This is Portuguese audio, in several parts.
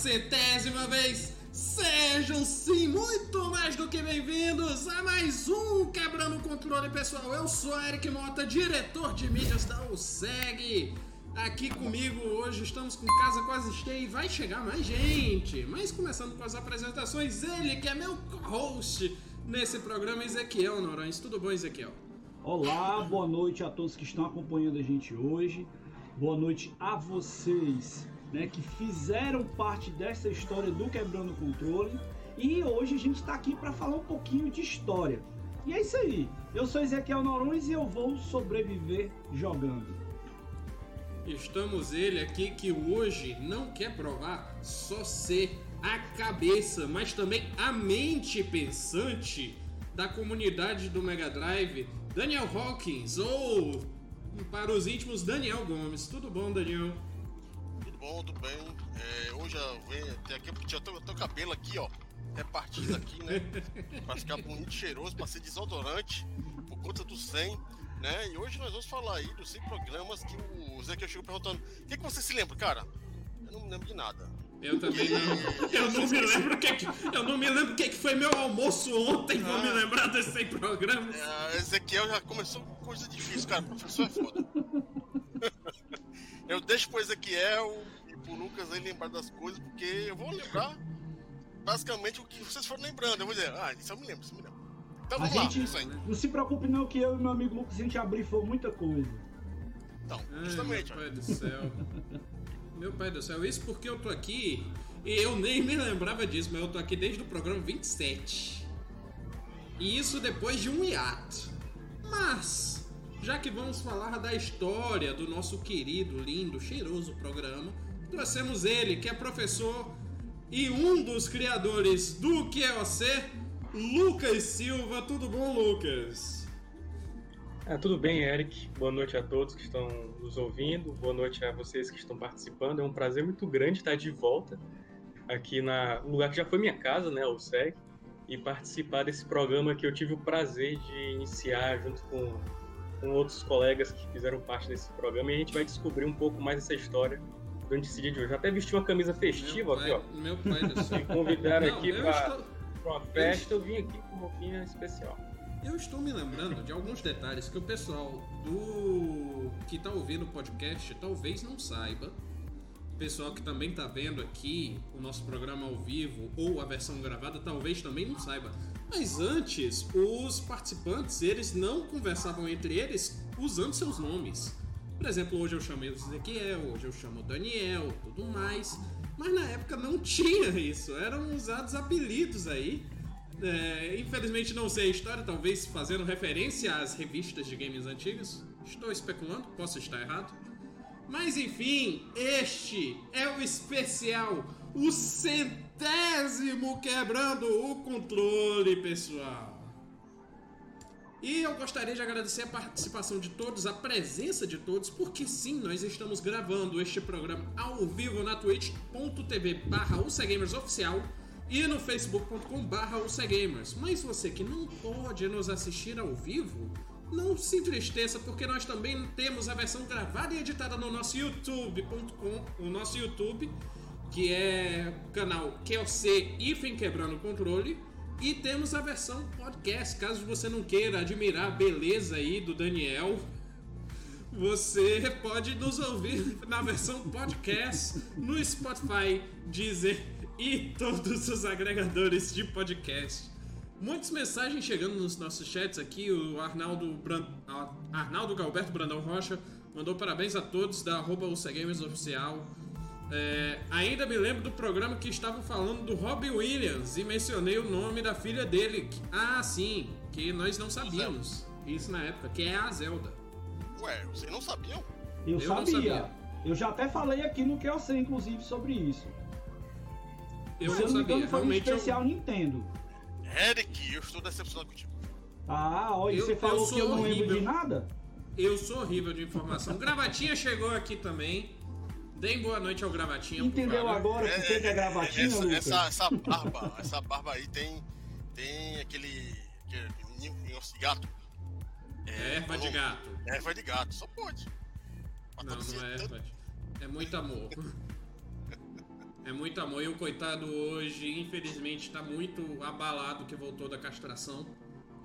centésima vez, sejam sim muito mais do que bem-vindos a mais um Quebrando o Controle, pessoal. Eu sou Eric Mota, diretor de mídias da USEG. Aqui comigo hoje estamos com casa quase cheia e vai chegar mais gente. Mas começando com as apresentações, ele que é meu host nesse programa, Ezequiel Norões. Tudo bom, Ezequiel? Olá, boa noite a todos que estão acompanhando a gente hoje. Boa noite a vocês, né, que fizeram parte dessa história do Quebrando o Controle. E hoje a gente está aqui para falar um pouquinho de história. E é isso aí. Eu sou Ezequiel Norões e eu vou sobreviver jogando. Estamos ele aqui que hoje não quer provar só ser a cabeça, mas também a mente pensante da comunidade do Mega Drive, Daniel Hawkins, ou para os íntimos, Daniel Gomes. Tudo bom, Daniel? Bom, tudo bem. É, hoje eu venho até aqui porque eu tô, tô cabelo aqui, ó, repartido aqui, né? pra ficar bonito, cheiroso, pra ser desodorante, por conta do 100, né? E hoje nós vamos falar aí dos 100 programas que o Zé que chegou perguntando: o que, que você se lembra, cara? Eu não me lembro de nada. Eu também não. Eu não me lembro que, que eu não me lembro o que, que foi meu almoço ontem. Vou me Ah. lembrar desses 100 programas. É, Ezequiel já começou com coisa difícil, cara. Professor é foda. Eu deixo pro Ezequiel e pro Lucas aí lembrar das coisas, porque eu vou lembrar basicamente o que vocês foram lembrando. Eu vou dizer, ah, isso eu me lembro, isso eu me lembro. Então A vamos lá, gente isso aí. não se preocupe não que eu e meu amigo Lucas a gente abrifou muita coisa. Então, Ai, justamente, meu ó. pai do céu. Meu pai do céu, isso porque eu tô aqui e eu nem me lembrava disso, mas eu tô aqui desde o programa 27. E isso depois de um hiato. Mas, já que vamos falar da história do nosso querido, lindo, cheiroso programa, trouxemos ele, que é professor e um dos criadores do QOC, Lucas Silva. Tudo bom, Lucas? Ah, tudo bem, Eric. Boa noite a todos que estão nos ouvindo. Boa noite a vocês que estão participando. É um prazer muito grande estar de volta aqui na, no lugar que já foi minha casa, né, o SEG, e participar desse programa que eu tive o prazer de iniciar junto com, com outros colegas que fizeram parte desse programa. E a gente vai descobrir um pouco mais essa história durante esse dia de hoje. Eu até vesti uma camisa festiva meu aqui, pai, ó. Meu pai do céu. Me convidaram Não, aqui eu para estou- uma festa. Eu vim aqui com roupinha especial. Eu estou me lembrando de alguns detalhes que o pessoal do que tá ouvindo o podcast talvez não saiba. O pessoal que também tá vendo aqui o nosso programa ao vivo ou a versão gravada talvez também não saiba. Mas antes, os participantes, eles não conversavam entre eles usando seus nomes. Por exemplo, hoje eu chamo Ezequiel, hoje eu chamo Daniel, tudo mais. Mas na época não tinha isso, eram usados apelidos aí. É, infelizmente não sei a história, talvez fazendo referência às revistas de games antigas. Estou especulando, posso estar errado. Mas enfim, este é o especial, o centésimo quebrando o controle, pessoal. E eu gostaria de agradecer a participação de todos, a presença de todos, porque sim, nós estamos gravando este programa ao vivo na twitch.tv barra oficial e no facebook.com barra. Mas você que não pode nos assistir ao vivo, não se entristeça, porque nós também temos a versão gravada e editada no nosso youtube.com, o nosso YouTube, que é o canal QOC Ifen Quebrando o Controle. E temos a versão podcast, caso você não queira admirar a beleza aí do Daniel. Você pode nos ouvir na versão podcast no Spotify, Deezer e todos os agregadores de podcast. Muitas mensagens chegando nos nossos chats aqui. O Arnaldo, Bran... ah, Arnaldo Galberto Brandão Rocha mandou parabéns a todos da arroba Oficial. É, ainda me lembro do programa que estavam falando do Robbie Williams e mencionei o nome da filha dele. Ah, sim, que nós não sabíamos. Isso na época, que é a Zelda. Ué, vocês não sabiam? Eu, Eu não sabia. sabia. Eu já até falei aqui no que eu sei, inclusive, sobre isso. Eu Se não eu não sabia. engano, foi um Realmente eu- especial Nintendo. Eric, eu estou decepcionado contigo. Ah, olha, Eu- você eu falou sou que eu não lembro horrível. de nada? Eu sou horrível de informação. Gravatinha chegou aqui também. Deem boa noite ao Gravatinha. por Entendeu agora por que que é gravatinha, essa, Lucas? essa, essa barba, essa barba aí tem, tem aquele, aquele menino negócio de gato. É erva de gato. É erva de gato, só pode. Mas Não, tá não é erva. de- É muito amor. É muito amor. E o coitado hoje, infelizmente, tá muito abalado que voltou da castração.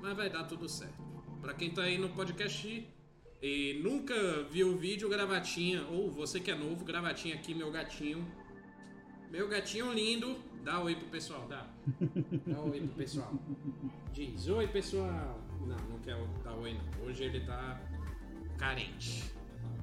Mas vai dar tudo certo. Pra quem tá aí no podcast e nunca viu o vídeo, gravatinha, ou você que é novo, gravatinha aqui, meu gatinho. Meu gatinho lindo. Dá oi pro pessoal, dá. Dá oi pro pessoal. Diz oi, pessoal. Não, não quer dar oi, não. Hoje ele tá carente.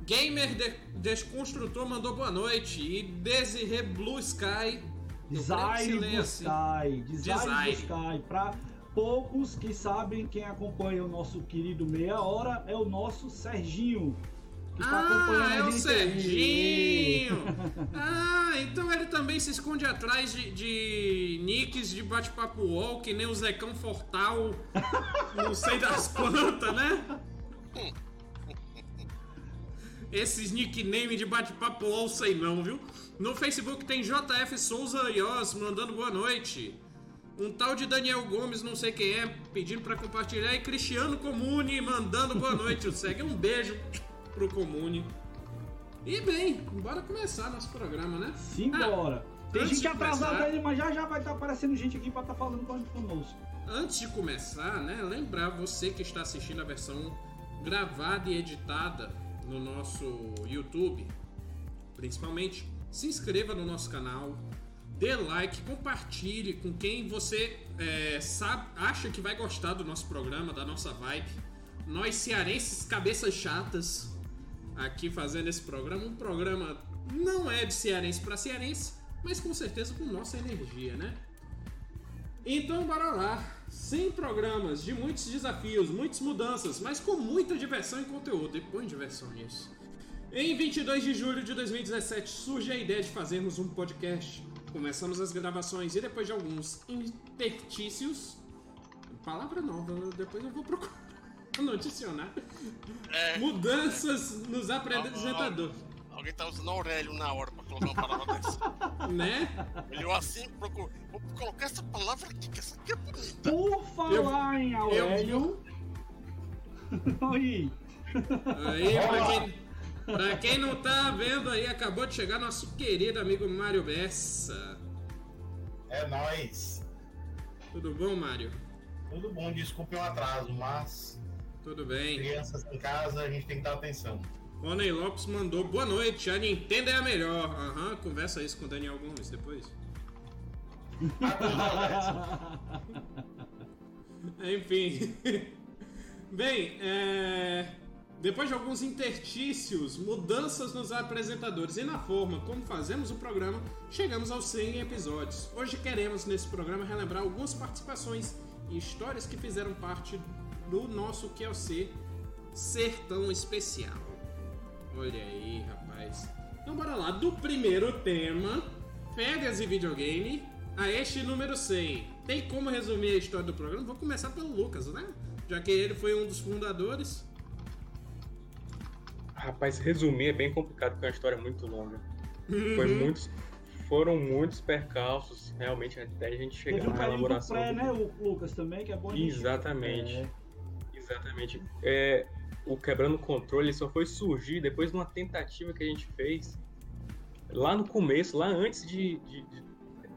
Gamer de Desconstrutor mandou boa noite. E Desirê Blue Sky. Design Blue assim. Sky. Design, Design. Blue Sky. Pra poucos que sabem, quem acompanha o nosso querido Meia Hora é o nosso Serginho. Que tá acompanhando Ah, é a o gente aí. Serginho! Ah, então ele também se esconde atrás de, de nicks de bate-papo wall, que nem o Zecão Fortal, não sei das quantas, né? Esses nickname de bate-papo wall sei não, viu? No Facebook tem JF Souza Ios mandando boa noite. Um tal de Daniel Gomes, não sei quem é, pedindo pra compartilhar. E Cristiano Comune mandando boa noite. O segue um beijo pro Comune. E bem, bora começar nosso programa, né? Simbora. Tem antes gente de atrasada aí, mas já já vai estar aparecendo gente aqui pra estar falando com conosco. Antes de começar, né, lembrar você que está assistindo a versão gravada e editada no nosso YouTube, principalmente, se inscreva no nosso canal, dê like, compartilhe com quem você é, sabe, acha que vai gostar do nosso programa, da nossa vibe. Nós cearenses, cabeças chatas, aqui fazendo esse programa. Um programa não é de cearense para cearense, mas com certeza com nossa energia, né? Então bora lá. 100 programas de muitos desafios, muitas mudanças, mas com muita diversão e conteúdo. E põe diversão nisso. Em 22 de julho de 2017 surge a ideia de fazermos um podcast. Começamos as gravações e depois de alguns intertícios. Palavra nova, depois eu vou procurar no dicionário. É, Mudanças nos apresentadores, alguém tá usando Aurélio na hora pra colocar uma palavra dessa. né? Ele olhou assim, procurou. Vou colocar essa palavra aqui, que essa aqui é bonita. Por falar em Aurélio. Oi. Aí, pra quem, pra quem não tá vendo aí, acabou de chegar nosso querido amigo Mário Bessa. É nóis. Tudo bom, Mário? Tudo bom, desculpe o atraso, mas Tudo bem. crianças em casa a gente tem que dar atenção. Rony Lopes mandou boa noite, a Nintendo é a melhor. Aham, conversa isso com o Daniel Gomes depois. Enfim. Bem, é... depois de alguns intertícios, mudanças nos apresentadores e na forma como fazemos o programa, chegamos aos 100 episódios. Hoje queremos, nesse programa, relembrar algumas participações e histórias que fizeram parte do nosso QLC ser tão especial. Olha aí, rapaz. Então bora lá, do primeiro tema, férias e videogame, a este número 100. Tem como resumir a história do programa? Vou começar pelo Lucas, né? Já que ele foi um dos fundadores. Rapaz, resumir é bem complicado, porque é uma história muito longa. Foi muitos, foram muitos percalços, realmente, até a gente chegar Teve na elaboração. pré, do- né, o Lucas também, que é bom Exatamente. É. Exatamente. É, o Quebrando o Controle só foi surgir depois de uma tentativa que a gente fez lá no começo, lá antes de. de- de-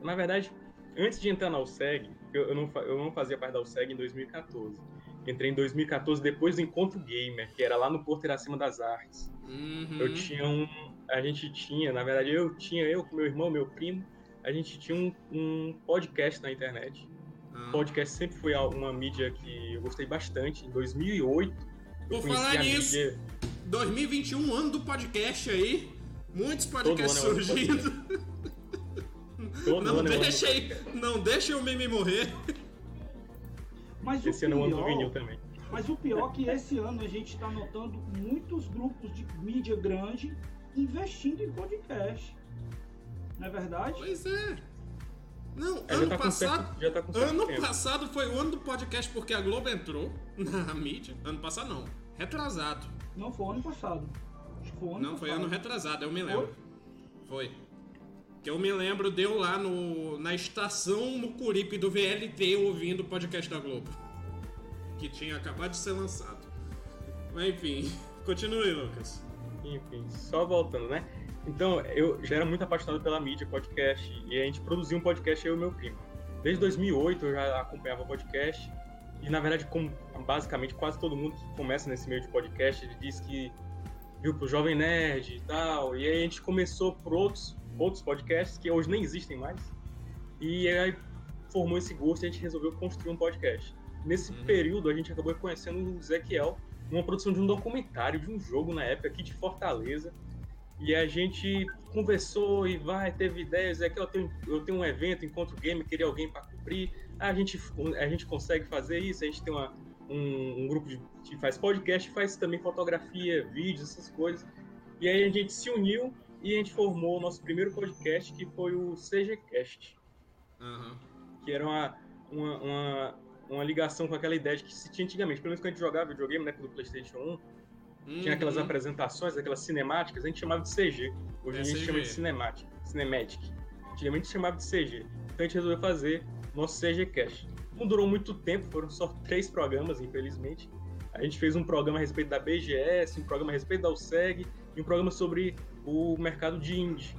na verdade, antes de entrar na USEG, eu, eu não, eu não fazia parte da USEG em 2014. Entrei em 2014 depois do Encontro Gamer, que era lá no Porto Iracema das Artes. Uhum. Eu tinha um. A gente tinha, na verdade, eu tinha, eu com meu irmão, meu primo, a gente tinha um, um podcast na internet. Ah. Podcast sempre foi uma mídia que eu gostei bastante. Em 2008, eu Por falar nisso, mídia. 2021, ano do podcast aí. Muitos podcasts ano é surgindo. Não é deixa aí, não deixa o meme morrer. Mas o Esse ano é o ano do pior- vinil também. Mas o pior é que esse ano a gente está notando muitos grupos de mídia grande investindo em podcast. Não é verdade? Pois é. Não, É, já, ano tá passado. certo, já tá com certo Ano tempo. passado foi o ano do podcast porque a Globo entrou na mídia. Ano passado não. Retrasado. Não foi ano passado. Acho que foi ano Não, foi passado. ano retrasado, eu me lembro. Foi. Que eu me lembro, deu lá no, na estação Mucuripe do VLT ouvindo o podcast da Globo. Que tinha acabado de ser lançado. Mas enfim, continue, Lucas. Enfim, só voltando, né? Então, eu já era muito apaixonado pela mídia, podcast, e a gente produzia um podcast, eu e meu primo. Desde 2008 eu já acompanhava podcast, e na verdade, como basicamente quase todo mundo que começa nesse meio de podcast, ele diz que viu pro Jovem Nerd e tal, e aí a gente começou por outros, outros podcasts que hoje nem existem mais, e aí formou esse gosto e a gente resolveu construir um podcast. Nesse uhum. período, a gente acabou conhecendo o Ezequiel, uma produção de um documentário, de um jogo na época aqui de Fortaleza, e a gente conversou e vai, teve ideias, é que eu tenho, eu tenho um evento, encontro game, queria alguém para cumprir. A gente, a gente consegue fazer isso, a gente tem uma, um, um, grupo de, que faz podcast, faz também fotografia, vídeos, essas coisas. E aí a gente se uniu e a gente formou o nosso primeiro podcast, que foi o CGCast. Uhum. Que era uma, uma, uma, uma, ligação com aquela ideia de que se tinha antigamente, pelo menos quando a gente jogava videogame, né, do PlayStation 1, Uhum. Tinha aquelas apresentações, aquelas cinemáticas, a gente chamava de CG. Hoje é a gente CG. chama de Cinematic, Cinematic. Antigamente chamava de CG. Então a gente resolveu fazer nosso CG Cash. Não durou muito tempo, foram só três programas, infelizmente. A gente fez um programa a respeito da BGS, um programa a respeito da USEG e um programa sobre o mercado de indie,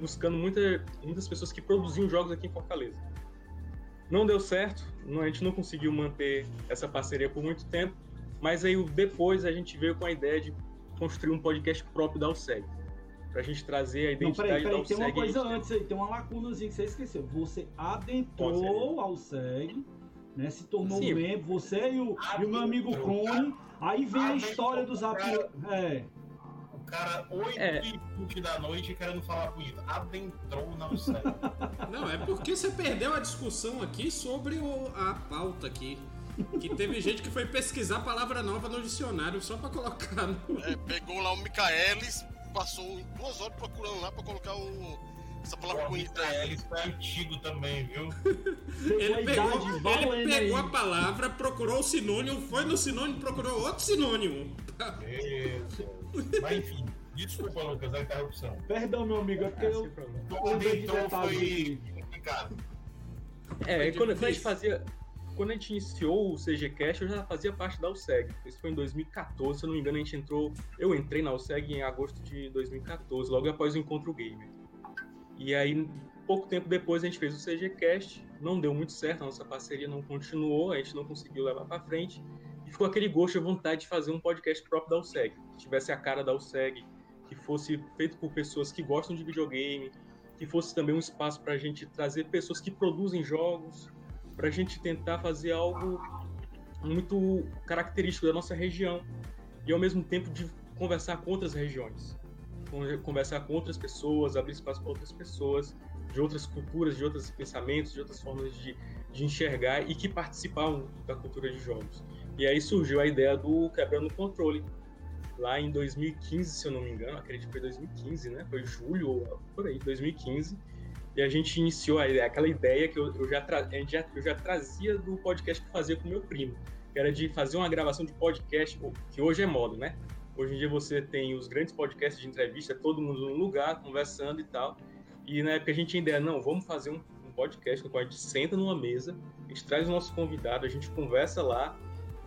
buscando muita, muitas pessoas que produziam jogos aqui em Fortaleza. Não deu certo, a gente não conseguiu manter essa parceria por muito tempo, mas aí depois a gente veio com a ideia de construir um podcast próprio da USEG. Pra gente trazer a identidade não, peraí, peraí, da USEG. Tem uma coisa antes aí, tem uma lacunazinha que você esqueceu. Você adentrou ao SEG, né? Se tornou Sim. membro, você e o, e o meu amigo Clone. Aí vem a história dos Zap. É. Cara, 8 é. e 20 da noite, querendo falar bonito. Adentrou na USEG. Não, é porque você perdeu a discussão aqui sobre o, a pauta aqui. Que teve gente que foi pesquisar palavra nova no dicionário só pra colocar no... É, pegou lá o Michaelis, passou duas horas procurando lá pra colocar o... essa palavra bonita aí. Michaelis foi antigo também, viu? ele pegou, ele pegou a palavra, procurou o sinônimo, foi no sinônimo, procurou outro sinônimo. Isso. Mas enfim. Desculpa, Lucas, a interrupção. Perdão, meu amigo, é porque eu. Então foi complicado. É, quando a gente fazia quando a gente iniciou o CGCast, eu já fazia parte da USEG. Isso foi em 2014, se eu não me engano, a gente entrou. Eu entrei na USEG em agosto de 2014, logo após o Encontro Gamer. E aí, pouco tempo depois, a gente fez o CGCast. Não deu muito certo, a nossa parceria não continuou, a gente não conseguiu levar para frente. Ficou aquele gosto e vontade de fazer um podcast próprio da USEG, que tivesse a cara da USEG, que fosse feito por pessoas que gostam de videogame, que fosse também um espaço para a gente trazer pessoas que produzem jogos para a gente tentar fazer algo muito característico da nossa região e ao mesmo tempo de conversar com outras regiões, conversar com outras pessoas, abrir espaço para outras pessoas de outras culturas, de outros pensamentos, de outras formas de, de enxergar e que participavam da cultura de jogos. E aí surgiu a ideia do Quebrando o Controle, lá em 2015, se eu não me engano, acredito que foi 2015, né? Foi julho ou por aí, 2015 e a gente iniciou a ideia, aquela ideia que eu, eu já, tra, já, eu já trazia do podcast que eu fazia com meu primo, que era de fazer uma gravação de podcast, que hoje é moda, né? Hoje em dia você tem os grandes podcasts de entrevista, todo mundo num lugar, conversando e tal. E na época a gente tinha ideia, não, vamos fazer um, um podcast no qual a gente senta numa mesa, a gente traz o nosso convidado, a gente conversa lá,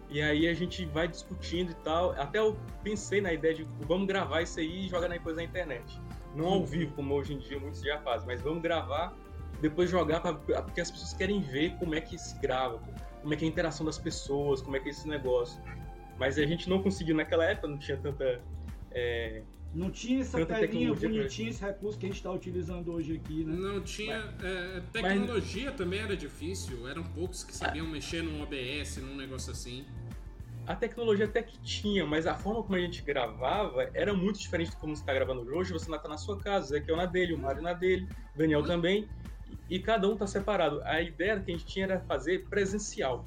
e aí a gente vai discutindo e tal. Até eu pensei na ideia de vamos gravar isso aí e jogar depois na internet. Não ao vivo, como hoje em dia muitos já fazem, mas vamos gravar, depois jogar, pra, porque as pessoas querem ver como é que se grava, como é que é a interação das pessoas, como é que é esse negócio. Mas a gente não conseguiu naquela época, não tinha tanta. É, não tinha essa telinha bonitinha, esse recurso que a gente está utilizando hoje aqui, né? Não tinha. Mas, é, tecnologia mas... também era difícil, eram poucos que sabiam mexer num OBS, num negócio assim a tecnologia até que tinha, mas a forma como a gente gravava era muito diferente de como você está gravando hoje. Você não está na sua casa, o Ezequiel na dele, o Mário na dele, o Daniel uhum. também, e cada um está separado. A ideia que a gente tinha era fazer presencial.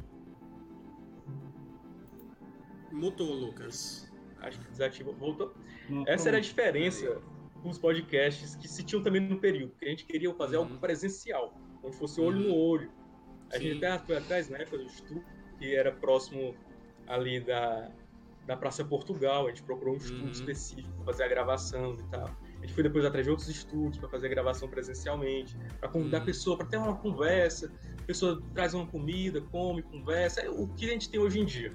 Mutou, Lucas. Acho que desativou. Voltou? Não, Essa era a diferença com os podcasts que se tinham também no período, que a gente queria fazer uhum. algo presencial, onde fosse olho uhum. no olho. A Sim. gente até foi atrás, na época do estúdio, que era próximo ali da, da Praça Portugal, a gente procurou um estúdio uhum. específico para fazer a gravação e tal. A gente foi depois atrás de outros estúdios para fazer a gravação presencialmente, para convidar uhum. a pessoa, para ter uma conversa. A pessoa traz uma comida, come, conversa. É o que a gente tem hoje em dia,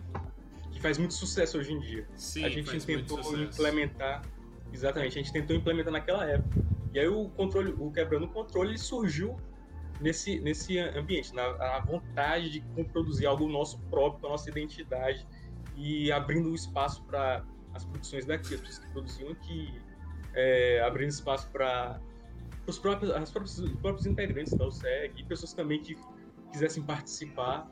faz muito sucesso hoje em dia. Sim, a gente tentou implementar Exatamente, a gente tentou implementar naquela época. E aí o controle, o quebrando o controle surgiu nesse, nesse ambiente, na, na vontade de produzir algo nosso próprio, com a nossa identidade e abrindo espaço para as produções daqui, as pessoas que produziam aqui, é, abrindo espaço para os próprios, as próprios, os próprios integrantes da USEG e pessoas também que quisessem participar.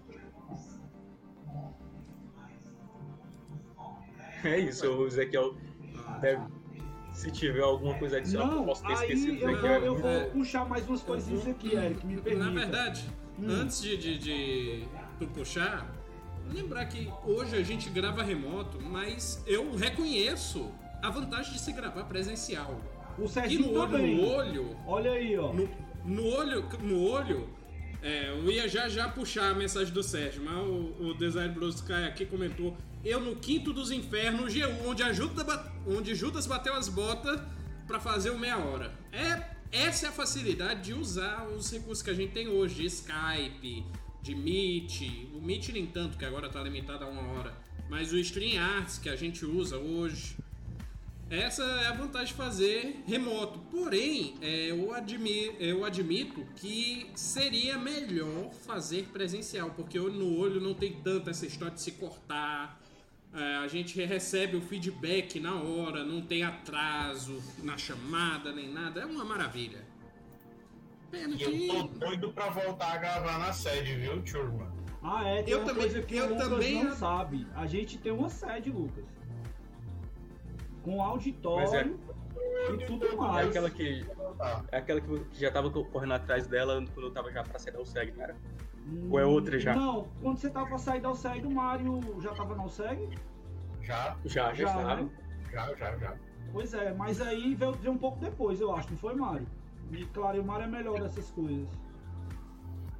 É isso, o Ezequiel deve se tiver alguma coisa adicional não, que eu possa ter aí esquecido, eu né, vou, é eu vou É. puxar mais umas coisinhas aqui, Eric, me permita. Na verdade, Hum. antes de, de, de tu puxar, lembrar que hoje a gente grava remoto, mas eu reconheço a vantagem de se gravar presencial. O E Serginho no olho, também. no olho, Olha aí, ó. no, no olho, no olho, é, eu ia já já puxar a mensagem do Sérgio, mas o, o Design Sky aqui comentou: Eu no quinto dos infernos, G1, onde, a Judas, onde Judas bateu as botas pra fazer o meia hora. É, essa é a facilidade de usar os recursos que a gente tem hoje, de Skype, de Meet, o Meet nem tanto, que agora tá limitado a uma hora, mas o StreamYards que a gente usa hoje. Essa é a vantagem de fazer remoto. Porém, é, eu, admi- eu admito que seria melhor fazer presencial, porque olho no olho não tem tanto essa história de se cortar. É, a gente recebe o feedback na hora, não tem atraso na chamada nem nada. É uma maravilha. Pena E eu que. tô doido pra voltar a gravar na sede, viu, turma? Ah, é, tem Eu uma também- coisa que eu o Lucas também- não sabe. A gente tem uma sede, Lucas. Com auditório e tudo É mais. aquela que, Tá. é aquela que que já tava correndo atrás dela quando eu tava já pra sair da USEG, não era? Ou é outra já? Não, quando você tava pra sair da USEG, o Mário já tava na USEG? Já, Já, já, Já, estava. né? já, já, já. Pois é, mas aí veio, veio um pouco depois, eu acho, não foi, Mário? E claro, e o Mário é melhor dessas coisas.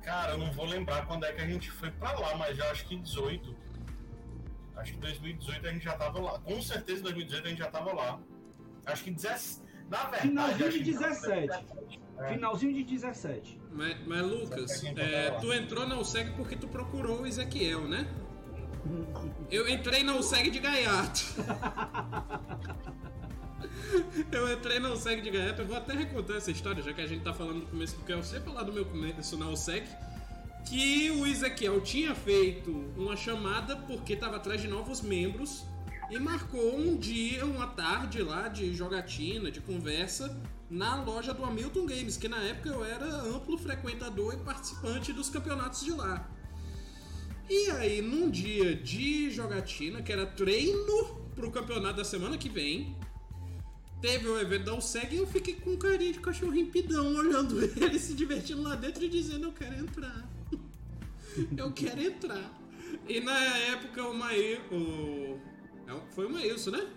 Cara, eu não vou lembrar quando é que a gente foi pra lá, mas já acho que 18. Acho que 2018 a gente já tava lá. Com certeza em 2018 a gente já tava lá. Acho que 17. Na verdade. Finalzinho acho de que- 17. É. Finalzinho de 17. Mas, mas, Lucas, é, tu entrou na USEG porque tu procurou o Ezequiel, né? Eu entrei na USEG de gaiato. Eu entrei na USEG de gaiato. Eu vou até recontar essa história, já que a gente tá falando do começo do que eu sei falar do meu começo na USEG. Que o Ezequiel tinha feito uma chamada porque tava atrás de novos membros e marcou um dia, uma tarde lá de jogatina, de conversa na loja do Hamilton Games, que na época eu era amplo frequentador e participante dos campeonatos de lá. E aí, num dia de jogatina, que era treino pro campeonato da semana que vem, teve o evento da USEG e eu fiquei com carinha de cachorrinho pidão, olhando ele se divertindo lá dentro e dizendo: Eu quero entrar. eu quero entrar. E na época o Maí. O... é Foi o Maílson, né?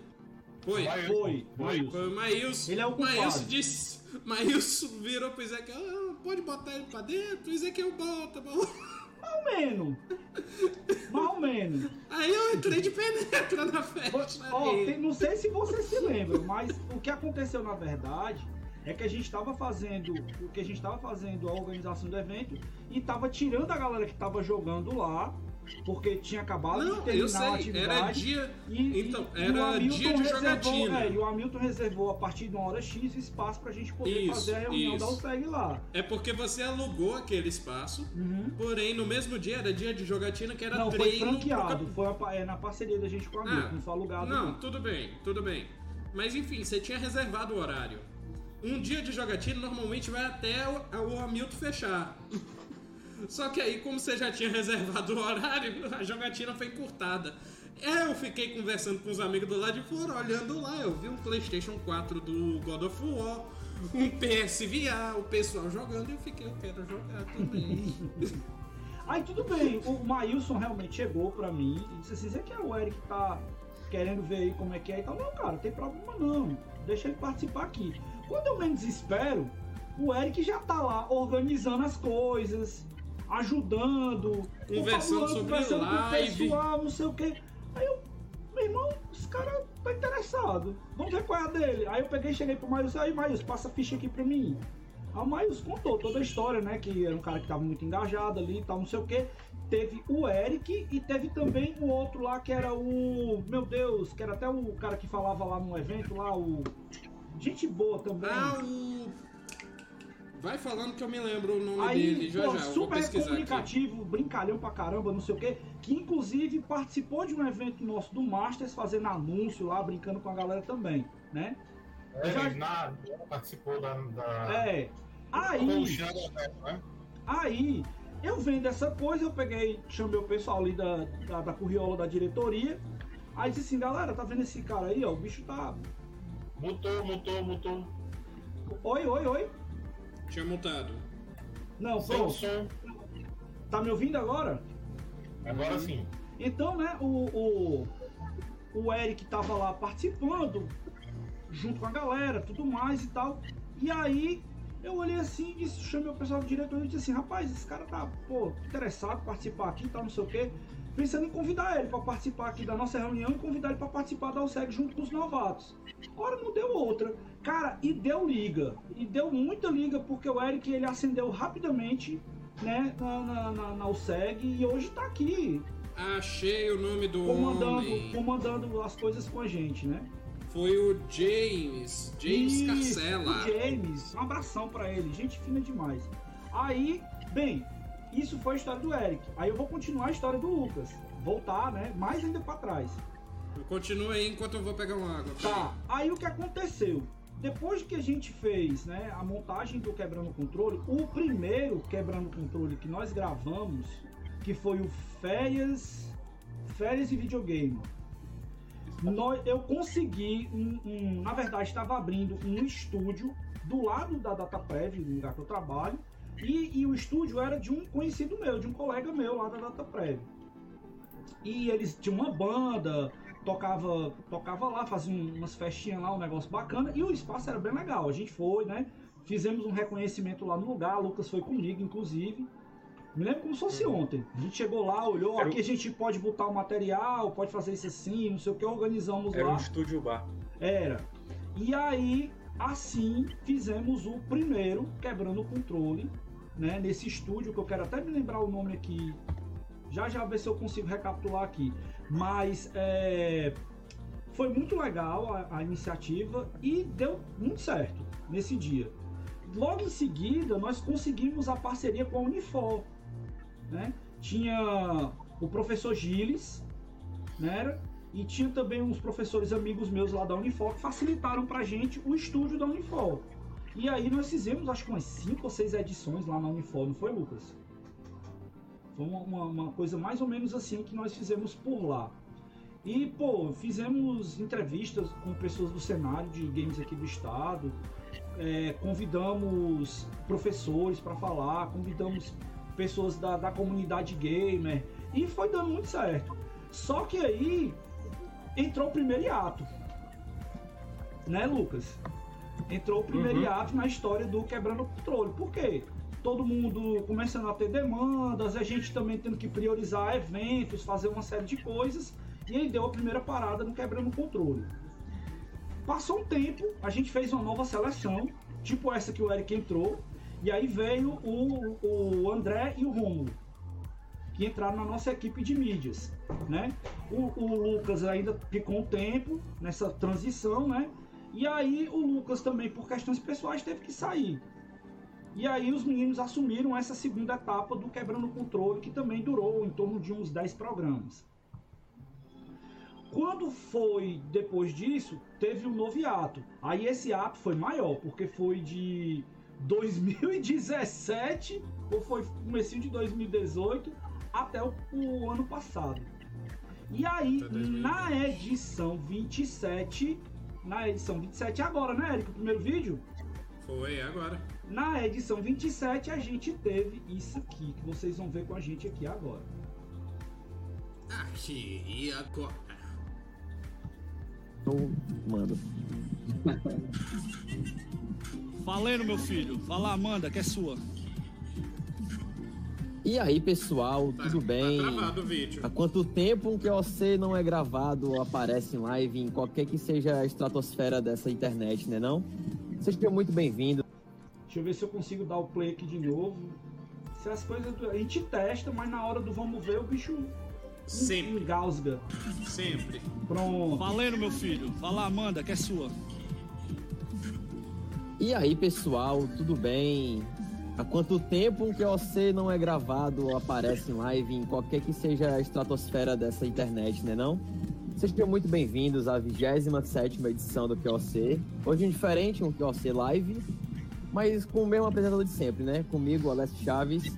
Foi. Foi, Foi, foi o Maílson. Ele é o culpado. Maílson disse. Maílson virou pro Ezequiel: ah, pode botar ele pra dentro? O Ezequiel bota, bota. Ou menos. Ou menos. Aí eu entrei de penetra na festa. Ó, tem- não sei se você se lembra, mas o que aconteceu na verdade é que a gente estava fazendo, o que a gente estava fazendo a organização do evento e estava tirando a galera que estava jogando lá, porque tinha acabado de Não, terminar eu a sei, atividade. era dia. E, Então, e- e era Hamilton dia de reservou- jogatina. É, e o Hamilton reservou a partir de uma hora X espaço pra gente poder Isso, fazer a reunião isso. da USEG lá. É porque você alugou aquele espaço, Uhum. porém no mesmo dia era dia de jogatina que era Não, foi treino. pro franqueado, foi a é, na parceria da gente com o Ah, Hamilton, não foi alugado. Não, não. tudo bem, tudo bem. Mas enfim, você tinha reservado o horário. Um dia de jogatina normalmente vai até o, o Hamilton fechar. Só que aí, como você já tinha reservado o horário, a jogatina foi encurtada. Eu fiquei conversando com os amigos do lado de fora, olhando lá. Eu vi um PlayStation 4 do God of War, um PSVR, o pessoal jogando, e eu fiquei, eu quero jogar também. Aí tudo bem, o Maílson realmente chegou pra mim e disse assim, você que é o Eric tá querendo ver aí como é que é e tal. Não, cara, tem problema não. Deixa ele participar aqui. Quando eu menos espero, o Eric já tá lá organizando as coisas, ajudando, Conversando sobre conversando com o live. pessoal, não sei o quê. Aí eu, meu irmão, esse cara tá interessado. Vamos ver qual é a dele. Aí eu peguei e cheguei pro Maílson, aí Maílson, passa a ficha aqui pra mim. Aí o Maílson contou toda a história, né? Que era um cara que tava muito engajado ali e tal, não sei o quê. Teve o Eric e teve também o outro lá que era o. Meu Deus, que era até o cara que falava lá no evento lá, o. Gente boa também. Ah, o. Vai falando que eu me lembro o nome Aí, dele já pô, já. Eu vou super pesquisar aqui. comunicativo, brincalhão pra caramba, não sei o quê. Que inclusive participou de um evento nosso do Masters, fazendo anúncio lá, brincando com a galera também, né? É, Já- na, participou da. da É. Aí, né? aí, eu vendo essa coisa, eu peguei, chamei o pessoal ali da, da, da curriola da diretoria. Aí disse assim, galera, tá vendo esse cara aí, ó? O bicho tá. Mutou, mutou, mutou. Oi, oi, oi. Tinha mutado. Não, pronto. Tá me ouvindo agora? Agora sim. Então, né, o, o, o Eric tava lá participando, junto com a galera, tudo mais e tal. E aí eu olhei assim e disse, chamei o pessoal do diretor e disse assim, rapaz, esse cara tá, pô, interessado em participar aqui e tal, não sei o quê. Pensando em convidar ele para participar aqui da nossa reunião e convidar ele para participar da OSEG junto com os novatos. Ora, não deu outra. Cara, e deu liga. E deu muita liga, porque o Eric ele acendeu rapidamente, né, na, na, na, na OSEG e hoje tá aqui, Achei o nome do comandando, homem. comandando as coisas com a gente, né? Foi o James. James Isso, Carcela. o James, um abração pra ele, gente fina demais. Aí, bem, isso foi a história do Eric. Aí eu vou continuar a história do Lucas, voltar, né? Mais ainda pra trás. Continua aí enquanto eu vou pegar uma água. Tá. Aí o que aconteceu? Depois que a gente fez, né, a montagem do Quebrando o Controle, o primeiro Quebrando o Controle que nós gravamos, que foi o Férias, Férias e Videogame. Nós, eu consegui, um, um- na verdade, estava abrindo um estúdio do lado da DataPrev, no lugar que eu trabalho, e, e o estúdio era de um conhecido meu, de um colega meu lá da DataPrev. E eles tinham uma banda, tocava, tocava lá, fazia um- umas festinhas lá, um negócio bacana, e o espaço era bem legal. A gente foi, né? Fizemos um reconhecimento lá no lugar, Lucas foi comigo, inclusive. Me lembro como se fosse ontem. A gente chegou lá, olhou, Era o- aqui a gente pode botar o material, pode fazer isso assim, não sei o que, organizamos Era lá. um estúdio bar. Era. E aí, assim, fizemos o primeiro Quebrando o Controle, né? Nesse estúdio, que eu quero até me lembrar o nome aqui. Já já ver se eu consigo recapitular aqui. Mas é, foi muito legal a, a iniciativa e deu muito certo nesse dia. Logo em seguida, nós conseguimos a parceria com a Unifor. Né? Tinha o professor Gilles, né? E tinha também uns professores amigos meus lá da Unifor que facilitaram pra gente o estúdio da Unifor. E aí nós fizemos acho que umas 5 ou 6 edições lá na Unifor, não foi, Lucas? Foi uma, uma- coisa mais ou menos assim que nós fizemos por lá. E, pô, fizemos entrevistas com pessoas do cenário de games aqui do estado, é, convidamos professores para falar, convidamos pessoas da, da comunidade gamer, e foi dando muito certo. Só que aí entrou o primeiro hiato. Né, Lucas? Entrou o primeiro Uhum. hiato na história do Quebrando o Controle. Por quê? Todo mundo começando a ter demandas, a gente também tendo que priorizar eventos, fazer uma série de coisas, e aí deu a primeira parada no Quebrando o Controle. Passou um tempo, a gente fez uma nova seleção, tipo essa que o Eric entrou, e aí veio o, o André e o Romulo que entraram na nossa equipe de mídias, né? O, o Lucas ainda ficou um tempo nessa transição, né? E aí o Lucas também, por questões pessoais, teve que sair. E aí os meninos assumiram essa segunda etapa do Quebrando o Controle, que também durou em torno de uns 10 programas. Quando foi depois disso, teve um novo hiato. Aí esse ato foi maior, porque foi de 2017 ou foi comecinho de 2018 até o, o ano passado. E aí, Até 2020. na edição 27, na edição 27 agora, né, Eric, o primeiro vídeo? Foi agora. Na edição 27 a gente teve isso aqui, que vocês vão ver com a gente aqui agora. Aqui e agora. Então, manda. Valendo, meu filho. Fala, Amanda, que é sua. E aí, pessoal, Tá- tudo bem? Tá travado o vídeo. Há quanto tempo um QOC não é gravado ou aparece em live em qualquer que seja a estratosfera dessa internet, né não? Seja muito bem-vindo. Deixa eu ver se eu consigo dar o play aqui de novo. Se as coisas. A gente testa, mas na hora do vamos ver o bicho Sempre, engasga. sempre. Pronto. Valendo, meu filho. Fala, Amanda, que é sua. E aí, pessoal, tudo bem? Há quanto tempo um QOC não é gravado ou aparece em live em qualquer que seja a estratosfera dessa internet, né não? Sejam muito bem-vindos à 27ª edição do QOC. Hoje é diferente, um QOC live, mas com o mesmo apresentador de sempre, né? Comigo, Alessio Chaves,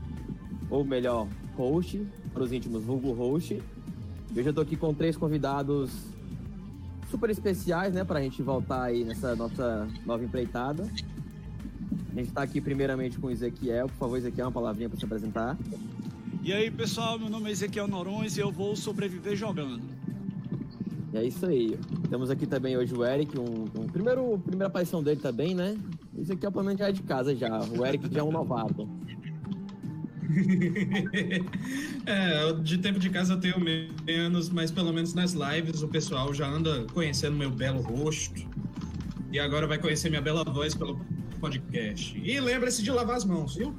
ou melhor, host, para os íntimos, vulgo host. Eu já tô aqui com três convidados super especiais, né, pra gente voltar aí nessa nossa nova empreitada. A gente tá aqui primeiramente com o Ezequiel. Por favor, Ezequiel, uma palavrinha para se apresentar. E aí, pessoal, meu nome é Ezequiel Norões e eu vou sobreviver jogando. E é isso aí. Temos aqui também hoje o Eric, um, um primeiro, primeira aparição dele também, né? O Ezequiel pelo menos já é de casa já. O Eric já é um novato. é, de tempo de casa eu tenho menos, mas pelo menos nas lives o pessoal já anda conhecendo meu belo rosto. E agora vai conhecer minha bela voz pelo podcast. E lembre-se de lavar as mãos, viu?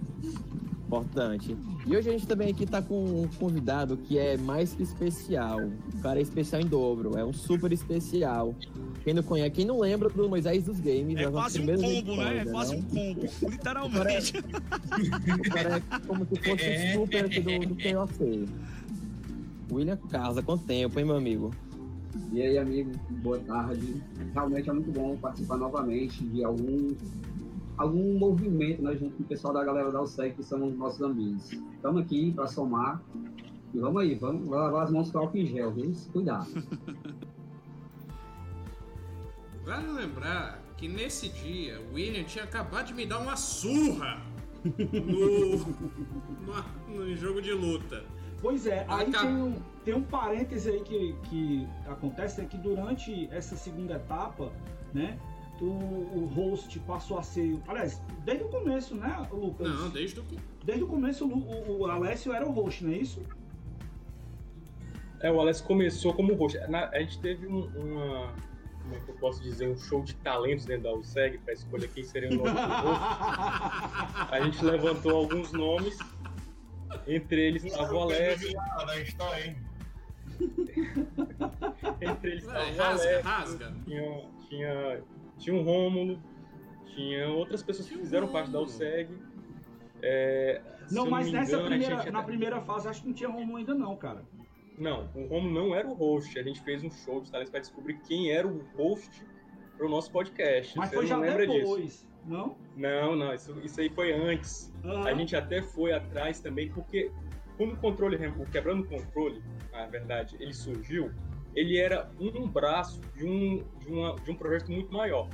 Importante. E hoje a gente também aqui tá com um convidado que é mais que especial. O cara é especial em dobro, é um super especial. Quem não conhece, quem não lembra do Moisés dos Games, é quase um combo, né? É quase um combo, literalmente. O cara é como se fosse é. super do, do KOC. William Casa, quanto tempo, hein, meu amigo? E aí, amigo, boa tarde. Realmente é muito bom participar novamente de algum algum movimento né, junto com o pessoal da galera da USEC, que são nossos amigos. Estamos aqui para somar. E vamos aí, vamos lavar as mãos com álcool em gel, viu? Cuidado. Vale lembrar que nesse dia o William tinha acabado de me dar uma surra no, no, no jogo de luta. Pois é, aí tem um, tem um parêntese aí que, que acontece é que durante essa segunda etapa, né, o, o host passou a ser. Aliás, desde o começo, né, Lucas? Não, desde o Desde o começo o, o, o Alessio era o host, não é isso? É, o Alessio começou como host. Na, a gente teve um, uma. Como é que eu posso dizer? Um show de talentos dentro da USEG para escolher quem seria o nome do host. A gente levantou alguns nomes. Entre eles estava o Alessio. Entre eles estava o Alessio. Rasga. Tinha, tinha tinha o Rômulo, tinha outras pessoas que fizeram parte da USEG. É, não, mas não nessa engano, primeira, na primeira fase acho que não tinha Rômulo ainda não, cara. Não, o Romulo não era o host. A gente fez um show de talentos para descobrir quem era o host para o nosso podcast. Mas Você foi já depois, disso. não? Não, não, isso, isso aí foi antes. Uhum. A gente até foi atrás também, porque quando o controle, o quebrando o controle, na verdade, ele surgiu, ele era um braço de um, de, uma, de um projeto muito maior.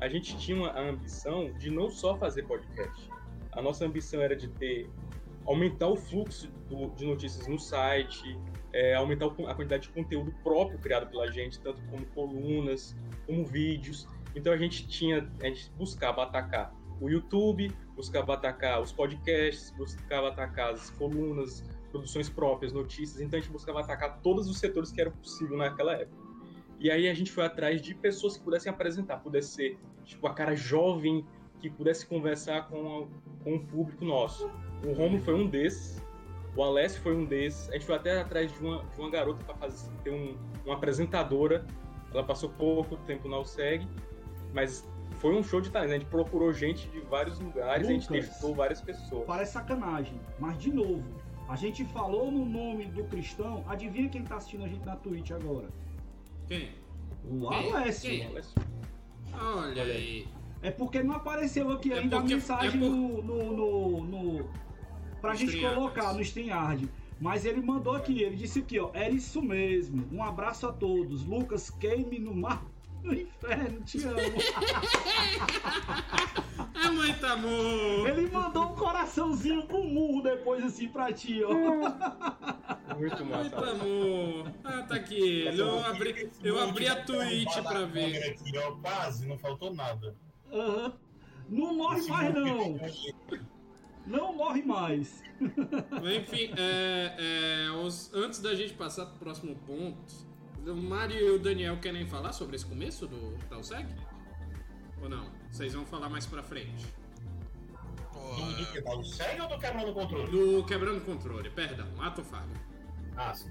A gente tinha a ambição de não só fazer podcast. A nossa ambição era de ter aumentar o fluxo do, de notícias no site, é, aumentar a quantidade de conteúdo próprio criado pela gente, tanto como colunas, como vídeos. Então a gente tinha, a gente buscava atacar o YouTube, buscava atacar os podcasts, buscava atacar as colunas, produções próprias, notícias, então a gente buscava atacar todos os setores que eram possível naquela época. E aí a gente foi atrás de pessoas que pudessem apresentar, pudesse ser tipo a cara jovem que pudesse conversar com, a, com o público nosso. O Romulo foi um desses, o Alessio foi um desses. A gente foi até atrás de uma, de uma garota para fazer ter um, uma apresentadora. Ela passou pouco tempo na USEG, mas foi um show de talento. A gente procurou gente de vários lugares, Lucas, a gente testou várias pessoas. Parece sacanagem, mas de novo, a gente falou no nome do cristão. Adivinha quem tá assistindo a gente na Twitch agora? Quem? O Alessio. Quem? Olha aí. É porque não apareceu aqui é ainda porque, a mensagem é por... no, no, no, no. pra no gente colocar no StreamYard. Mas ele mandou aqui, ele disse aqui, ó. Era isso mesmo. Um abraço a todos. Lucas, queime no mar no inferno, te amo. É muito amor. Ele mandou um coraçãozinho com murro depois assim pra ti, ó. Muito massa. Muito amor. Ah, tá aqui. Eu abri, eu abri a Twitch pra ver. Aqui, ó, quase, não faltou nada. Uhum. Não morre mais, não. Não morre mais. Enfim, é, é, os, antes da gente passar pro próximo ponto, o Mário e o Daniel querem falar sobre esse começo do Talsec? Ou não? Vocês vão falar mais pra frente. Do, do que? Do SEG ou do Quebrando o Controle? Do Quebrando o Controle, perdão, ato falho. Ah, sim.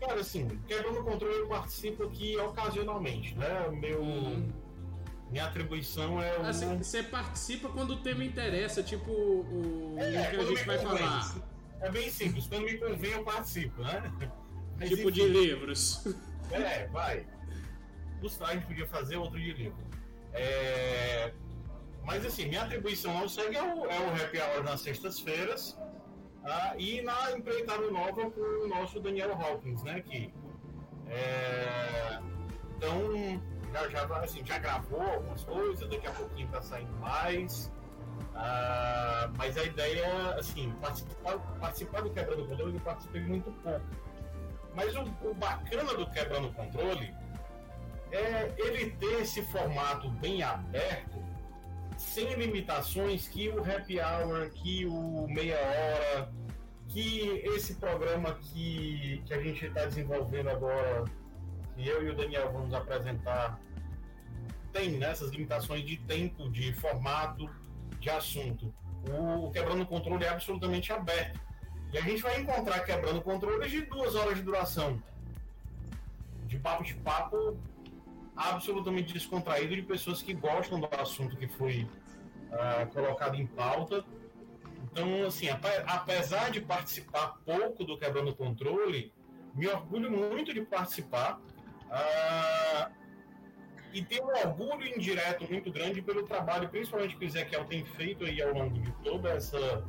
Cara, assim, Quebrando o Controle eu participo aqui ocasionalmente, né? Meu, uhum. Minha atribuição é o. Assim, você participa quando o tema interessa, tipo o, o É, que a gente vai convém. falar. É bem simples, quando me convém eu participo, né? Mas, Tipo de enfim. livros. É, vai. Gustavo, a gente podia fazer outro de livro. É, Mas assim, minha atribuição ao SEG é o, é o Happy Hour nas sextas-feiras ah, e na empreitada nova com o nosso Daniel Hawkins, né? Que, é, Então, já, já, assim, já gravou algumas coisas, daqui a pouquinho tá saindo mais. Ah, mas a ideia, assim, participar, participar do Quebrando o Controle eu participei muito pouco. Mas o, o bacana do Quebrando o Controle é ele ter esse formato bem aberto, sem limitações que o Happy Hour, que o Meia Hora, que esse programa que, que a gente está desenvolvendo agora, que eu e o Daniel vamos apresentar, tem nessas limitações de tempo, de formato, de assunto. O Quebrando o Controle é absolutamente aberto. E a gente vai encontrar quebrando controles de duas horas de duração. De papo de papo absolutamente descontraído de pessoas que gostam do assunto que foi ah, colocado em pauta. Então, assim, ape- apesar de participar pouco do Quebrando Controle, me orgulho muito de participar. ah, e tenho um orgulho indireto muito grande pelo trabalho, principalmente que o Ezequiel tem feito aí ao longo de toda essa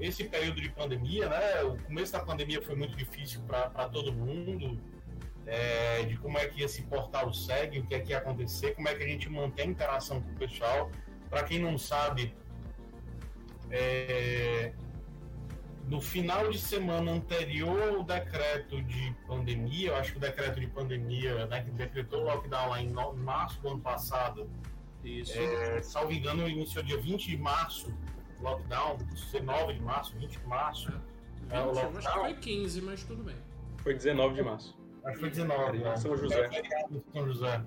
esse período de pandemia, né? O começo da pandemia foi muito difícil para todo mundo, é, de como é que esse portal segue, o que é que ia acontecer, como é que a gente mantém interação com o pessoal. Para quem não sabe, é, no final de semana anterior ao decreto de pandemia, eu acho que o decreto de pandemia, né, que decretou o lockdown lá em março do ano passado, Isso. é, salvo engano, iniciou dia 20 de março, lockdown, 19 de março, 20 de março. é, o Eu acho que lockdown. foi 15, mas tudo bem. Foi 19 de março. Acho que foi 19, né? São José. É, São José.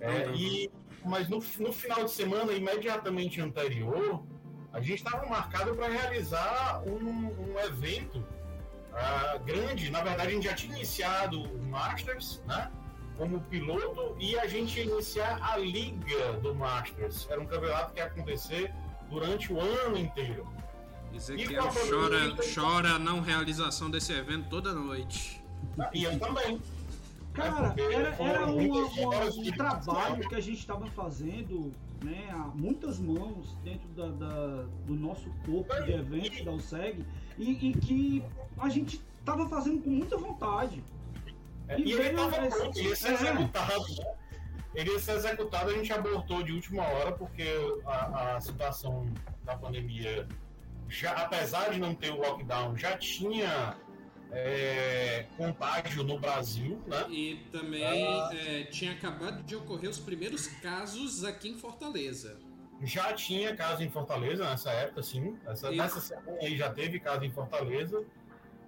É, e, mas no, no final de semana, imediatamente anterior, a gente estava marcado para realizar um, um evento ah, grande. Na verdade, a gente já tinha iniciado o Masters, né? Como piloto, e a gente ia iniciar a Liga do Masters. Era um campeonato que ia acontecer durante o ano inteiro. Ezequiel chora, pandemia- chora a não realização desse evento toda noite. E eu também. Cara, porque era, era uma- uma- um trabalho que a gente estava fazendo né, a muitas mãos dentro da, da- do nosso corpo de eventos da USEG e, e que a gente estava fazendo com muita vontade. É, E E ele estava esse- pronto, ia ser é. executado. Ele ia ser executado, a gente abortou de última hora, porque a, a situação da pandemia, já, apesar de não ter o lockdown, já tinha é, contágio no Brasil, né? E também Ah. é, tinha acabado de ocorrer os primeiros casos aqui em Fortaleza. Já tinha caso em Fortaleza nessa época, sim. Essa, E- Nessa semana aí já teve caso em Fortaleza.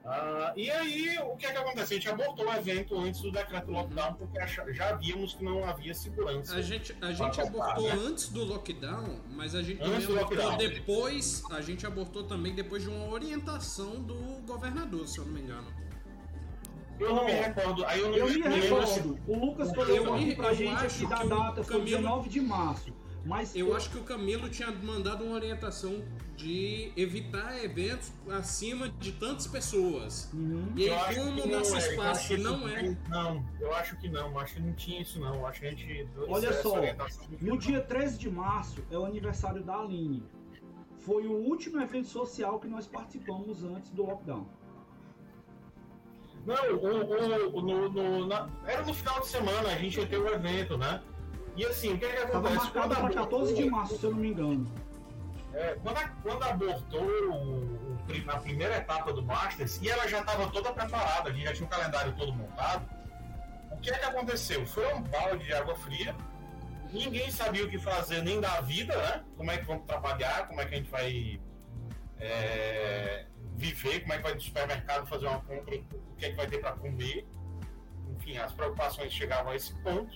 Ah, e aí, o que é que aconteceu? A gente abortou o evento antes do decreto lockdown, porque já víamos que não havia segurança. A gente, a gente Pra abortou voltar, né? antes do lockdown, mas a gente Antes também abortou depois. A gente abortou também depois de uma orientação do governador, se eu não me engano. Eu não me recordo. Aí eu não Eu me se- recordo, o Lucas Eu colocou me- aqui pra eu gente aqui da data, foi Camilo- 19 de março. Mas Eu acho que o Camilo tinha mandado uma orientação de evitar eventos acima de tantas pessoas. Uhum. E aí, como não nosso é, eu acho espaço que não é. tem- Não, eu acho que não. Acho que não tinha isso, não. Acho que a gente. Olha só, não No dia 13 de março é o aniversário da Aline. Foi o último evento social que nós participamos antes do lockdown. Não, o, o, o- no, no- na- era no final de semana, a gente ia ter o evento, né? E assim, o que, é que Estava acontece? marcado Quando para abortou- 14 de março, se eu não me engano. É, quando, a- quando abortou o, o na primeira etapa do Masters, e ela já estava toda preparada, a gente já tinha o calendário todo montado, o que é que aconteceu? Foi um balde de água fria, ninguém sabia o que fazer nem da vida, né? Como é que vamos trabalhar, como é que a gente vai é, viver, como é que vai no supermercado fazer uma compra, o que é que vai ter para comer. Enfim, as preocupações chegavam a esse ponto.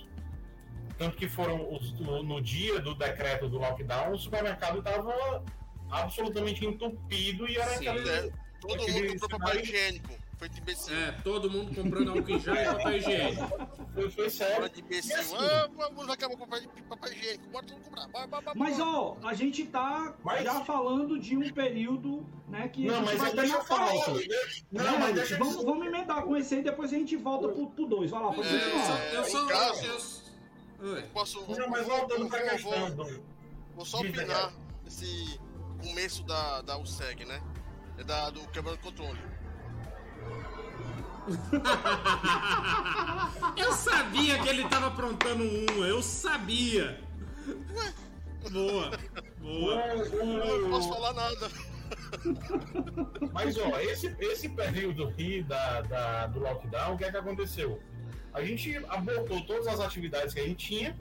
Tanto que foram os- no, dia do decreto do lockdown, o supermercado estava absolutamente entupido e era Sim. aquele, É, todo aquele mundo comprou papel higiênico. Feito imbecil. É, todo mundo comprando álcool em gel e papel higiênico. Foi, foi sério. De imbecil. E assim- Ah, vamos acabar com papel papel higiênico. Bora todo mundo comprar. Bora, bora, bora, Mas bora. ó, a gente tá Mas- já falando de um período, né, que a Não, gente mas vai aí ter deixa na eu falar. pauta. Não, Né? mas deixa eu vamos, vamos emendar com esse aí, depois a gente volta pro, pro dois. Vai lá, pode Eu continuar. só. Eu em só. Eu-. Posso. Não, mas voltando pra vou- questão vou-. Vou só opinar esse começo da, da USEG, né? É da, do quebrando controle. Eu sabia que ele tava aprontando um, eu sabia. Boa, boa. Eu não posso falar nada. Mas ó, esse, esse período aí da, da- do lockdown, o que é que aconteceu? A gente abortou todas as atividades que a gente tinha,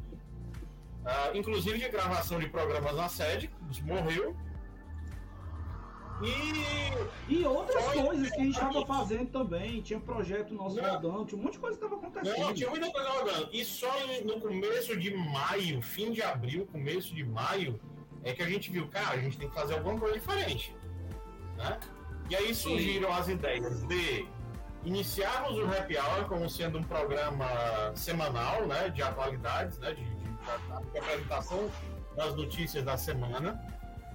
ah, inclusive de gravação de programas na sede, morreu. E E outras Foi- coisas que a gente tava fazendo também. Tinha projeto nosso Não. rodando, tinha um monte de coisa que tava Não, acontecendo. tinha muita coisa rodando. E só no começo de maio, fim de abril, começo de maio, é que a gente viu, cara, a gente tem que fazer alguma coisa diferente. Né? E aí surgiram as ideias de iniciarmos o Happy Hour como sendo um programa semanal, né, de atualidades, né, de, de- de apresentação das notícias da semana,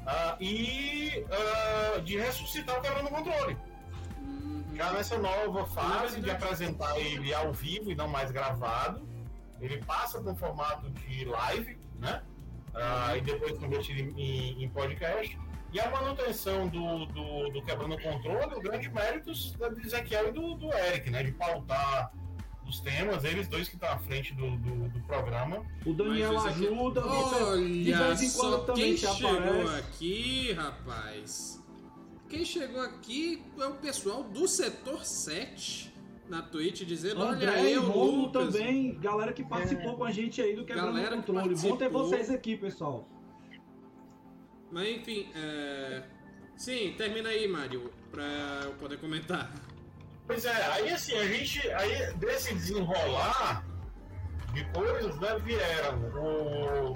ah, e ah, de ressuscitar o Quebrando o Controle já nessa nova fase de apresentar ele ao vivo e não mais gravado, ele passa para um formato de live, né? Ah, e depois convertido em- em podcast. E a manutenção do, do, do Quebrando o Controle, o grande mérito do Ezequiel e do, do Eric, né? De pautar os temas, eles dois que estão à frente do, do, do programa. O Daniel Mas aqui- ajuda, de de Olha vez em quando só também quem se chegou aparece. aqui, rapaz. Quem chegou aqui é o pessoal do setor 7 na Twitch dizendo: André Olha e eu, Romulo também, galera que participou com a gente aí do Quebrando Galera o que Controle. Bom ter vocês aqui, pessoal. Mas enfim, é... sim, termina aí, Mário, pra eu poder comentar. Pois é, aí assim, a gente, aí desse desenrolar de coisas, né, vieram, o,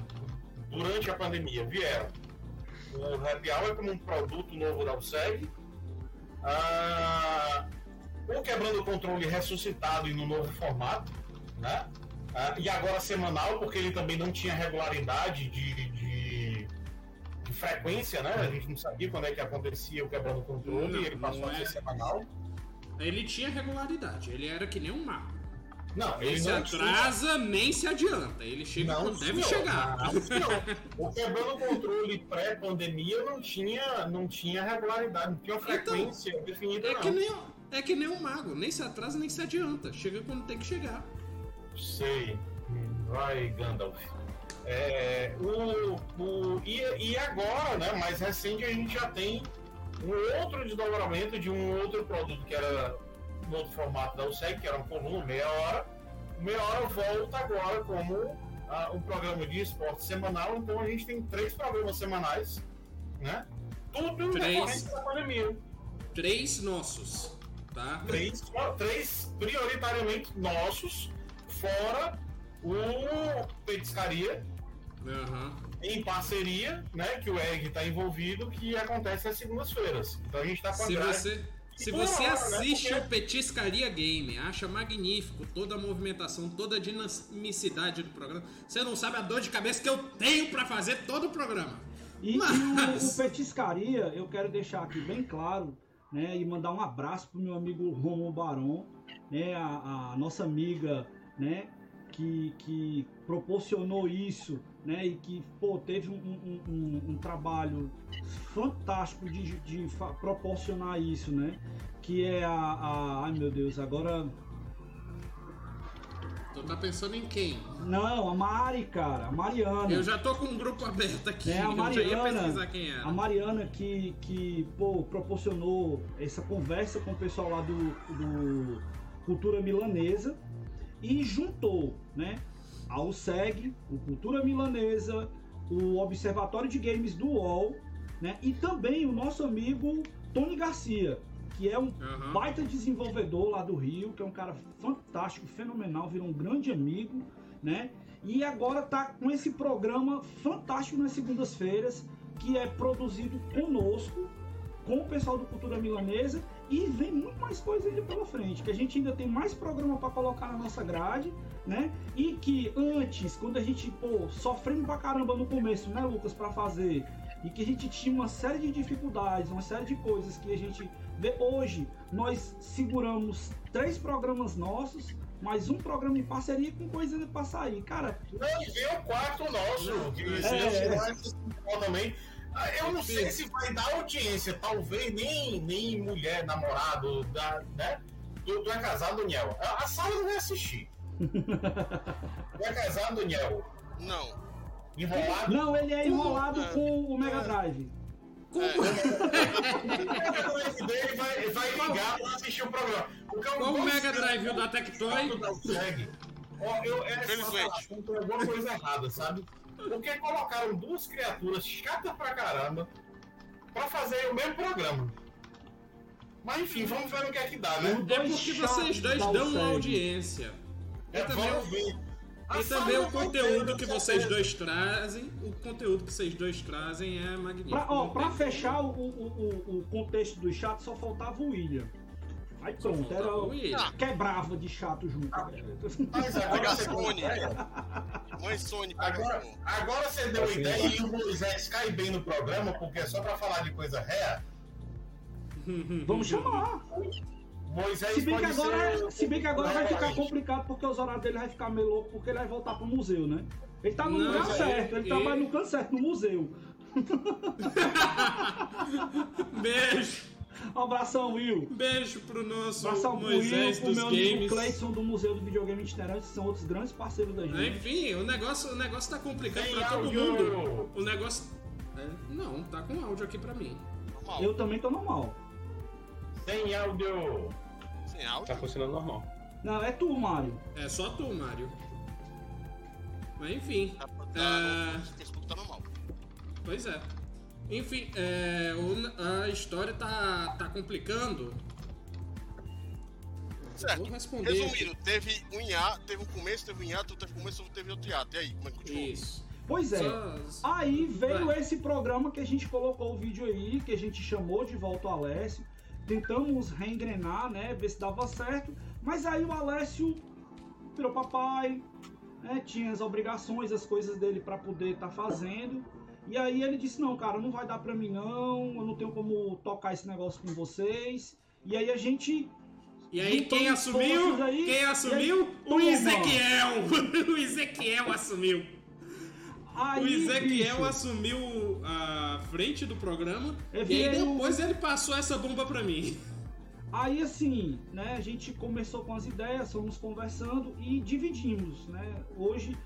durante a pandemia, vieram o Happy Hour como um produto novo da USEG, ah, o Quebrando o Controle ressuscitado e no novo formato, né, ah, e agora semanal, porque ele também não tinha regularidade de, de, de frequência, né, a gente não sabia quando é que acontecia o Quebrando o Controle, Não, e ele passou a ser é. semanal. Ele tinha regularidade, ele era que nem um mago. Não, Ele ele se não tinha- atrasa nem se adianta. Ele chega Não, quando deve senhor. chegar. Não, senhor. O quebrando o controle pré-pandemia não tinha, não tinha regularidade, não tinha frequência definida, É não. que, nem, é que nem um mago, nem se atrasa nem se adianta. Chega quando tem que chegar. Sei. Vai, Gandalf. É, o, o, e, e agora, né, mais recente, a gente já tem um outro desdobramento de um outro produto que era no outro formato da USEC, que era um coluna, meia hora. Meia hora volta agora como ah, um programa de esporte semanal, então a gente tem três programas semanais, né? Tudo Três. da pandemia. Três nossos, tá? Três, três prioritariamente nossos, fora o Petiscaria, Aham. em parceria, né, que o Egg está envolvido, que acontece às segundas-feiras. Então a gente está com a Se você, se você hora, né, assiste porque- o Petiscaria Game, acha magnífico toda a movimentação, toda a dinamicidade do programa, você não sabe a dor de cabeça que eu tenho pra fazer todo o programa. E, e Mas- o, o Petiscaria, eu quero deixar aqui bem claro, né? E mandar um abraço pro meu amigo Romulo Barão, né? A, a nossa amiga, né? Que, que proporcionou isso, né? E que, pô, teve um, um- um- um trabalho fantástico de, de proporcionar isso, né? Que é a, a. Ai meu Deus, agora. Tu tá pensando em quem? Não, a Mari, cara, a Mariana. Eu já tô com um grupo aberto aqui, É a Mariana, pesquisar quem era. a Mariana que, que pô, proporcionou essa conversa com o pessoal lá do, do Cultura Milanesa e juntou, né, a USEG, o Cultura Milanesa, o Observatório de Games do UOL, né, e também o nosso amigo Tony Garcia, que é um Aham. baita desenvolvedor lá do Rio, que é um cara fantástico, fenomenal, virou um grande amigo, né? E agora tá com esse programa fantástico nas segundas-feiras, que é produzido conosco, com o pessoal do Cultura Milanesa e vem muito mais coisa ainda pela frente, que a gente ainda tem mais programa para colocar na nossa grade, né? E que antes, quando a gente, pô, sofrendo pra caramba no começo, né, Lucas, para fazer, e que a gente tinha uma série de dificuldades, uma série de coisas que a gente vê hoje, nós seguramos três programas nossos, mais um programa em parceria com coisa pra sair. Cara, Não, o quarto nosso, que É. é, também. Ah, Eu não sei se vai dar audiência, talvez nem, nem mulher, namorado, da, né? Tu, tu é casado, Daniel? A, a Sara não vai assistir. É casado, Daniel? Não. Enrolado? não, ele é enrolado É. com o Mega Drive. O Mega Drive dele vai, vai ligar pra assistir o programa. Qual o Mega Drive da Tectoy? Ó, eu, essa assunto é alguma coisa errada, sabe? Porque colocaram duas criaturas chatas pra caramba pra fazer o mesmo programa. Mas enfim, vamos ver no que é que dá, né? É porque vocês dois o dão segue. audiência. E É, também, vamos ver. A e também o conteúdo que certeza. vocês dois trazem, o conteúdo que vocês dois trazem é magnífico. Pra, ó, pra fechar o, o, o, o contexto do chato, só faltava o William. Aí pronto, era o William. quebrava de chato junto. Mas Pega agora você Sony. Mãe Sony, Agora, a Sony. agora você deu uma ideia e o Moisés cai bem no programa, porque é só pra falar de coisa ré. Vamos chamar. Moisés Se bem que agora, ser- se bem que agora vai ficar complicado porque os horários dele vai ficar meio louco porque ele vai voltar pro museu, né? Ele tá no Não, lugar mas certo, ele ele- trabalha no canto certo, no museu. Beijo! Um abração, Will. Beijo pro nosso Abração pro Moisés Will, pro dos meu amigo games. Cleison do Museu do Videogame Itinerante, que são outros grandes parceiros da gente. Enfim, o negócio, o negócio tá complicado Sem pra todo mundo. O negócio. É, não, tá com áudio aqui pra mim. Normal. Eu também tô normal. Sem áudio. Sem Tá áudio. funcionando normal. Não, é tu, Mário. É só tu, Mário. Mas enfim. Tá, É. tá, Facebook tá normal. Pois é. Enfim, é, o- a história tá, tá complicando. Certo. Vou responder. Resumindo, teve um hiato, teve um começo, teve um hiato, teve um começo, teve outro hiato. E aí, como é que continuou? Isso. Pois é. Só- Aí veio Vai. esse programa que a gente colocou o vídeo aí, que a gente chamou de volta o Alessio. Tentamos reengrenar, né? Ver se dava certo. Mas aí o Alessio virou papai, né? Tinha as obrigações, as coisas dele para poder estar fazendo. E aí ele disse: Não, cara, não vai dar pra mim não. Eu não tenho como tocar esse negócio com vocês. E aí a gente. E aí, quem assumiu? aí, quem assumiu? aí, o. Ezequiel! o Ezequiel assumiu. Aí, o Ezequiel bicho, assumiu a frente do programa. E depois ele passou essa bomba pra mim. Aí assim, né, a gente começou com as ideias, fomos conversando e dividimos, né? Hoje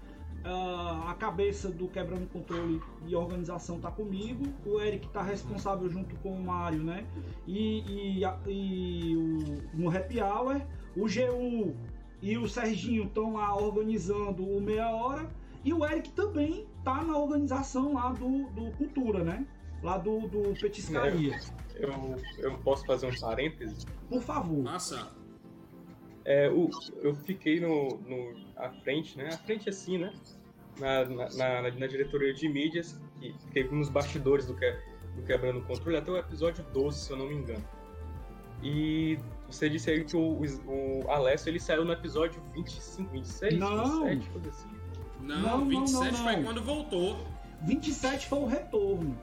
ah, a cabeça do Quebrando Controle e organização tá comigo, o Eric tá responsável junto com o Mário, né? E, e, e o, no Happy Hour, o GU e o Serginho estão lá organizando o Meia Hora e o Eric também tá na organização lá do, do Cultura, né? Lá do, do Petiscaria. Eu, eu posso fazer um parêntese? Por favor. Nossa. É, o, eu fiquei no, no, à frente, né? À frente assim, né? Na, na, na, na diretoria de mídias, que fiquei nos bastidores do, que, do Quebrando o Controle até o episódio 12, se eu não me engano. E você disse aí que o, o Alessio ele saiu no episódio 25, 26, Não. 27, coisa assim. Não, Não, não, 27 não, foi não. quando voltou. 27 foi o retorno.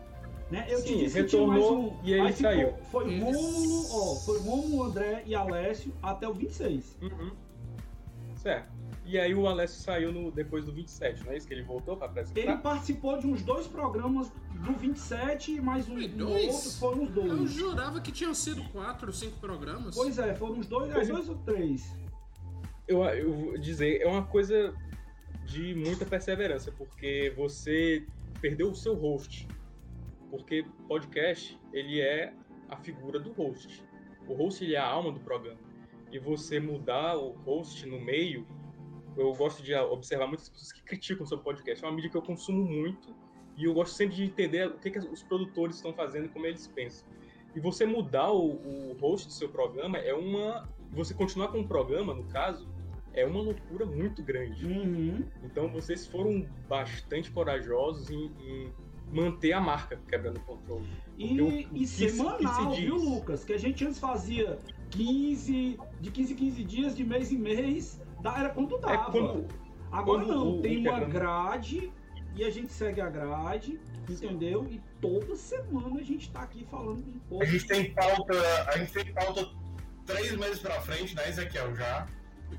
Né? Eu te Sim, disse que tinha mais retornou um. e ele Aí ficou- saiu. Foi Isso. Rômulo, ó, foi Rômulo, André e Alessio até o 26. Uhum. Certo. E aí o Alessio saiu no, depois do 27, não é isso? Que ele voltou pra Ele apresentar? participou de uns dois programas do 27 e mais um, Foi um outro foram os Eu dois. jurava que tinham sido 4 ou 5 programas. Pois é, foram uns dois, é, é. dois ou três. eu, eu vou dizer, é uma coisa de muita perseverança, porque você perdeu o seu host. Porque podcast, ele é a figura do host. O host, ele é a alma do programa. E você mudar o host no meio, eu gosto de observar muitas pessoas que criticam sobre podcast. É uma mídia que eu consumo muito e eu gosto sempre de entender o que, que os produtores estão fazendo como eles pensam. E você mudar o, o host do seu programa é uma. Você continuar com o programa, no caso, é uma loucura muito grande. Uhum. Então vocês foram bastante corajosos em, em manter a marca quebrando o controle. E, Eu- e que se- semanal, que se diz? viu, Lucas? Que a gente antes fazia 15, de 15 em 15 dias, de mês em mês, da- era quando É dava. quando Agora quando não, o- tem o uma quebrando- grade e a gente segue a grade, entendeu? E toda semana a gente tá aqui falando um pouco. A gente tem pauta. A gente tem pauta três meses pra frente, né, Ezequiel? Já.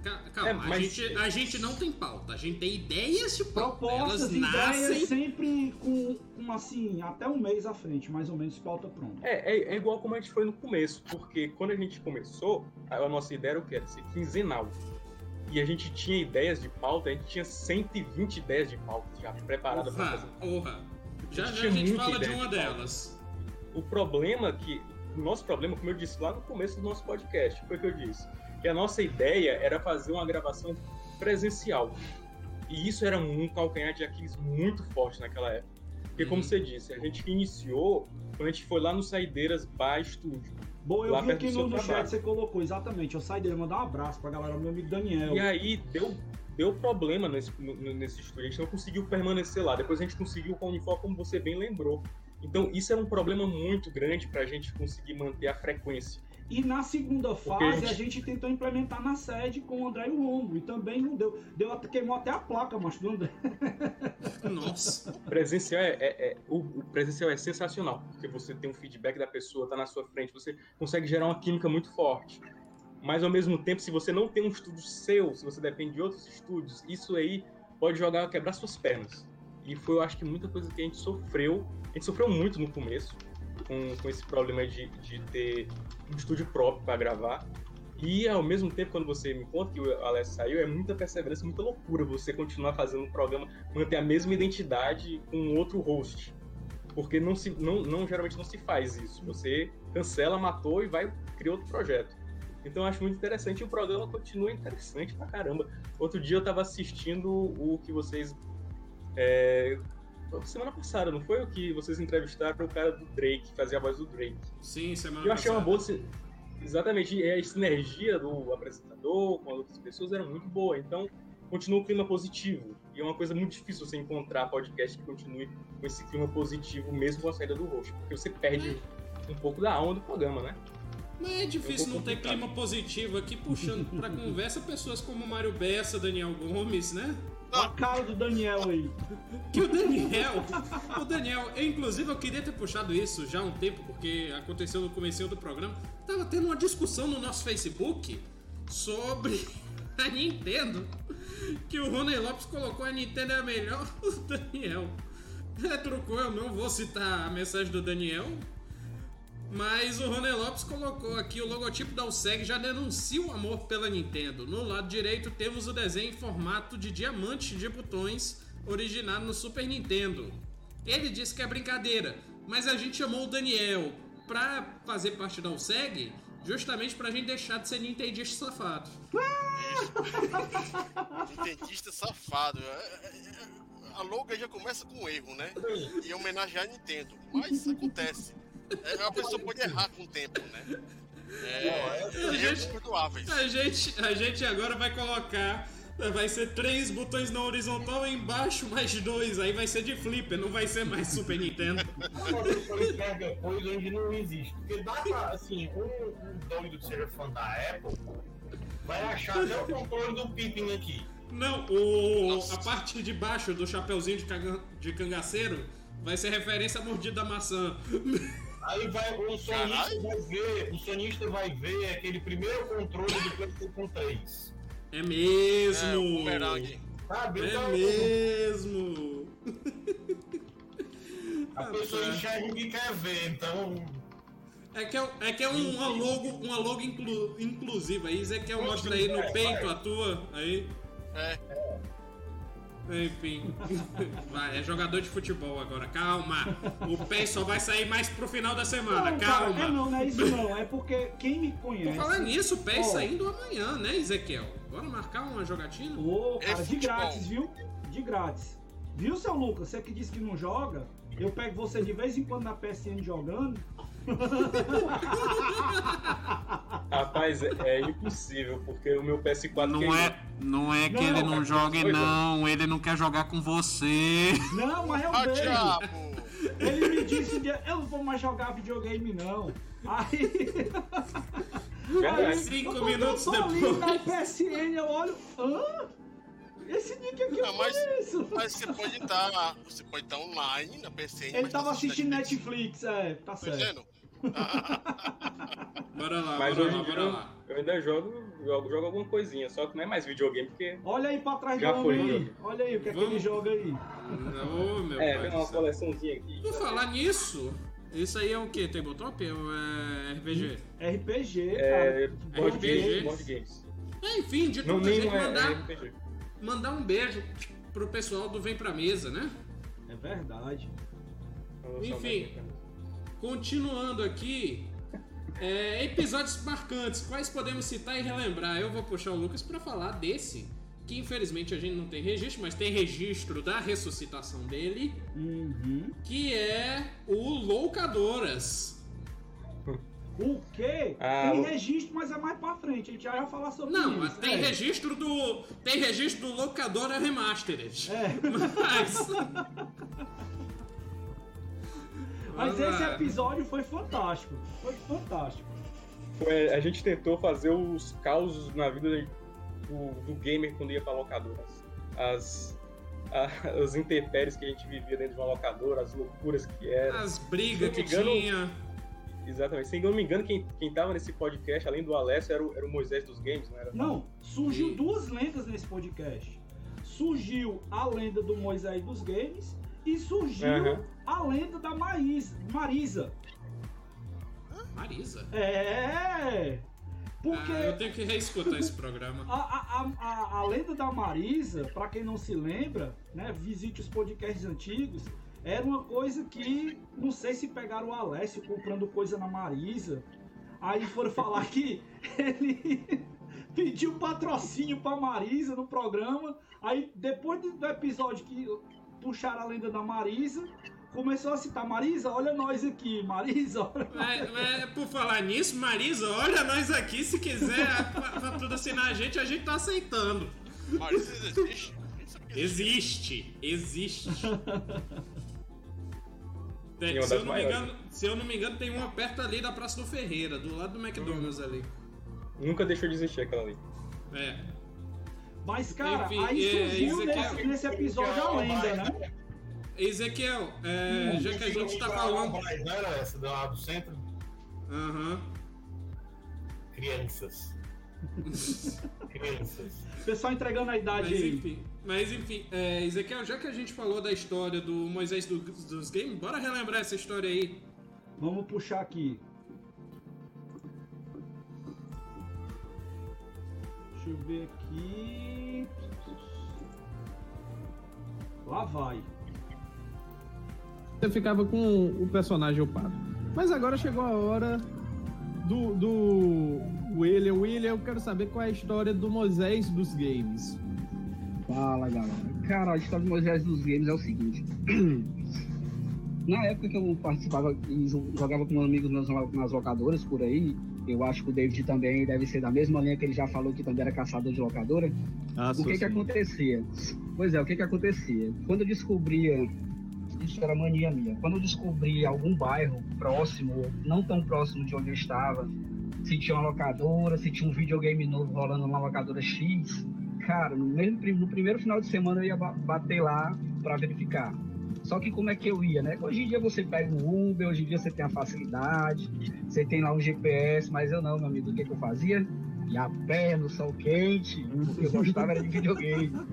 Ca- Calma, É, a, mas- gente, a gente não tem pauta, a gente tem ideias de pauta. Propostas, Elas ideias nascem. sempre com, com, assim, até um mês à frente, mais ou menos, pauta pronta. É, é, é igual como a gente foi no começo, porque quando a gente começou, a a nossa ideia era o quê? Era ser quinzenal. E a gente tinha ideias de pauta, a gente tinha 120 ideias de pauta já preparadas para fazer. porra. Já, A gente já a tinha gente muita fala de ideia uma de delas. O problema que. O nosso problema, como eu disse lá no começo do nosso podcast, foi o que eu disse. Que a nossa ideia era fazer uma gravação presencial. E isso era um calcanhar de Aquiles muito forte naquela época. Porque, como Uhum. você disse, a gente iniciou quando a gente foi lá no Saideiras Bar Estúdio. Bom, eu vi aqui no, chat você colocou, exatamente. Eu saí dele, mandar um abraço pra galera, meu amigo Daniel. E aí deu, deu problema nesse, nesse estúdio. A gente não conseguiu permanecer lá. Depois a gente conseguiu com o Unifor, como você bem lembrou. Então, isso era um problema muito grande pra gente conseguir manter a frequência. E na segunda fase a a gente- tentou implementar na sede com o André e o Romulo. E também não deu. deu até- queimou até a placa, mas do André. Nossa. Presencial é, é- é- o, o presencial é sensacional, porque você tem um feedback da pessoa, tá na sua frente, você consegue gerar uma química muito forte. Mas ao mesmo tempo, se você não tem um estúdio seu, se você depende de outros estúdios, isso aí pode jogar, quebrar suas pernas. E foi, eu acho que muita coisa que a gente sofreu. A gente sofreu muito no começo com, com esse problema de, de ter um estúdio próprio para gravar. E ao mesmo tempo, quando você me conta que o Alex saiu, é muita perseverança, muita loucura você continuar fazendo um programa, manter a mesma identidade com outro host. Porque não se, não, não, geralmente não se faz isso. Você cancela, matou e vai criar outro projeto. Então eu acho muito interessante e o programa continua interessante pra caramba. Outro dia eu tava assistindo o que vocês. É, semana passada, não foi o que vocês entrevistaram o cara do Drake, que fazia a voz do Drake. Sim, semana Eu achei uma passada. boa. si- Exatamente, a sinergia do apresentador com as outras pessoas era muito boa. Então, continua o clima positivo. E é uma coisa muito difícil você encontrar podcast que continue com esse clima positivo, mesmo com a saída do host. Porque você perde um pouco da alma do programa, né? Não é difícil É um não ter clima positivo aqui, puxando pra conversa pessoas como Mário Bessa, Daniel Gomes, né? A cara do Daniel aí. Que o Daniel, o Daniel, inclusive eu queria ter puxado isso já há um tempo, porque aconteceu no começo do programa. Tava tendo uma discussão no nosso Facebook sobre a Nintendo. Que o Rony Lopes colocou a Nintendo é a melhor, o Daniel. Retrucou, eu não vou citar a mensagem do Daniel. Mas o Rony Lopes colocou aqui o logotipo da USEG já denuncia o amor pela Nintendo. No lado direito temos o desenho em formato de diamante de botões originado no Super Nintendo. Ele disse que é brincadeira, mas a gente chamou o Daniel pra fazer parte da USEG justamente pra gente deixar de ser nintendista safado. Nintendista safado. É, é, é, A logo já começa com um erro, né? E homenagear a Nintendo. Mas acontece. É, a pessoa pode errar com o tempo, né? É, a erros gente- perdoáveis. A gente, a gente agora vai colocar. Vai ser três botões na horizontal e embaixo mais dois. Aí vai ser de flipper, não vai ser mais Super Nintendo. Uma enxerga coisa onde não existe. Porque dá pra, assim, um, um doido que seja fã da Apple vai achar até o controle do Pippin aqui. Não, o, a parte de baixo do chapeuzinho de, caga- de cangaceiro vai ser referência à mordida da maçã. Aí vai, um sonista vai ver, o sonista vai ver aquele primeiro controle do PlayStation 3. É É, o mesmo! bumerangue. Sabe? É Então, mesmo! a pessoa enxerga o que quer ver, então. É que é, é, que é uma logo, uma logo inclu, inclusiva aí. Zé quer mostra aí no peito a tua. Aí. É. Enfim. Vai, é jogador de futebol agora. Calma. O pé só vai sair mais pro final da semana. Não, cara, é Calma. não, não é isso não. É porque quem me Por conhece. falar nisso, o pé Ó. saindo amanhã, né, Ezequiel? Bora marcar uma jogatina? Ô, É cara, de futebol. grátis, viu? De grátis. Viu, seu Lucas? Você que disse que não joga, eu pego você de vez em quando na PSN jogando. Rapaz, é, é impossível, porque o meu PS4 Não queimou. é, não é que Não, ele não cara, jogue, foi, não. Ele não quer jogar com você. Não, mas eu Ah, vejo. diabo! Ele me disse eu não vou mais jogar videogame, não. Aí. Verdade. Cinco eu, minutos eu tô ali depois. na PSN, eu olho. Hã? Esse nick aqui eu Não, mas- conheço. Mas você pode estar. Você pode estar online na PCN. Ele tava tá assistindo Netflix, é, tá Tá certo. Bora lá, Mas bora hoje lá, bora lá. eu ainda jogo, jogo, jogo alguma coisinha, só que não é mais videogame, porque Olha aí pra trás Já do foi, homem aí. já. Olha aí o que é que Vamos. ele joga aí. Ô, meu é, pai tem do uma céu. coleçãozinha aqui. Por falar nisso, isso aí é o que? Tabletop ou é RPG? RPG, É, cara. RPG. games, board games. É, enfim, de Não, nem jeito, não é, é mandar, RPG. mandar um beijo pro pessoal do Vem Pra Mesa, né? É verdade. Não Enfim. Continuando aqui, é, episódios marcantes, quais podemos citar e relembrar? Eu vou puxar o Lucas pra falar desse, que infelizmente a gente não tem registro, mas tem registro da ressuscitação dele, Uhum. que é o Loucadoras. O quê? Ah, tem registro, mas é mais pra frente. A gente já vai falar sobre Não, isso. mas tem é. registro do. Tem registro do Locadora Remastered. É. Mas. Mas esse episódio foi fantástico. Foi fantástico. Foi- a gente tentou fazer os causos na vida do, do gamer quando ia pra locadoras. As, a- as intempéries que a gente vivia dentro de uma locadora, as loucuras que era. As brigas que engano- tinha. Exatamente. Se eu não me engano, quem, quem tava nesse podcast, além do Alessio, era o, era o Moisés dos Games, não era? Não, surgiu E- duas lendas nesse podcast. Surgiu a lenda do Moisés dos Games e surgiu Aham. a lenda da Marisa. Marisa. Marisa. É! Porque Ah, eu tenho que reescutar esse programa. a, a, a, a, a lenda da Marisa, pra quem não se lembra, né, visite os podcasts antigos, era uma coisa que, não sei se pegaram o Alessio comprando coisa na Marisa, aí foram falar que ele pediu patrocínio pra Marisa no programa, aí depois do episódio que puxaram a lenda da Marisa, começou a citar, Marisa, olha nós aqui, Marisa, olha Mas, mas, por falar nisso, Marisa, olha nós aqui, se quiser pra, pra tudo assinar a gente, a gente tá aceitando. Mas isso existe? Existe, existe. Tem- se, eu não me engano, se eu não me engano, tem uma perto ali da Praça do Ferreira, do lado do McDonald's ali. Nunca deixou de existir aquela ali. É. Mas, cara, Enfim, aí é, surgiu nesse, nesse episódio a lenda, né? Ezequiel, é, já que a gente tá falando. Não era essa do lado do centro? Aham. Crianças. Crianças. O pessoal entregando a idade Mas aí. enfim, mas enfim é, Ezequiel, já que a gente falou da história do Moisés do- dos games, bora relembrar essa história aí. Vamos puxar aqui. Deixa eu ver aqui. Lá vai. Você ficava com o personagem upado. Mas agora chegou a hora do, do William. William, eu quero saber qual é a história do Moisés dos games. Fala, galera. Cara, a história do Moisés dos Games é o seguinte. Na época que eu participava e jo- jogava com meus amigos nas, nas locadoras por aí, eu acho que o David também deve ser da mesma linha que ele já falou que também era caçador de locadora. Ah, o que que acontecia? Pois é, o que que acontecia? Quando eu descobria, isso era mania minha, quando eu descobria algum bairro próximo, não tão próximo de onde eu estava, se tinha uma locadora, se tinha um videogame novo rolando numa locadora X, cara, no, mesmo, no primeiro final de semana eu ia ba- bater lá para verificar. Só que como é que eu ia, né? Hoje em dia você pega um Uber, hoje em dia você tem a facilidade, você tem lá um GPS, mas eu não, meu amigo, o que, que eu fazia? Ia a pé no sol quente, porque eu gostava era de videogame.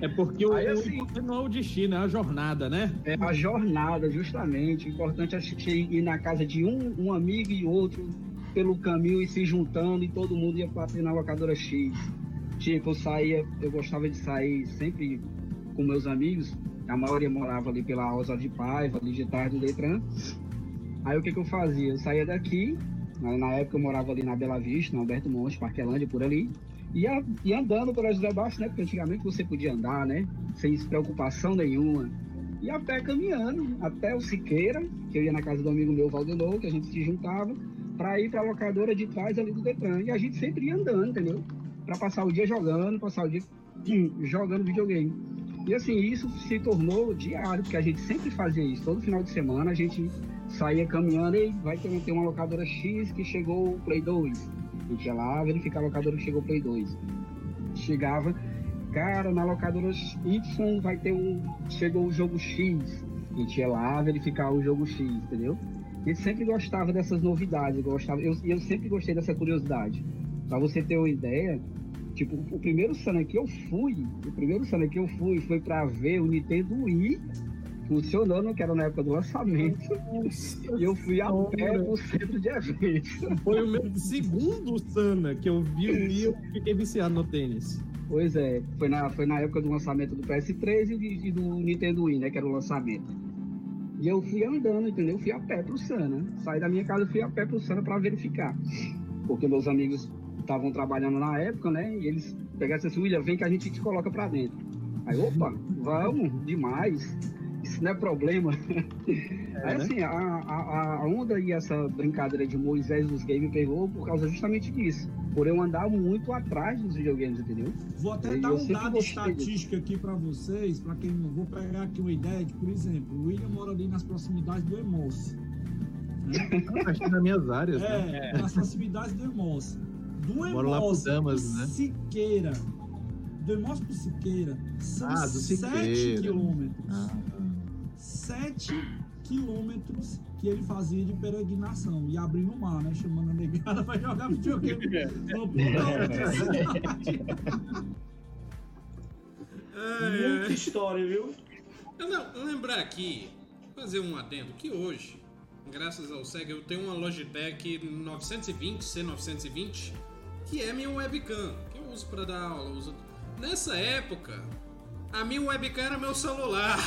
É porque o, Aí, o assim- não é o destino, é a jornada, né? É a jornada, justamente. O importante é ir na casa de um, um amigo e outro pelo caminho e se juntando e todo mundo ia bater na locadora X. Tipo, eu saía, eu gostava de sair sempre com meus amigos. A maioria morava ali pela Rosa de Paiva, ali de tarde do Detran. Aí o que, que eu fazia? Eu saía daqui, na, na época eu morava ali na Bela Vista, no Alberto Monte, Parquelândia, por ali. Ia, ia andando pela José Baixo, né? Porque antigamente você podia andar, né? Sem preocupação nenhuma. E a pé caminhando até o Siqueira, que eu ia na casa do amigo meu, Valdenor, que a gente se juntava, para ir para a locadora de trás ali do Detran. E a gente sempre ia andando, entendeu? Para passar o dia jogando, passar o dia jogando videogame. E assim, isso se tornou diário, porque a gente sempre fazia isso. Todo final de semana a gente saía caminhando e vai ter, uma locadora X que chegou o Play 2. A gente ia lá verificar a locadora que chegou o Play 2. Chegava, cara, na locadora Y vai ter um. Chegou o jogo X. A gente ia lá verificar o jogo X, entendeu? Gente sempre gostava dessas novidades, gostava, eu, eu sempre gostei dessa curiosidade. Pra você ter uma ideia, tipo, o primeiro Sana que eu fui, o primeiro Sana que eu fui foi pra ver o Nintendo Wii funcionando, que era na época do lançamento. e eu fui a pé pro centro de eventos. Foi o meu segundo Sana que eu vi o Wii e eu fiquei viciado no tênis. Pois é, foi na, foi na época do lançamento do PS3 e, e do Nintendo Wii, né, que era o lançamento. E eu fui andando, entendeu? Eu fui a pé pro Sana. Saí da minha casa e fui a pé pro Sana pra verificar. Porque meus amigos estavam trabalhando na época, né? E eles pegaram assim, William, vem que a gente te coloca pra dentro. Aí, opa, vamos, demais. Isso não é problema. Aí, né? assim, a, a, a onda e essa brincadeira de Moisés dos games pegou por causa justamente disso. Por eu andar muito atrás dos videogames, entendeu? Vou até Eu dar um dado estatístico aqui para vocês, para quem não vou pegar aqui uma ideia de, por exemplo, o William mora ali nas proximidades do Emoce. Né? Acho que nas minhas áreas, né? É, nas proximidades do Emoce. Do pro né? Siqueira. Do Emoce pro Siqueira são Ah, do 7 Siqueira. quilômetros. Ah. 7 quilômetros que ele fazia de peregrinação e abrir no mar, né? Chamando a negada pra jogar videogame no portal da cidade. Muita história, viu? Eu não, lembrar aqui, fazer um adendo, que hoje, graças ao SEG, eu tenho uma Logitech 920, C920, que é minha webcam, que eu uso pra dar aula. Uso... Nessa época, a minha webcam era meu celular.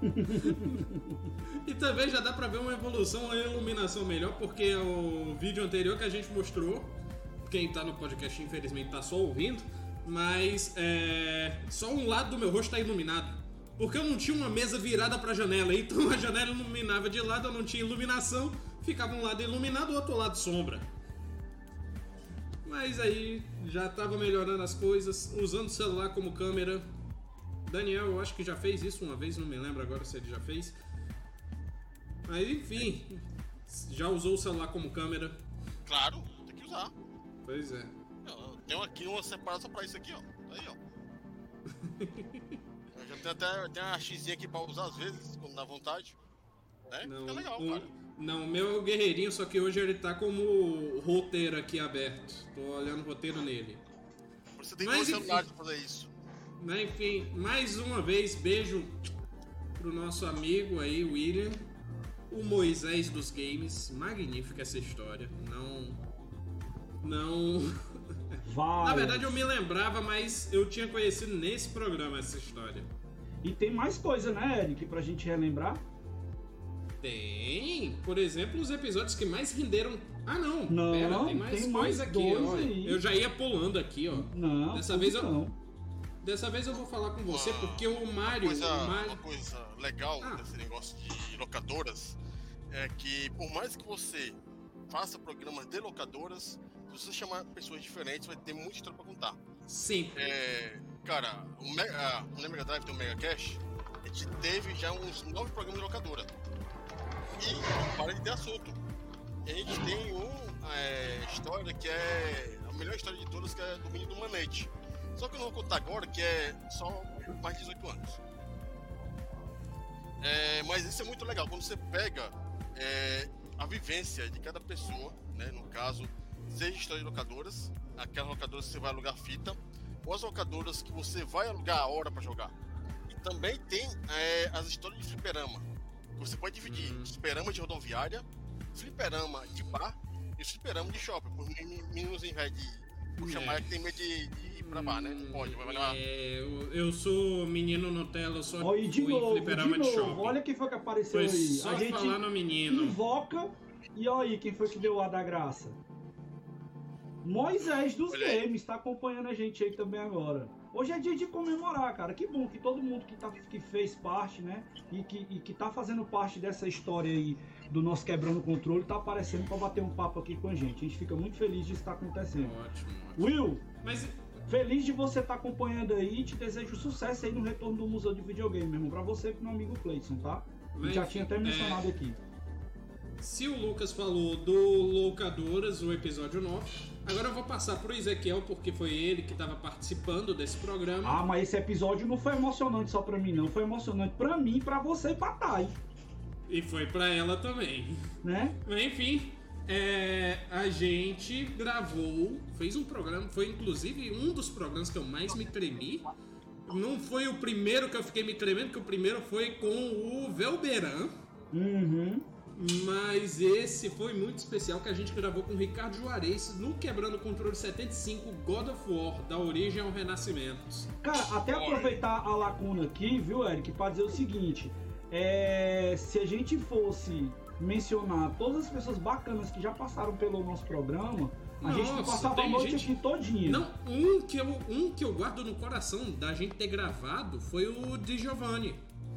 e também já dá pra ver uma evolução, uma iluminação melhor, porque o vídeo anterior que a gente mostrou, quem tá no podcast infelizmente tá só ouvindo, mas é, só um lado do meu rosto tá iluminado. Porque eu não tinha uma mesa virada pra janela, então a janela iluminava de lado, eu não tinha iluminação, ficava um lado iluminado, o outro lado sombra. Mas aí já tava melhorando as coisas, usando o celular como câmera. Daniel, eu acho que já fez isso uma vez, não me lembro agora se ele já fez. Mas enfim, já usou o celular como câmera. Claro, tem que usar. Pois é. Eu tenho aqui uma separada só pra isso aqui, ó. Aí, ó. Eu já tenho até tenho uma xizinha aqui pra usar às vezes, quando dá vontade. Né? Fica legal, o- cara. Não, o meu é o guerreirinho, só que hoje ele tá como roteiro aqui aberto. Tô olhando o roteiro nele. Você tem Mas enfim. celulares pra fazer isso. Mas enfim, mais uma vez, beijo pro nosso amigo aí, William. O Moisés dos games. Magnífica essa história. Não. Não. Na Várias. verdade eu me lembrava, mas eu tinha conhecido nesse programa essa história. E tem mais coisa, né, Eric, pra gente relembrar? Tem, por exemplo, os episódios que mais renderam. Ah, não, Não, pera, tem mais tem coisa mais aqui, ó. aí. Eu já ia pulando aqui, ó. Não, Dessa vez eu, não. dessa vez eu vou falar com você porque o Uma Mario, coisa, o Mario, uma coisa legal desse negócio de locadoras é que por mais que você faça programas de locadoras, se você chamar pessoas diferentes, vai ter muita história pra contar. Sim. É, cara, o Mega, ah, no Mega Drive tem o Mega Cash, a gente teve já uns nove programas de locadora. E para de ter assunto. E a gente tem uma é, história que é a melhor história de todas, que é do menino do Manete. Só que eu não vou contar agora, que é só mais de 18 anos. É, mas isso é muito legal, quando você pega é, a vivência de cada pessoa, né? No caso, seja história de locadoras, aquelas locadoras que você vai alugar fita, ou as locadoras que você vai alugar a hora para jogar. E também tem é, as histórias de fliperama. Você pode dividir fliperama de rodoviária, fliperama de bar e fliperama de shopping. Meni- meninos em velho de por É. chamar que tem medo de, de ir pra bar, né? Não pode, vai levar. É, eu, eu sou menino Nutella, eu só e de fui novo, de fliperama de, novo, shopping. olha quem foi que apareceu Foi aí. só a gente falar no menino. invoca e olha aí quem foi que deu o ar da graça. Moisés dos Olha. Games tá acompanhando a gente aí também agora. Hoje é dia de comemorar, cara. Que bom que todo mundo que, tá, que fez parte, né? E que, e que tá fazendo parte dessa história aí do nosso quebrando o controle tá aparecendo pra bater um papo aqui com a gente. A gente fica muito feliz de estar acontecendo. Ótimo, ótimo. Will, Mas Feliz de você estar acompanhando aí. Te desejo sucesso aí no retorno do Museu de Videogame, meu irmão. Pra você e pro meu amigo Cleiton, tá? Mas, já tinha até mencionado é, aqui. Se o Lucas falou do Locadoras, o episódio 9, agora eu vou passar pro Ezequiel, porque foi ele que estava participando desse programa. Ah, mas esse episódio não foi emocionante só pra mim, não. Foi emocionante pra mim, pra você e pra Thay, E foi pra ela também. né? Mas, Enfim, é, a gente gravou, fez um programa, foi inclusive um dos programas que eu mais me tremi. Não foi o primeiro que eu fiquei me tremendo, que o primeiro foi com o Velberan. Uhum. Mas esse foi muito especial que a gente gravou com o Ricardo Juarez no Quebrando o Controle 75 God of War, da origem ao renascimento. Cara, até aproveitar a lacuna aqui, viu, Eric, pra dizer o seguinte: é, se a gente fosse mencionar todas as pessoas bacanas que já passaram pelo nosso programa, a gente Nossa, passava a noite gente- aqui todinha. Não, um que, eu, um que eu guardo no coração da gente ter gravado foi o de Giovanni.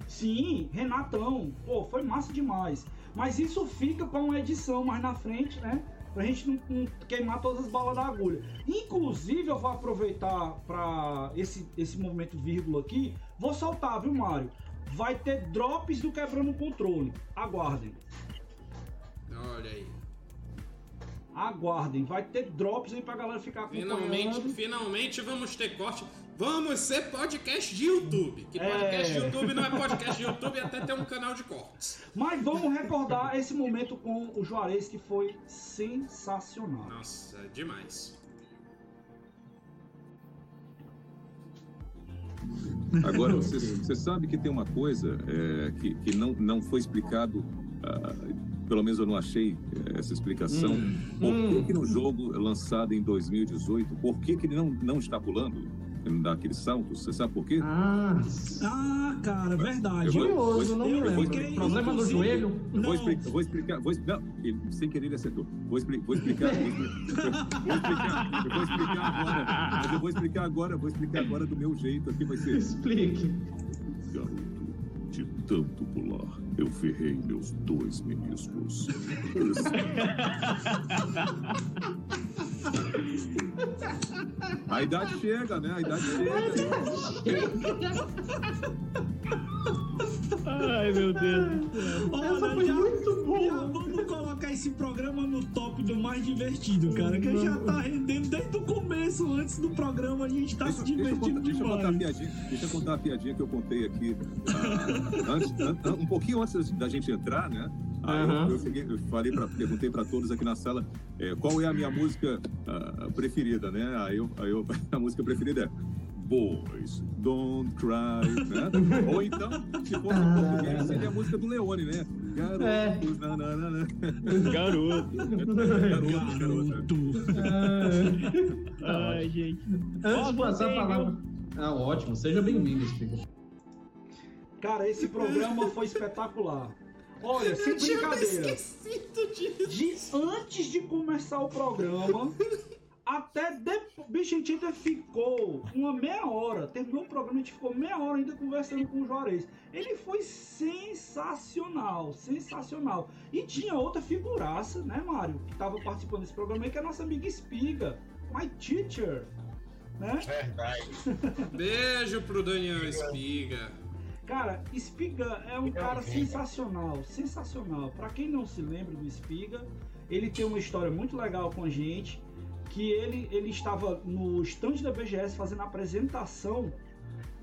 Sim, Renatão. Pô, foi massa demais. Mas isso fica pra uma edição mais na frente, né? Pra gente não, não queimar todas as balas da agulha. Inclusive, eu vou aproveitar pra esse, esse momento vírgula aqui. Vou soltar, viu, Mário? Vai ter drops do Quebrando o Controle. Aguardem. Olha aí. Aguardem. Vai ter drops aí pra galera ficar acompanhando. Finalmente, finalmente vamos ter corte. Vamos ser podcast de YouTube. Que podcast É. de YouTube não é podcast de YouTube, é até ter um canal de cortes. Mas vamos recordar esse momento com o Juarez que foi sensacional. Nossa, demais. Agora, você, você sabe que tem uma coisa é, que, que não, não foi explicado, ah, pelo menos eu não achei eh, essa explicação. Por que, que no jogo lançado em 2018, por que, que ele não, não está pulando daquele salto? Você sabe por quê? Ah, Ah, cara, verdade. Eu vou- curioso, não me lembro. Problema no joelho? Eu vou, explicar, vou explicar, vou não, sem querer ele acertou. Vou, expli- vou explicar, vou, expli- vou explicar, eu vou explicar agora, mas eu vou explicar agora, vou explicar agora do meu jeito aqui, vai ser. Explique. Garoto, de tanto pular, eu ferrei meus dois meniscos. A idade chega, né? A idade chega. Ai, meu Deus. Olha, já, já vamos colocar esse programa no top do mais divertido, cara. Que já tá rendendo desde o começo, antes do programa, a gente tá se Deixa eu, contar, divertindo deixa eu contar a demais. piadinha, deixa eu contar a piadinha que eu contei aqui ah, antes- an- an- um pouquinho antes da gente entrar, né? Aí eu- Aham. eu, cheguei- eu falei para perguntei para todos aqui na sala é, qual é a minha música ah, preferida, né? Aí, eu, aí eu- a música preferida é Boys, Don't Cry, né? Ou então, se for em português, seria a música do Leone, né? Garotos, na, na, na, na. Garoto. Garotos, garotos. Ai, gente. Antes de passar a palavra. Ah, ótimo. Seja bem-vindo. Cara, esse programa foi espetacular. Olha, sem brincadeira. De antes de começar o programa, até depois. Bicho, a gente ainda ficou uma meia hora. Terminou o programa, a gente ficou meia hora ainda conversando com o Juarez. Ele foi sensacional, sensacional. E tinha outra figuraça, né, Mário? Que tava participando desse programa aí, que é a nossa amiga Espiga, my teacher. Né? Verdade. Beijo pro Daniel Espiga. Cara, Espiga é um cara sensacional, sensacional. Pra quem não se lembra do Espiga, ele tem uma história muito legal com a gente, que ele, ele estava no stand da BGS fazendo a apresentação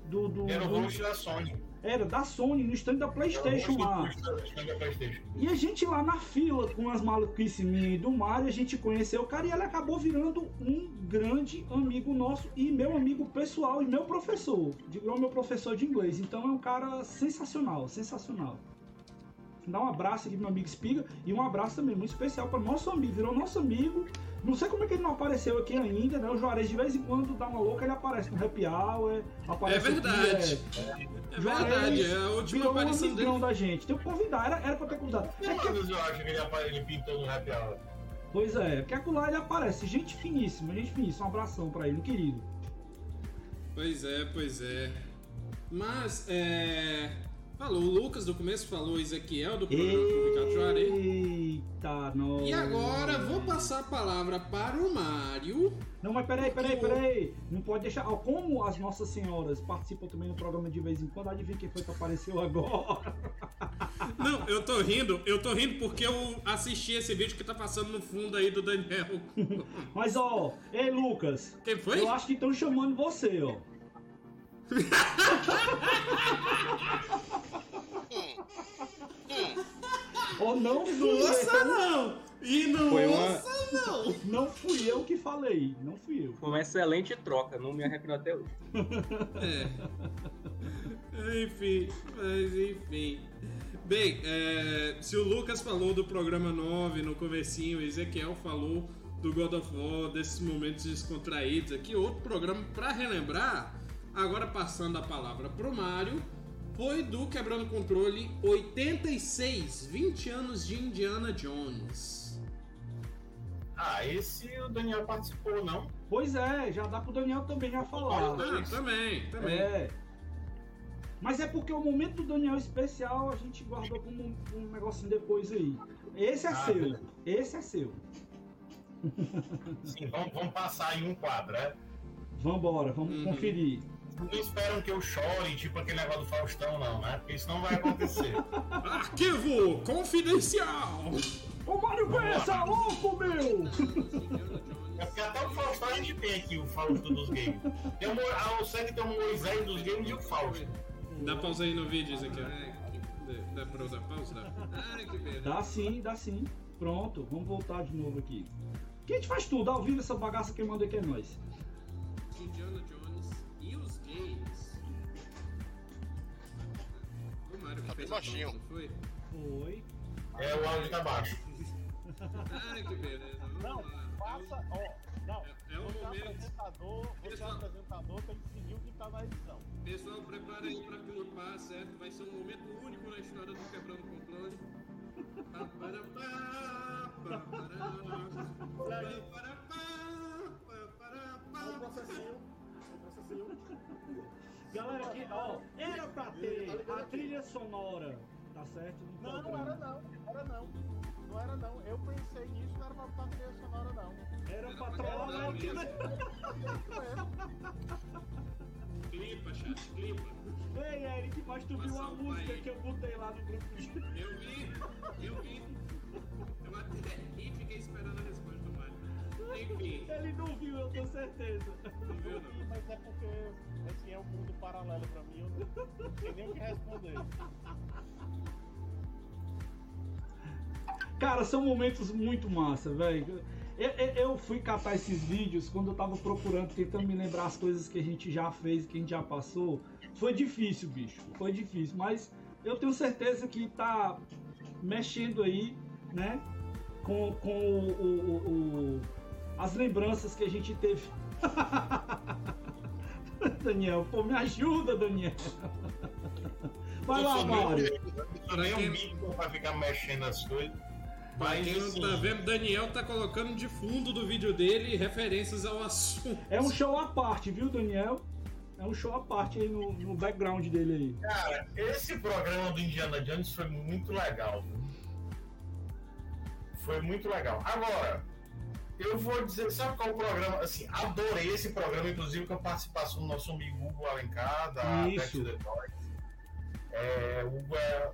do... do Era o do- da Sony. Era da Sony, no stand da Playstation lá. E a gente lá na fila com as maluquices minhas e do Mario, a gente conheceu o cara e ele acabou virando um grande amigo nosso e meu amigo pessoal e meu professor. Virou meu professor de inglês. Então é um cara sensacional, sensacional. Dá um abraço aqui pro meu amigo Espiga e um abraço também muito especial para nosso amigo, virou nosso amigo. Não sei como é que ele não apareceu aqui ainda, né? O Juarez de vez em quando dá uma louca, ele aparece no Happy Hour, É aparece aqui, verdade. é. É verdade, é a última aparição dele. da gente. Tem que convidar, era, era pra ter convidado. É que eu acho que ele, ele pintou no Happy Hour? Pois é, porque acolá ele aparece. Gente finíssima, gente finíssima. Um abração pra ele, querido. Pois é, pois é. Mas, é. Falou o Lucas do começo, falou o Ezequiel do programa do Ricardo Juarez. Eita, não. E agora vou passar a palavra para o Mário. Não, mas peraí, peraí, peraí. Não pode deixar. Como as nossas senhoras participam também no programa de vez em quando, adivinha quem foi que apareceu agora? Não, eu tô rindo, eu tô rindo porque eu assisti esse vídeo que tá passando no fundo aí do Daniel. Mas ó, ei Lucas. Quem foi? Eu acho que estão chamando você, ó. Ó, não fui Nossa, eu. não! E não, Foi uma- nossa, não! Não fui eu que falei, não fui eu. Foi uma excelente troca, não me arrependo até hoje. É. Enfim, mas enfim. Bem, é, se o Lucas falou do programa 9 no comecinho, o Ezequiel falou do God of War, desses momentos descontraídos aqui, outro programa para relembrar, agora passando a palavra pro Mário, foi do Quebrando Controle 86, 20 anos de Indiana Jones. Ah, esse o Daniel participou, não? Pois é, já dá pro Daniel também já falar. Ah, também, também. É. Mas é porque o momento do Daniel especial a gente guardou como um, um negocinho depois aí. Esse é Ah, seu. beleza. Esse é seu. Sim, vamos, vamos passar aí um quadro, né? Vambora, vamos Uhum. conferir. Não esperam que eu chore, tipo aquele negócio do Faustão, não, né? Porque isso não vai acontecer. Arquivo confidencial! Ô Mário Bessa, louco, meu! É porque até o Faustão a gente tem aqui, o Fausto dos games. Tem o, Mo- ah, tem o Moisés dos games e o Fausto. Dá pausa aí no vídeo, Ezequiel. Dá pra eu dar pausa? Dá. Dá sim, dá sim. Pronto, vamos voltar de novo aqui. Que a gente faz tudo, ao vivo essa bagaça quem manda aqui é nós. Indiana Jones O que Tá fez a baixinho. foi? Foi. É, o áudio tá baixo. Ai, que beleza. Vamos Não, lá. faça, ó. Não, É um você é momento. apresentador, você é Pessoal. apresentador, tem que seguir o que tá na edição. Pessoal, prepara aí pra clipar, certo? Vai ser um momento único na história do Quebrando Controle. Pá, para, pá, pá, para, pá, para, pá, pá, para, pá. O processinho, o processinho. Galera, aqui, ó, era pra ter a trilha sonora, tá certo? Não, não era não, era não. Não era não. Eu pensei nisso, não era pra botar trilha sonora não. Era pra trollar Léo que Clipa, chat, clipa. Ei, Eric, mas tu viu a música que eu botei lá no grupo de. Eu vi, eu vi. Eu até e fiquei esperando a resposta. Enfim, Ele não viu, eu tenho certeza. não viu não. Mas é porque esse é um mundo paralelo pra mim, eu não sei nem o que responder. Cara, são momentos muito massa, velho. Eu, eu- eu fui catar esses vídeos quando eu tava procurando, tentando me lembrar as coisas que a gente já fez, que a gente já passou. Foi difícil, bicho. Foi difícil. Mas eu tenho certeza que tá mexendo aí, né? Com, com o- o- o- as lembranças que a gente teve. Daniel, pô, me ajuda, Daniel. Vai lá, Mário. Eu sou nem um bico pra ficar mexendo as coisas. Mas assim, tá vendo, Daniel tá colocando de fundo do vídeo dele referências ao assunto. É um show à parte, viu, Daniel? É um show à parte aí no, no background dele aí. Cara, esse programa do Indiana Jones foi muito legal. viu? Foi muito legal. Agora, eu vou dizer, sabe qual o programa? Assim, adorei esse programa, inclusive com a participação do nosso amigo Hugo Alencar, da Isso. Back to. É, o Hugo é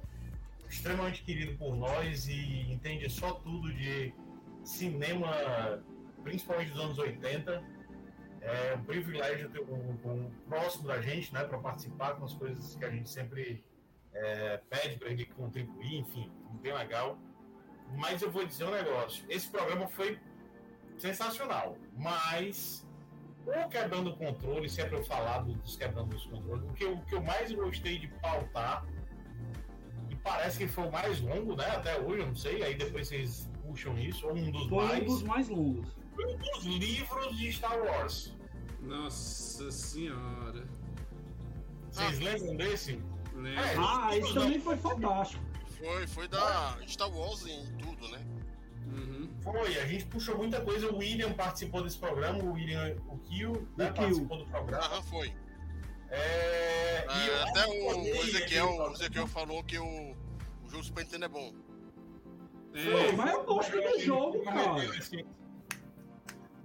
extremamente querido por nós e entende só tudo de cinema, principalmente dos anos 80. É um privilégio ter um, um próximo da gente, né, para participar com as coisas que a gente sempre é, pede para ele contribuir, enfim, bem legal. Mas eu vou dizer um negócio: esse programa foi sensacional, mas o quebrando o controle, se é para eu falar do- dos quebrando os controles, o que, eu, o que eu mais gostei de pautar, e parece que foi o mais longo, né, até hoje, eu não sei, aí depois vocês puxam isso, ou um dos Foi mais, um dos mais longos. foi um dos livros de Star Wars. Nossa senhora. Vocês lembram desse? Né? É, Ah, esse não. também foi fantástico. Foi, foi da Star Wars em tudo, né? Uhum. Foi, a gente puxou muita coisa. O William participou desse programa, o William, o Kill, né, participou do programa. Aham, foi. É, e Ah, até o, Ezequiel, o Ezequiel falou que o, o jogo Super Nintendo é bom. Pô, mas eu gosto do jogo, cara.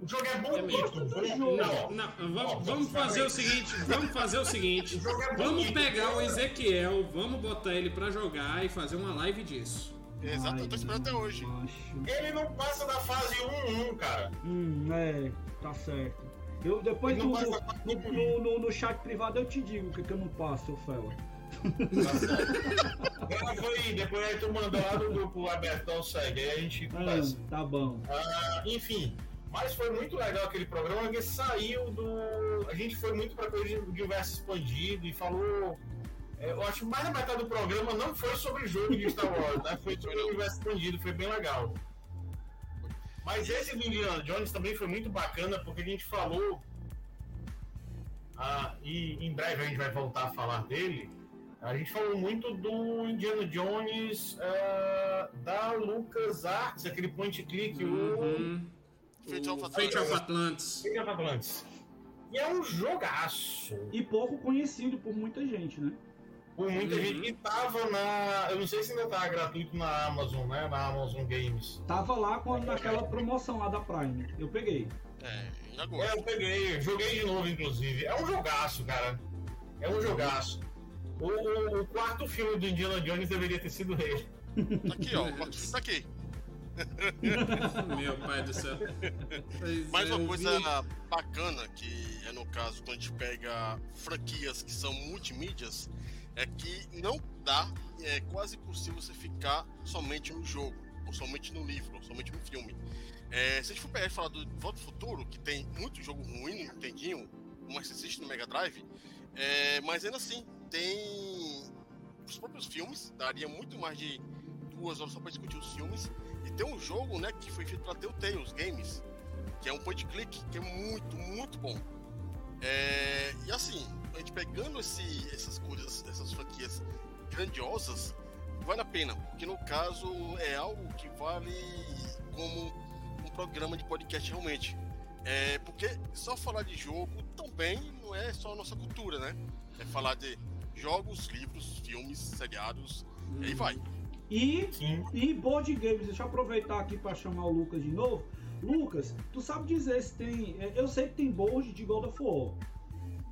O jogo é É bonito. Não, não, vamos, vamos fazer o seguinte, vamos fazer o seguinte, é vamos pegar o Ezequiel, vamos botar ele pra jogar e fazer uma live disso. Exato, eu tô esperando até hoje. Ele não passa da fase 1-1, cara. Hum, é, tá certo. Eu, depois no, passa no, no, no- no chat privado eu te digo o que, que eu não passo, seu fela. Ela foi, depois aí tu manda lá no grupo abertão, segue, aí a gente Ah, tá bom. Ah, enfim, mas foi muito legal aquele programa que saiu do. A gente foi muito pra coisa do universo expandido e falou. É, Eu acho que mais da metade do programa não foi sobre jogo de Star Wars, né? Foi sobre o universo expandido, foi bem legal. Mas esse do Indiana Jones também foi muito bacana porque a gente falou. Ah, e em breve a gente vai voltar a falar dele. A gente falou muito do Indiana Jones ah, da Lucas Arts, aquele point click, Uhum. o Fate of Fate of Atlantis. Fate of Atlantis. E é um jogaço. E pouco conhecido por muita gente, né? Por muita Uhum. gente que tava na. Eu não sei se ainda tá gratuito na Amazon, né? Na Amazon Games. Tava lá quando naquela promoção lá da Prime. Eu peguei. É, ainda É, eu peguei, joguei de novo, inclusive. É um jogaço, cara. É um jogaço. O, o- o quarto filme do Indiana Jones deveria ter sido ele. Tá aqui, ó. o quarto filme Tá aqui. Meu pai do céu. Pois Mais é, uma coisa vi- bacana que é no caso quando a gente pega franquias que são multimídias é que não dá, é quase impossível você ficar somente no jogo, ou somente no livro, ou somente no filme. É, se a gente for pegar e falar do Volta ao Futuro, que tem muito jogo ruim no Nintendinho, no Master System, no Mega Drive, é, mas ainda assim tem os próprios filmes, daria muito mais de duas horas só para discutir os filmes. E tem um jogo, né, que foi feito para Telltale Games, que é um point click, que é muito, muito bom. É, e assim, a gente pegando esse, essas coisas, essas franquias grandiosas, vale a pena, porque no caso é algo que vale como um programa de podcast realmente. É, porque só falar de jogo também não é só a nossa cultura, né? É falar de jogos, livros, filmes, seriados, e aí vai. E, e board games, deixa eu aproveitar aqui para chamar o Lucas de novo. Lucas, tu sabe dizer se tem. é, Eu sei que tem board de God of War.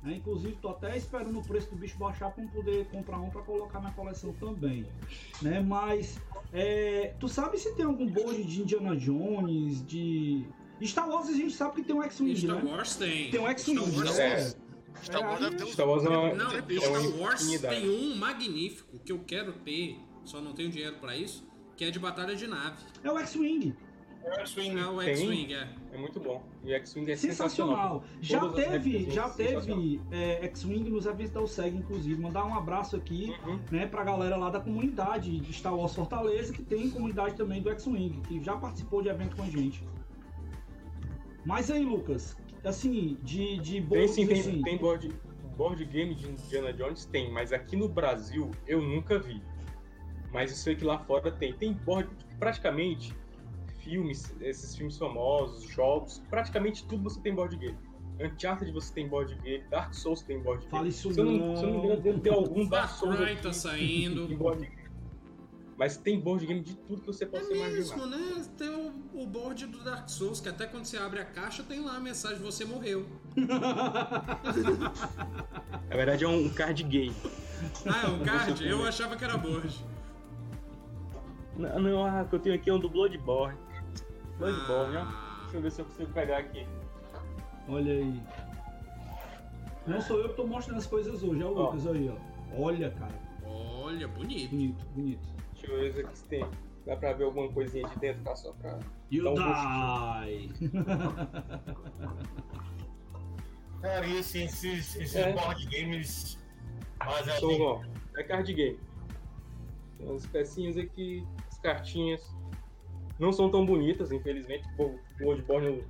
né? Inclusive, tô até esperando o preço do bicho baixar para poder comprar um para colocar na coleção também. Né? Mas é, tu sabe se tem algum board de Indiana Jones, de. Star Wars a gente sabe que tem um X-Wing, Star né? Wars tem. Tem um X-Wing, Star Wars né? tem. Star Wars deve ter uns Star Wars é Não, é Star Wars tem um magnífico que eu quero ter, só não tenho dinheiro pra isso, que é de batalha de nave. É o X-Wing. É o X-Wing. É o Tem? X-Wing, é. É muito bom. E o X-Wing é sensacional. Sensacional. Já Todas teve, já teve é, X-Wing nos eventos da USEG, inclusive. Mandar um abraço aqui, Uhum. né, pra galera lá da comunidade de Star Wars Fortaleza, que tem comunidade também do X-Wing, que já participou de evento com a gente. Mas aí, Lucas, assim, de, de Tem boards, sim, tem, assim, tem board, board game de Indiana Jones? Tem, mas aqui no Brasil eu nunca vi. Mas eu sei que lá fora tem. Tem board, praticamente, filmes, esses filmes famosos, jogos, praticamente tudo você tem board game. Uncharted você tem board game, Dark Souls tem board game. Fala isso se, eu não, não. se eu não me engano, deve ter algum Dark Far Souls Cry aqui tá saindo. em board game. Mas tem board game de tudo que você É possa imaginar. mesmo, né? Tem o, o board do Dark Souls, que até quando você abre a caixa tem lá a mensagem você morreu. Na verdade é um card game. Ah, é um card? Eu achava que era board. Não, não, ah, que eu tenho aqui é um do Bloodborne. Bloodborne, ó. Ah, Deixa eu ver se eu consigo pegar aqui. Olha aí. Não sou eu que tô mostrando as coisas hoje, é o Ó. Lucas aí, ó. Olha, cara. olha, bonito. Bonito, bonito. Deixa eu ver aqui se tem. Dá pra ver alguma coisinha de dentro, tá? Só pra. You Dá um die! Cara, e assim, esses, esses É. board games. Mas é ó, card game. Tem umas pecinhas aqui, as cartinhas. Não são tão bonitas, infelizmente. O Bloodborne,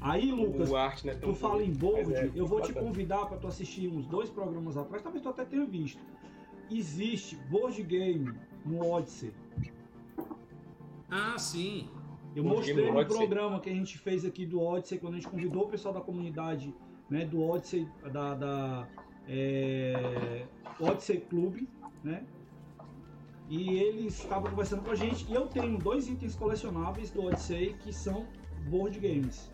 Aí, Lucas, o arte, né? Tu fala em board, Mas é, eu vou te bacana. convidar para tu assistir uns dois programas atrás, talvez tu até tenha visto. Existe board game no Odyssey. Ah, sim. Eu Board mostrei no programa que a gente fez aqui do Odyssey, quando a gente convidou o pessoal da comunidade né, do Odyssey, da, da, é, Odyssey Club, né? E eles estavam conversando com a gente. E eu tenho dois itens colecionáveis do Odyssey que são board games.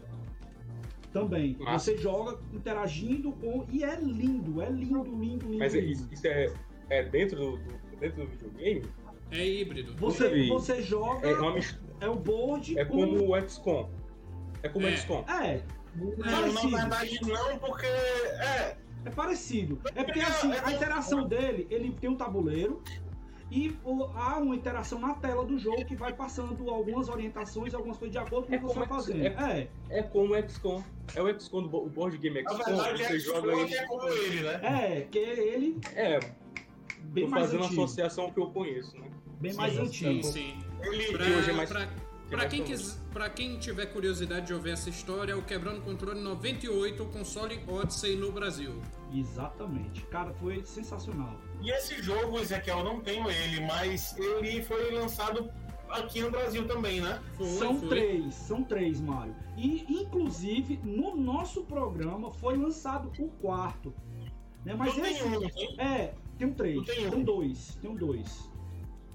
Também. Você joga interagindo com. E é lindo, é lindo, lindo, lindo. Mas é lindo. isso, isso é, é dentro, do, do- dentro do videogame? É híbrido. Você, você joga. É uma É o board. É com- como o XCOM. É como o É. XCOM. É. Não, na verdade não, porque. É. É parecido. É porque assim, a interação dele, ele tem um tabuleiro e há uma interação na tela do jogo que vai passando algumas orientações, algumas coisas de acordo com o É que você vai fazendo. é- É, É como o XCOM. É o XCOM do o board game Na XCOM. verdade, Você é joga ele. é como ele, né? é, que ele É, bem tô mais fazendo uma antigo. associação que eu conheço, né? Bem Sim, mais sim. antigo. Sim. Ele, Pra, Que hoje é mais- pra- mais quem quis, pra quem tiver curiosidade de ouvir essa história, é o Quebrando Controle 98, o console Odyssey no Brasil. Exatamente. Cara, foi sensacional. E esse jogo, Ezequiel, eu não tenho ele, mas ele foi lançado aqui no Brasil também, né? Foi, são foi. três, são três, Mário. E, inclusive, no nosso programa foi lançado o quarto. Né? Mas Não tem esse. um, não tem? É, tem um três. Tem um dois. Tem um dois.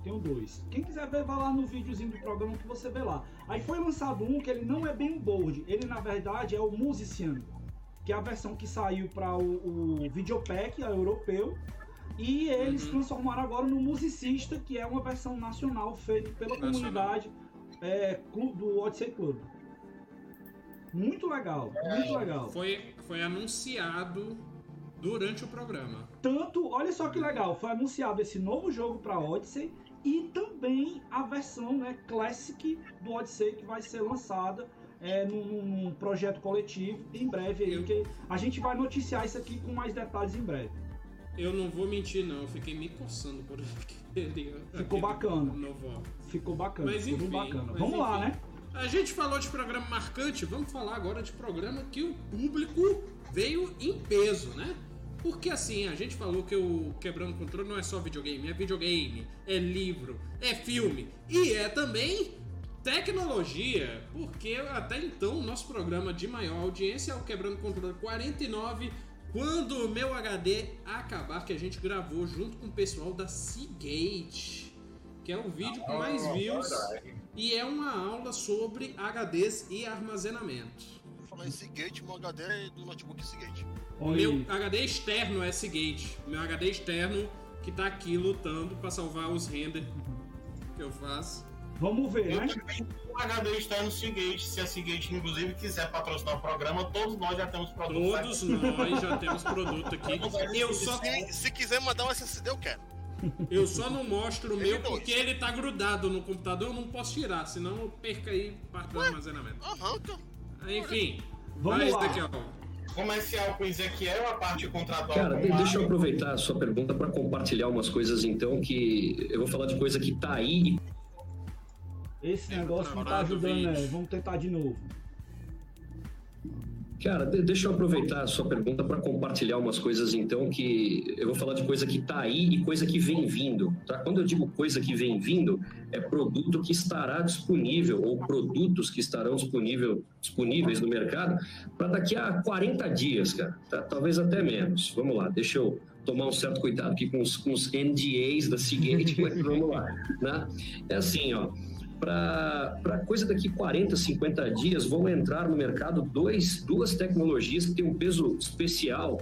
Tem um dois. Quem quiser ver, vai lá no videozinho do programa que você vê lá. Aí foi lançado um que ele não é bem board. Ele, na verdade, é o Musician. Que é a versão que saiu para o, o Videopack, a europeu. E eles Uhum. transformaram agora no Musicista, que é uma versão nacional feita pela Nacional. comunidade é, do Odyssey Club. Muito legal, muito legal. Foi, foi anunciado durante o programa. Tanto, olha só que legal, foi anunciado esse novo jogo para Odyssey e também a versão né, Classic do Odyssey que vai ser lançada é, num, num- projeto coletivo em breve aí, que a gente vai noticiar isso aqui com mais detalhes em breve. Eu não vou mentir, não. Eu fiquei me coçando por aquele. Ficou aquele bacana. Novo. Ficou bacana, Mas enfim, bacana. mas Vamos lá, enfim. né? A gente falou de programa marcante, vamos falar agora de programa que o público veio em peso, né? Porque assim, a gente falou que o Quebrando Controle não é só videogame, é videogame, é livro, é filme e é também tecnologia, porque até então o nosso programa de maior audiência é o Quebrando Controle 49, quando o meu HD acabar, que a gente gravou junto com o pessoal da Seagate, que é o vídeo com mais views e é uma aula sobre HDs e armazenamento. Falar em Seagate, meu HD é do notebook Seagate. Meu aí. HD externo é Seagate. Meu HD externo que tá aqui lutando pra salvar os render que eu faço. Vamos ver, Eu né? também um HD externo Seagate. Se a Seagate, inclusive, quiser patrocinar o programa, todos nós já temos produto. Todos nós já temos produto aqui. Eu só, Se, se quiser mandar um SSD, eu quero. eu só não mostro o meu porque ele tá grudado no computador, eu não posso tirar, senão eu perco aí parte do armazenamento. Arranca. Enfim, Vamos lá. daqui a Comercial com Ezequiel, a parte contratual Cara, deixa eu aproveitar a sua pergunta para compartilhar umas coisas então que eu vou falar de coisa que tá aí Esse negócio não tá ajudando, né? Vamos tentar de novo. Cara, de- deixa eu aproveitar a sua pergunta para compartilhar umas coisas então que eu vou falar de coisa que tá aí e coisa que vem vindo, tá? Quando eu digo coisa que vem vindo, é produto que estará disponível ou produtos que estarão disponível, disponíveis no mercado para daqui a 40 dias, cara, tá? Talvez até menos. Vamos lá, deixa eu tomar um certo cuidado aqui com os, com os NDAs da Seagate, mas vamos lá, né? É assim, ó, para coisa daqui 40, 50 dias, vão entrar no mercado dois, duas tecnologias que têm um peso especial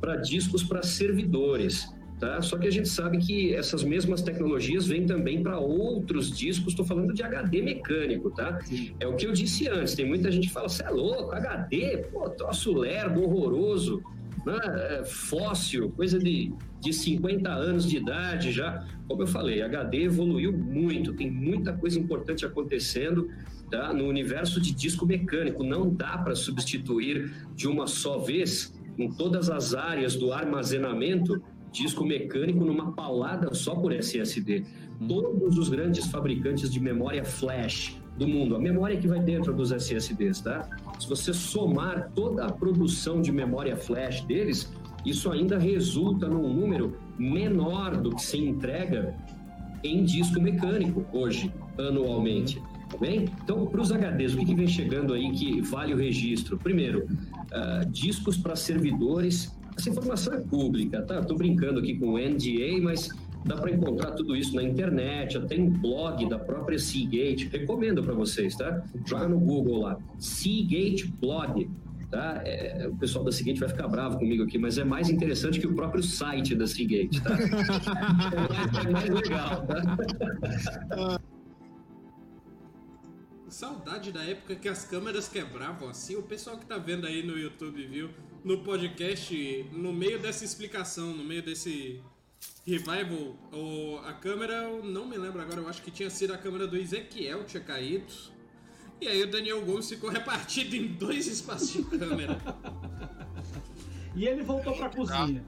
para discos para servidores. Tá? Só que a gente sabe que essas mesmas tecnologias vêm também para outros discos, estou falando de HD mecânico, tá? É o que eu disse antes, tem muita gente que fala, você é louco, HD, pô, troço lerdo, horroroso, né? Fóssil, coisa de, de 50 anos de idade já. Como eu falei, HD evoluiu muito, tem muita coisa importante acontecendo tá? no universo de disco mecânico. Não dá para substituir de uma só vez em todas as áreas do armazenamento disco mecânico numa paulada só por SSD. Todos os grandes fabricantes de memória flash do mundo, a memória que vai dentro dos SSDs, tá? Se você somar toda a produção de memória flash deles, isso ainda resulta num número menor do que se entrega em disco mecânico hoje, anualmente. Tá bem? Então, para os HDs, o que, que vem chegando aí que vale o registro? Primeiro, ah, discos para servidores Essa informação é pública, tá? Tô brincando aqui com o NDA, mas dá para encontrar tudo isso na internet, até em blog da própria Seagate. Recomendo para vocês, tá? Joga no Google lá, Seagate Blog. Tá? É, o pessoal da Seagate vai ficar bravo comigo aqui, mas é mais interessante que o próprio site da Seagate, tá? é, mais, é mais legal, tá? Saudade da época que as câmeras quebravam assim. O pessoal que tá vendo aí no YouTube viu no podcast, no meio dessa explicação, no meio desse revival, o, a câmera, eu não me lembro agora, eu acho que tinha sido a câmera do Ezequiel, tinha caído. E aí o Daniel Gomes ficou repartido em dois espaços de câmera. E ele voltou pra cozinha.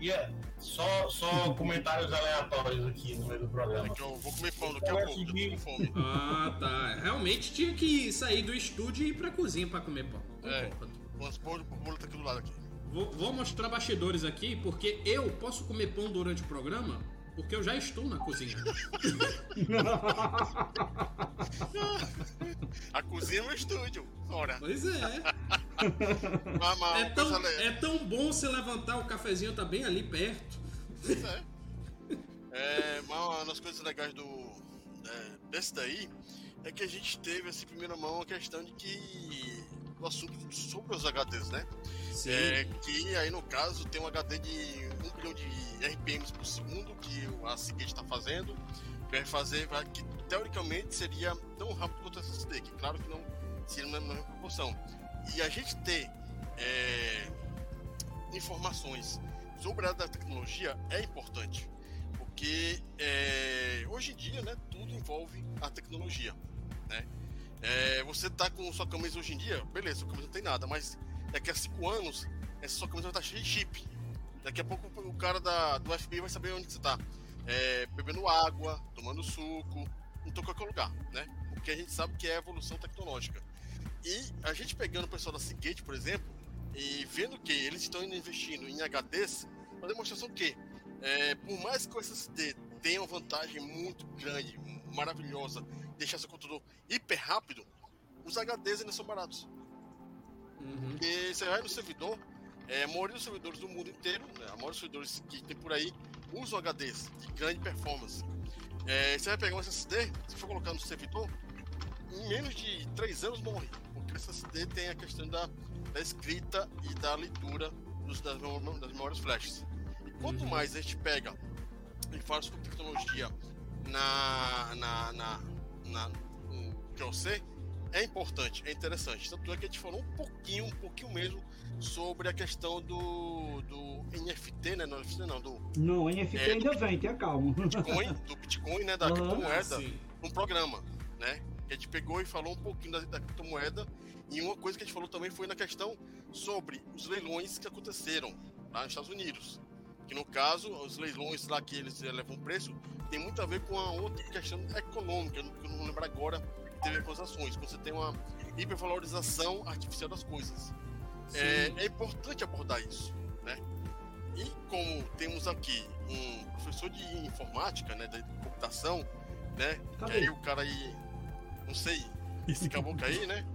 E é, só, só comentários aleatórios aqui no meio do programa. É que eu vou comer pão daqui a pouco, eu tô com fome. Ah, tá. Realmente tinha que sair do estúdio e ir pra cozinha pra comer pão. É, umas pão o bolo tá aqui do lado aqui. Vou, vou mostrar bastidores aqui, porque eu posso comer pão durante o programa, porque eu já estou na cozinha. A cozinha é meu estúdio, ora. Pois é. É tão, é tão bom você levantar o cafezinho, tá bem ali perto. Pois é. É, uma das coisas legais do, é, desse daí é que a gente teve, assim, primeira mão, a questão de que o assunto sobre os HDs, né? Sim. É, que aí, no caso, tem um HD de 1 bilhão de RPMs por segundo que a Seagate está fazendo. Vai fazer, vai, que teoricamente seria tão rápido quanto o SSD, que claro que não seria na mesma proporção. E a gente ter é, informações sobre a da tecnologia é importante, porque é, hoje em dia, né, tudo envolve a tecnologia, né? É, você tá com sua camisa hoje em dia, beleza, sua camisa não tem nada, mas daqui a cinco anos, essa sua camisa vai estar cheia de chip. Daqui a pouco o cara da, do FBI vai saber onde você tá. É, bebendo água, tomando suco, todo qualquer lugar, né? Porque a gente sabe que é evolução tecnológica. E a gente pegando o pessoal da Seagate, por exemplo, e vendo que eles estão indo investindo em HDs, uma demonstração que, é, por mais que o SSD tenha uma vantagem muito grande, maravilhosa, deixar seu computador hiper rápido, os HDs ainda são baratos. Porque você vai no servidor, é, a maioria dos servidores do mundo inteiro, né, a maioria dos servidores que tem por aí, usam HDs de grande performance. É, você vai pegar um SSD, se for colocar no servidor, em menos de 3 anos morre, porque o SSD tem a questão da, da escrita e da leitura dos, das, das memórias flashes. E quanto mais a gente pega e faz com tecnologia na, na, na, na no QOC, é importante, é interessante. Tanto é que a gente falou um pouquinho, um pouquinho mesmo, sobre a questão do, do NFT, né? Não, NFT não, do Não, NFT É, ainda vem, tenha calma. Bitcoin, do Bitcoin, né? Da Aham. criptomoeda, Sim. num programa, né? Que a gente pegou e falou um pouquinho da, da criptomoeda. E uma coisa que a gente falou também foi na questão sobre os leilões que aconteceram lá nos Estados Unidos. Que no caso, os leilões lá que eles levam preço tem muito a ver com a outra questão econômica, não, eu não vou lembrar agora, que teve a ver com as ações. Quando você tem uma hipervalorização artificial das coisas. É, é importante abordar isso, né? E como temos aqui um professor de informática, né, de computação, né, que aí o cara aí, não sei, esse caboclo aí, né,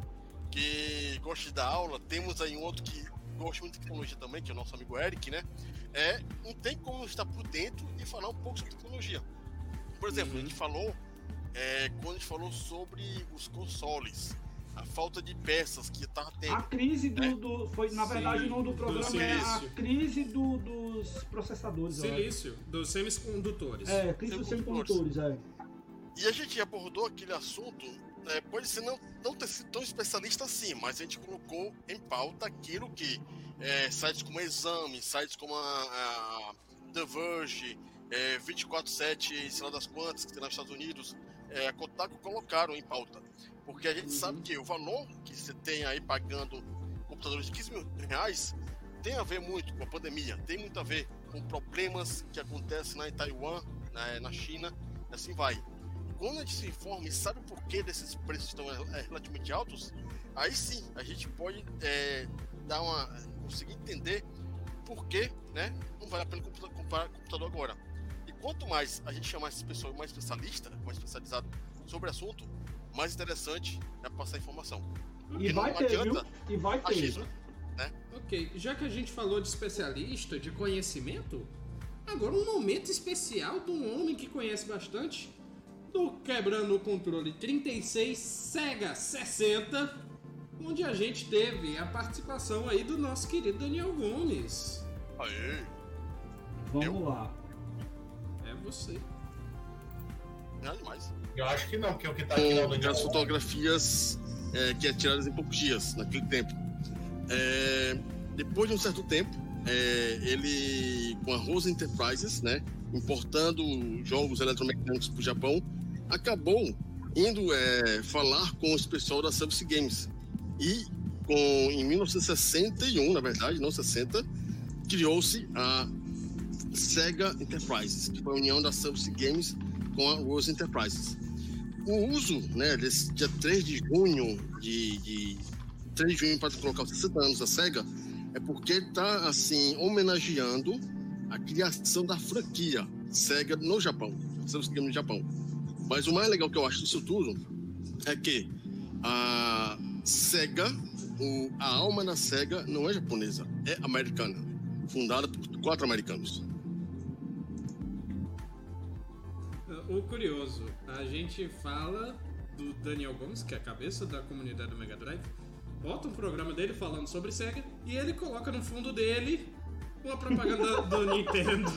que gosta de dar aula, temos aí um outro que gosta muito de tecnologia também, que é o nosso amigo Eric, né, é, não tem como estar por dentro e falar um pouco sobre tecnologia. Por exemplo, a gente falou, é, quando a gente falou sobre os consoles, a falta de peças que tá tendo. A crise do, do- foi, na Sim, verdade, o nome do do programa é a crise do- dos processadores. Silício, dos semicondutores. É, crise dos semicondutores, é. E a gente abordou aquele assunto, é, pode ser não, não ter sido tão especialista assim, mas a gente colocou em pauta aquilo que é, sites como Exame, sites como a, a The Verge, é, 24-7, sei lá das quantas, que tem nos Estados Unidos, é, a Kotaku colocaram em pauta. Porque a gente sabe que o valor que você tem aí pagando computadores de 15 mil reais tem a ver muito com a pandemia, tem muito a ver com problemas que acontecem lá em Taiwan, na, na China, e assim vai. Quando a gente se informa e sabe o porquê desses preços estão é, relativamente altos, aí sim a gente pode é, dar uma, conseguir entender por que né, não vale a pena comprar computador agora. Quanto mais a gente chamar esse pessoal mais especialista, mais especializado sobre o assunto, mais interessante é passar informação. E vai não ter, adianta viu? E vai ter. achismo, né? Ok, já que a gente falou de especialista, de conhecimento, agora um momento especial de um homem que conhece bastante do Quebrando o Controle 36 Sega 60, onde a gente teve a participação aí do nosso querido Daniel Gomes. Aê! Vamos lá. É você. Não é demais. Eu acho que não, porque o que tá aqui é Com Daniel. as fotografias é, que é tiradas em poucos dias, naquele tempo. É, depois de um certo tempo, é, ele, com a Rose Enterprises, né, importando jogos eletromecânicos para o Japão, acabou indo é, falar com o pessoal da Subsea Games. E com, em 1961, na verdade, não 60, criou-se a Sega Enterprises, que foi a união da Subsea Games com a Rose Enterprises. O uso, né, desse dia 3 de junho de, de 3 de junho para colocar os 60 anos da SEGA, é porque ele está assim, homenageando a criação da franquia SEGA no Japão, Subsea Games no Japão. Mas o mais legal que eu acho disso tudo é que a SEGA, o- a alma da SEGA não é japonesa, é americana, fundada por quatro americanos. O curioso, a gente fala do Daniel Gomes, que é a cabeça da comunidade do Mega Drive, bota um programa dele falando sobre Sega e ele coloca no fundo dele uma propaganda do Nintendo.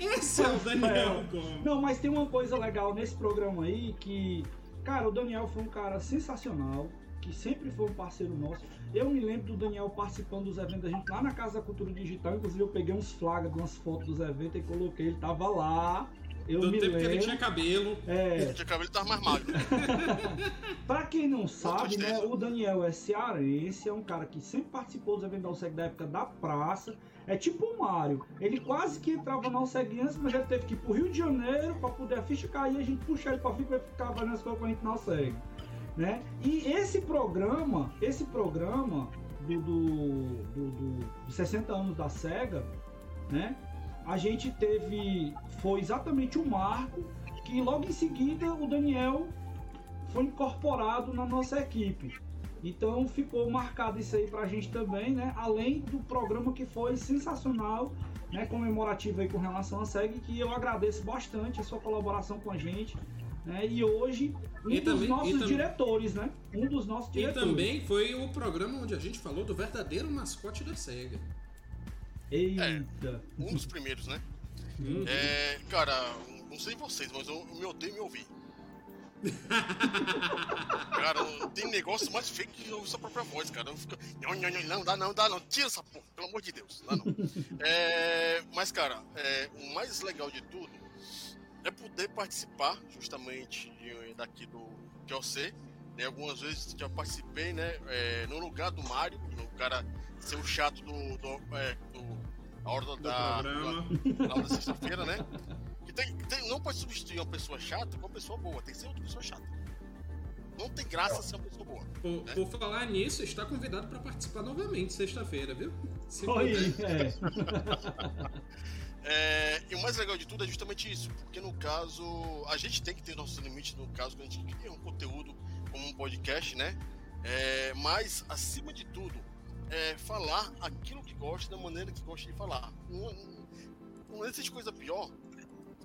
Esse é o Daniel Gomes. Não, mas tem uma coisa legal nesse programa aí que, cara, o Daniel foi um cara sensacional, que sempre foi um parceiro nosso. Eu me lembro do Daniel participando dos eventos da gente lá na Casa da Cultura Digital, inclusive eu peguei uns flagas de umas fotos dos eventos e coloquei, ele tava lá. Eu Do me tempo que lembro. ele tinha cabelo. É, Tinha cabelo tava mais magro. Pra quem não sabe, né, o Daniel é cearense, é um cara que sempre participou dos eventos da USEG da época da praça. É tipo o Mário. Ele quase que entrava na USEG antes, mas ele teve que ir pro Rio de Janeiro pra poder a ficha cair, a gente puxar ele pra ficar e ficar fazendo as coisas com a gente na USEG. Né? E esse programa, esse programa do, do, do, do- dos 60 anos da SEGA, né? A gente teve. Foi exatamente o marco que logo em seguida o Daniel foi incorporado na nossa equipe. Então ficou marcado isso aí pra gente também, né? Além do programa que foi sensacional, né? Comemorativo aí com relação à SEG, que eu agradeço bastante a sua colaboração com a gente. Né? E hoje, um E dos também- e nossos diretores, né? Um dos nossos E diretores. também foi o programa onde a gente falou do verdadeiro mascote da SEGA. Eita. Um dos primeiros, né? Uhum. É, cara, não sei vocês, mas eu me odeio me ouvir. cara, tem negócio mais feio que ouvir sua própria voz, cara. Eu fico. Não, não, não, não, dá não, dá não. Tira essa porra, pelo amor de Deus. Dá não. É, mas, cara, é, o mais legal de tudo é poder participar justamente de- daqui do QOC. Né? Algumas vezes já participei, né? é, no lugar do Mário, o cara ser o chato do. do, é, do a hora da, da, da hora da sexta-feira, né? Que tem, tem- não pode substituir uma pessoa chata com uma pessoa boa, tem que ser outra pessoa chata. Não tem graça ser uma pessoa boa. Por, né? por falar nisso, está convidado para participar novamente sexta-feira, viu? Se Oi, puder. É, e o mais legal de tudo é justamente isso, porque no caso, a gente tem que ter nossos limites no caso quando a gente cria um conteúdo como um podcast, né? É, mas, acima de tudo, é falar aquilo que gosta da maneira que gosta de falar. Não, não existe coisa pior.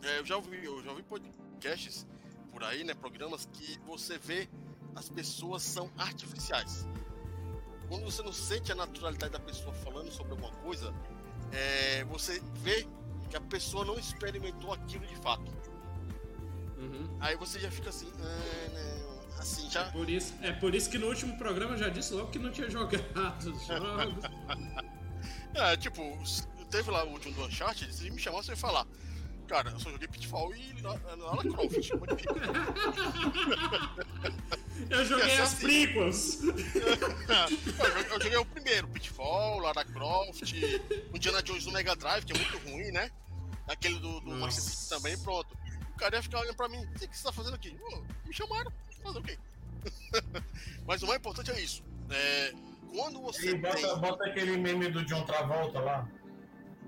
É, eu já ouvi, eu já ouvi podcasts por aí, né? Programas que você vê as pessoas são artificiais. Quando você não sente a naturalidade da pessoa falando sobre alguma coisa, é, você vê que a pessoa não experimentou aquilo de fato. Uhum. Aí você já fica assim, ah, não, assim, já. Por isso, é por isso que no último programa eu já disse logo que não tinha jogado os jogos. É, tipo, teve lá o último do Uncharted, se me chamasse eu ia falar. Cara, eu só joguei Pitfall e La- Lara Croft. Eu joguei as assim. prequels. eu, joguei, eu joguei o primeiro, Pitfall, Lara Croft, o Indiana Jones do Mega Drive, que é muito ruim, né? Aquele do, do Master também, pronto. O cara ia ficar olhando pra mim, o que você tá fazendo aqui? Me chamaram, fazer o quê? Mas o mais importante é isso. É, quando você bota, tem... bota aquele meme do John Travolta lá.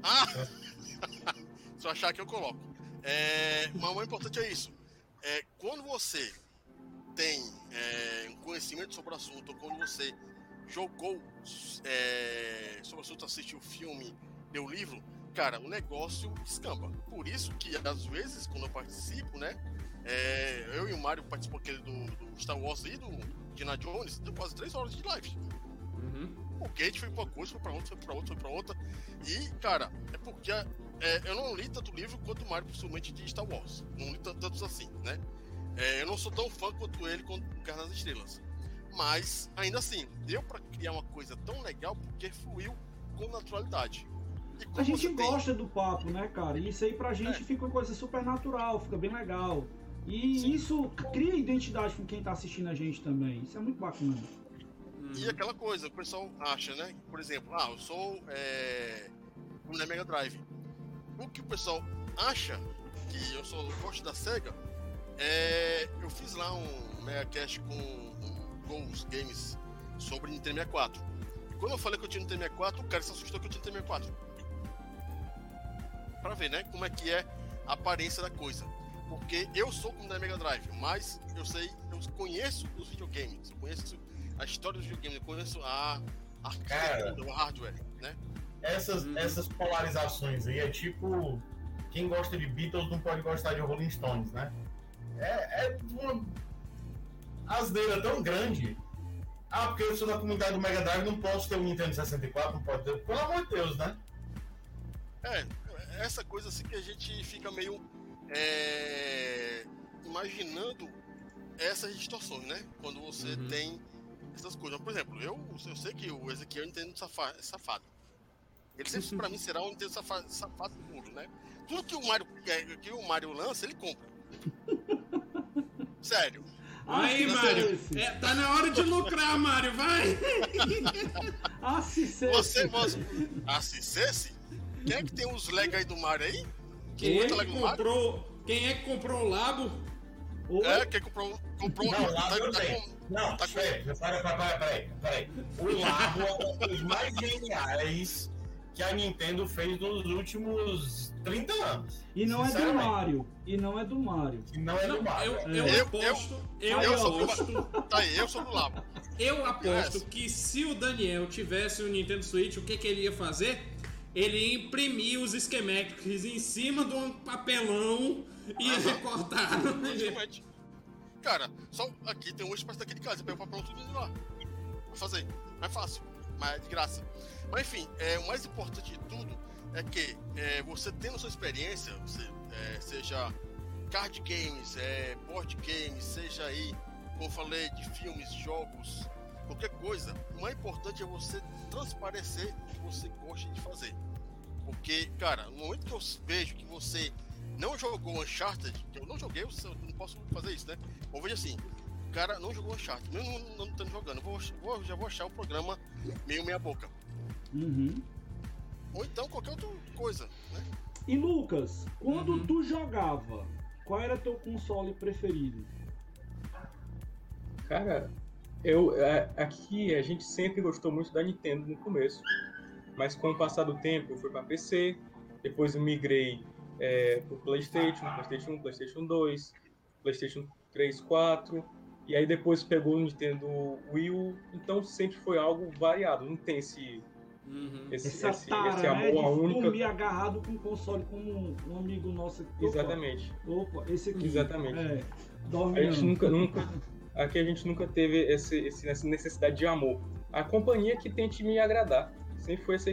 Ah! Se eu achar que eu coloco. É, mas o mais importante é isso. É, quando você tem é, um conhecimento sobre o assunto, ou quando você jogou, é, sobre o assunto, assistiu o filme, leu o livro, cara, o negócio escamba. Por isso que, às vezes, quando eu participo, né, é, eu e o Mário participamos aquele do, do Star Wars aí, do Indiana Jones, deu quase três horas de live. Porque a gente foi pra uma coisa, foi pra outra, foi pra outra, foi pra outra. E, cara, é porque é, eu não li tanto livro quanto o Mário, principalmente de Star Wars. Não li tanto- tantos assim, né? É, eu não sou tão fã quanto ele quanto Guerra das Estrelas. Mas, ainda assim, deu pra criar uma coisa tão legal porque fluiu com naturalidade. E A gente tem- gosta do papo, né, cara? E isso aí pra gente É. fica uma coisa super natural, fica bem legal. E isso cria identidade com quem tá assistindo a gente também. Isso é muito bacana. E aquela coisa, o pessoal acha, né? Por exemplo, ah, eu sou é, um da Mega Drive. O que o pessoal acha que eu sou gosto da SEGA é. Eu fiz lá um Mega Cast com um Ghost Games sobre Nintendo 64. E quando eu falei que eu tinha Nintendo 64, o cara se assustou que eu tinha Nintendo 64. Pra ver, né? Como é que é a aparência da coisa. Porque eu sou como da Mega Drive, mas eu sei, eu conheço os videogames, eu conheço a história dos videogames, eu conheço a a arquitetura, o hardware, né? Essas, essas polarizações aí é tipo. Quem gosta de Beatles não pode gostar de Rolling Stones, né? É, é uma asneira tão grande. Ah, porque eu sou da comunidade do Mega Drive, não posso ter um Nintendo 64, não pode ter. Pelo amor de Deus, né? É, essa coisa assim que a gente fica meio é, imaginando essas distorções, né? Quando você tem essas coisas. Por exemplo, eu, eu sei que o Ezequiel Nintendo safa- é safado. Ele sempre pra mim será um Nintendo safado, safado puro, né? Tudo que o Mario, que, que o Mario lança, ele compra. Sério. Aí, Mário. É, tá na hora de lucrar, Mário, vai! Ah, se Você, você. Ah? Quem é que tem os Lego aí do Mario aí? Quem é Muita que comprou, quem é que comprou o Labo? É, quem comprou, comprou Não, lá tá, eu tá com- Não, tá com- peraí, peraí, peraí, peraí, peraí. O Labo é um dos mais geniais que a Nintendo fez nos últimos 30 anos. E não é do. Mario. E não é do Mario. E não é do Mario. Eu, É. eu Eu- aposto, eu, ó. aposto, Tá aí, eu sou do Labo. eu aposto que se o Daniel tivesse um Nintendo Switch, o que, que ele ia fazer? Ele ia imprimir os schematics em cima de um papelão e ia recortar. Praticamente. Cara, só aqui tem um espaço daqui de casa, pega o papel tudo lá. Vou fazer. Não é fácil, mas é de graça. Mas enfim, é, o mais importante de tudo é que é, você tendo sua experiência, você, é, seja card games, é, board games, seja aí, como eu falei, de filmes, jogos, qualquer coisa, o mais importante é você transparecer o que você gosta de fazer. Porque, cara, no momento que eu vejo que você não jogou Uncharted, que eu não joguei, eu não posso fazer isso, né? Ou veja assim, o cara não jogou Uncharted, mesmo não estando jogando, eu vou, vou- já vou achar o programa meio meia boca. Uhum. Ou então qualquer outra coisa, né? E Lucas, quando Uhum. tu jogava, qual era teu console preferido? Cara, eu a- aqui a gente sempre gostou muito da Nintendo no começo, mas com o passar do tempo eu fui para PC, depois eu migrei é, pro PlayStation, PlayStation 1, PlayStation 2, PlayStation 3, 4, e aí depois pegou o Nintendo Wii U, então sempre foi algo variado, não tem esse esse, Essa esse, tara, esse né? amor De a única. dormir agarrado com o console como um, um amigo nosso aqui. Opa, Exatamente. Opa, esse aqui. Exatamente. É, A gente nunca, nunca, aqui a gente nunca teve esse, esse- essa necessidade de amor. A companhia que tente me agradar. Sempre foi esse,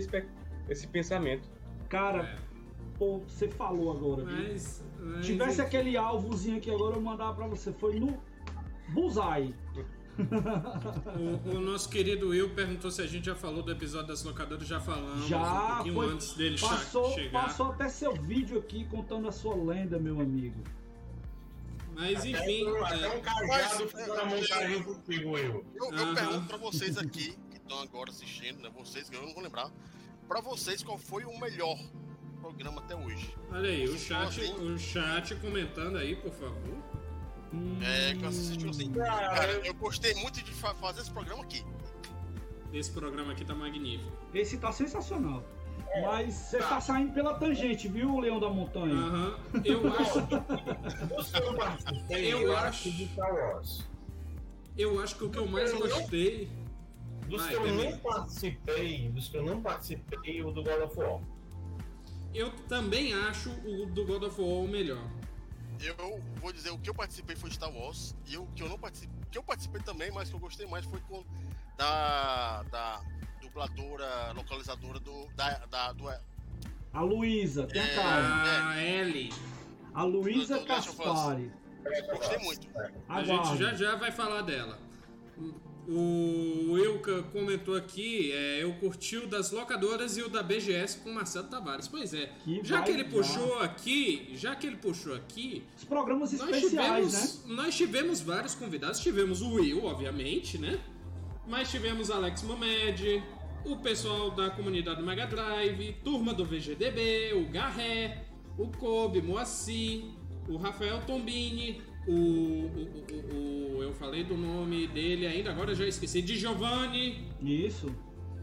esse pensamento. Cara, pô, você falou agora? Mas, mas- Tivesse aquele alvozinho aqui agora, eu mandava pra você. Foi no Bullseye. O, o nosso querido Will perguntou se a gente já falou do episódio das locadoras, já falamos um Já pouquinho foi, antes dele passou, chegar. passou até seu vídeo aqui contando a sua lenda, meu amigo. Mas enfim. Até um é, cajado ficou na montagem contigo, eu. Eu, eu Aham. pergunto pra vocês aqui, que estão agora assistindo, né? Vocês, que eu não vou lembrar. Pra vocês, qual foi o melhor programa até hoje? Olha aí, o chat, fazem- o chat comentando aí, por favor. É, que eu assisti assim. Cara, eu gostei muito de fa- fazer esse programa aqui. Esse programa aqui tá magnífico. Esse tá sensacional. Mas você tá saindo pela tangente, viu, Leão da Montanha? Aham. Eu acho. Participei, Eu acho- acho de Star Wars. Eu acho que o que eu mais gostei. Dos Vai, que eu não participei, dos que eu não participei, o do God of War. Eu também acho o do God of War o melhor. Eu vou dizer, o que eu participei foi Star Wars, e o que eu não participei, o que eu participei também, mas que eu gostei mais foi com da, da dubladora, localizadora do, da, da, do, A Luísa, tem a É, cara. A Ellie. A Luísa Do- do Last of Us. Caspari. gostei muito. A gente já já vai falar dela. O Wilka comentou aqui, é, eu curti o das locadoras e o da BGS com o Marcelo Tavares. Pois é, Que já que ele dar. puxou aqui, já que ele puxou aqui, Os programas nós especiais, né? tivemos, nós tivemos vários convidados. Tivemos o Will, obviamente, né? Mas tivemos Alex Mamed, o pessoal da comunidade do Mega Drive, turma do VGDB, o Garré, o Kobe, Moacir, o Rafael Tombini, o, o, o- o- Eu falei do nome dele ainda, agora já esqueci. De Giovanni. Isso.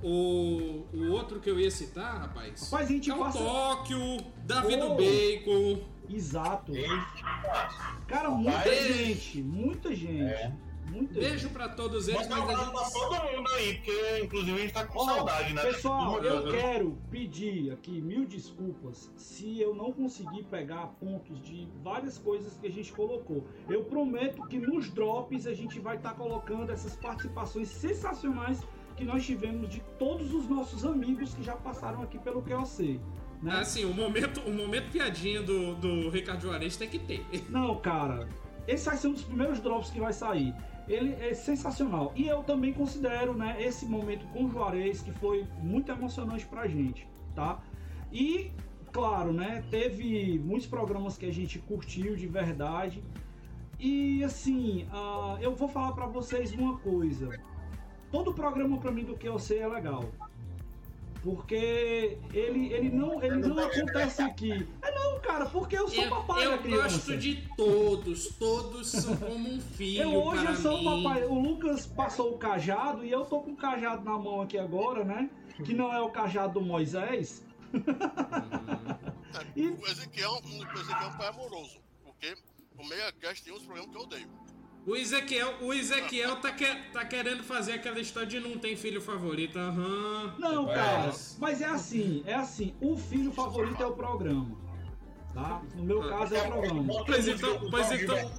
O, o outro que eu ia citar, rapaz. Rapaz, a gente é o passa- Tóquio, Davi do Oh. Bacon. Exato. Cara, muita Rapaz. gente, muita gente. É. Muita Beijo gente. pra todos eles, Mas mas tá gente. pra todo mundo aí, porque inclusive a gente tá com saudade, né? Pessoal, eu quero pedir aqui mil desculpas se eu não conseguir pegar pontos de várias coisas que a gente colocou. Eu prometo que nos drops a gente vai estar colocando essas participações sensacionais que nós tivemos de todos os nossos amigos que já passaram aqui pelo QOC. Né? Assim, o momento, o momento piadinha do, do Ricardo Juarez tem que ter. Não, cara, esse vai ser um dos primeiros drops que vai sair. Ele é sensacional. E eu também considero, né, esse momento com o Juarez que foi muito emocionante pra gente, tá? E, claro, né, teve muitos programas que a gente curtiu de verdade. E, assim, ah, eu vou falar pra vocês uma coisa. Todo programa pra mim do que eu sei é legal. Porque ele, ele não, ele não acontece aqui. É não, cara, porque eu sou Eu, papai eu da criança. gosto de todos, todos são como um filho Eu hoje para eu sou o papai. O Lucas passou o cajado e eu tô com o cajado na mão aqui agora, né? Que não é o cajado do Moisés. É, O Ezequiel, o Ezequiel é um pai amoroso, porque o Megacast tem uns programas que eu odeio. O Ezequiel, o Ezequiel tá, que- tá querendo fazer aquela história de não tem filho favorito. Aham. Não, É. cara, mas é assim, é assim. O filho favorito é o programa. Tá? No meu caso é o programa. Bota a Pois então- pois então-.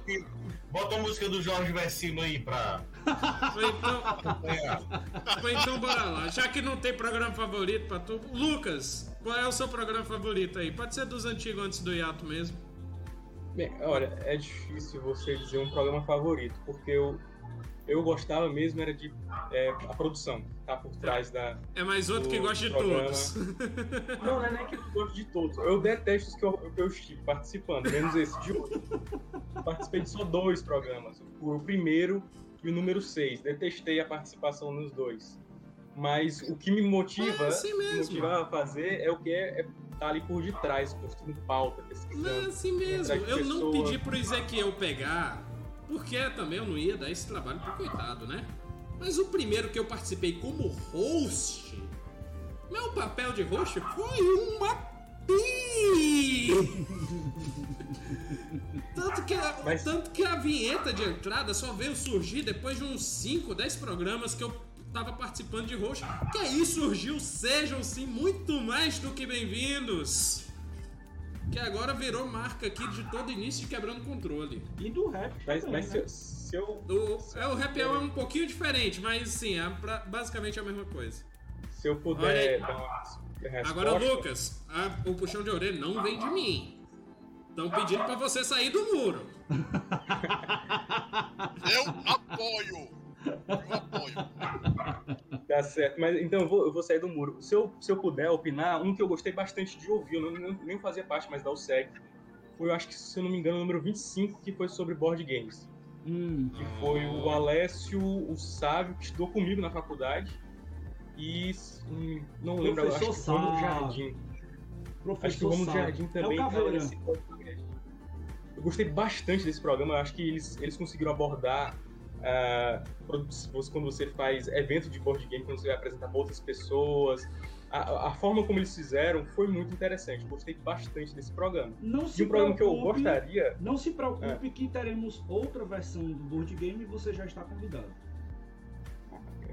Bota a música do Jorge Versilo aí pra. Então, então bora lá. Já que não tem programa favorito pra tu. Lucas, qual é o seu programa favorito aí? Pode ser dos antigos antes do hiato mesmo. Bem, olha, é difícil você dizer um programa favorito, porque eu, eu gostava mesmo era de é, a produção, tá por trás da. É mais outro que gosta de todos. Não, não é nem que eu gosto de todos. Eu detesto os que eu, que eu estive participando, menos esse de hoje. Participei de só dois programas. O primeiro e o número 6. Detestei a participação nos dois. Mas o que me motiva, É assim me mesmo. motiva a fazer é o que é, é estar ali por detrás, construindo pauta, pesquisando. Não é assim mesmo. Eu não pessoa. pedi pro Ezequiel pegar, porque também eu não ia dar esse trabalho pro coitado, né? Mas o primeiro que eu participei como host, meu papel de host foi uma pi! tanto, que a, Mas- tanto que a vinheta de entrada só veio surgir depois de uns 5, 10 programas que eu tava participando de host. Que aí surgiu Sejam Sim muito mais do que bem-vindos! Que agora virou marca aqui de todo início de quebrando controle. E do rap Mas, também, mas se, né? eu- se eu O, é, o rap é um pouquinho diferente, mas sim, é pra- basicamente a mesma coisa. Se eu puder dar uma resposta. Agora, Lucas, a- o puxão de orelha não vem de mim. Estão pedindo pra você sair do muro. Eu apoio! Eu apoio! Tá certo, mas então eu vou, eu vou sair do muro. Se eu, se eu puder opinar, um que eu gostei bastante de ouvir, eu não, nem fazia parte mais da USEG, foi, eu acho que, se eu não me engano, o número 25, que foi sobre board games. Hum, Que foi o Alessio, o Sávio, que estudou comigo na faculdade. E hum, não lembro, agora, acho que o Professor Romulo Sávio. Jardim. Acho que o professor Romulo. Jardim É também Caveira. nesse podcast. Eu gostei bastante desse programa. Eu acho que eles, eles conseguiram abordar ah, quando você- faz evento de board game, quando você vai apresentar para outras pessoas. A, a forma como eles fizeram foi muito interessante. Gostei bastante desse programa. Não E se um programa que eu gostaria. Não se preocupe É. que teremos outra versão do board game e você já está convidado.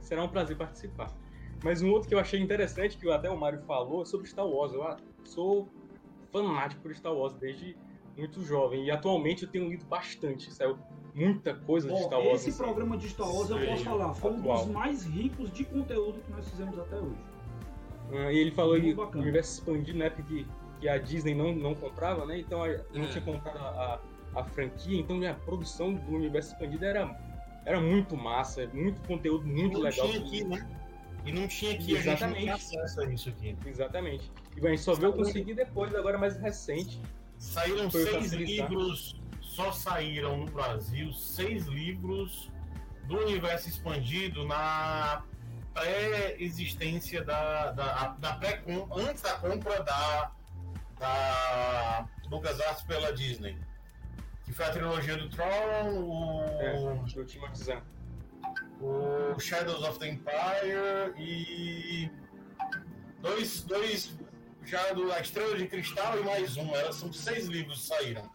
Será um prazer participar. Mas um outro que eu achei interessante, que até o Mário falou, é sobre Star Wars. Eu sou fanático por Star Wars desde muito jovem. E atualmente eu tenho lido bastante. Saiu muita coisa de Star Wars. esse assim. programa de Star Wars, eu Sim, posso falar, foi um atual. dos mais ricos de conteúdo que nós fizemos até hoje. Ah, e ele falou que o universo expandido na época que, que a Disney não, não comprava, né? Então a, não É. tinha comprado a, a, a franquia, então a produção do universo expandido era, era muito massa, muito conteúdo muito não legal. tinha aqui, né? E não tinha aqui, a gente não tinha acesso a isso aqui. Exatamente. E a gente só veio conseguir depois, agora mais recente. Saíram Foi seis facilitar. livros, só saíram no Brasil seis livros do universo expandido na pré-existência da, da, da pré antes da compra da, da LucasArts pela Disney. Que foi a trilogia do Tron, o, É, Zahn. o Shadows of the Empire e dois, dois já do A Estrela de Cristal e mais um. Eram, são seis livros que saíram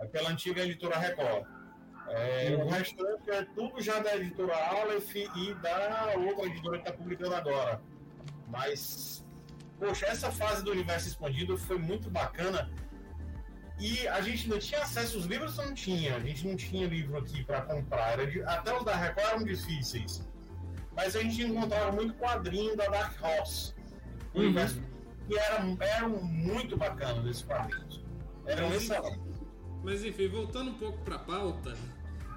é pela antiga editora Record. É, O restante é tudo já da editora Aleph e da outra editora que está publicando agora. Mas, poxa, essa fase do universo expandido foi muito bacana. E a gente não tinha acesso, os livros não tinha, a gente não tinha livro aqui para comprar, era até os da Record eram difíceis. Mas a gente encontrava muito quadrinho da Dark Horse. O Uhum. universo- E eram, eram muito bacanas esses quadrinhos. Eram Mas, excelentes. Mas enfim, voltando um pouco pra pauta,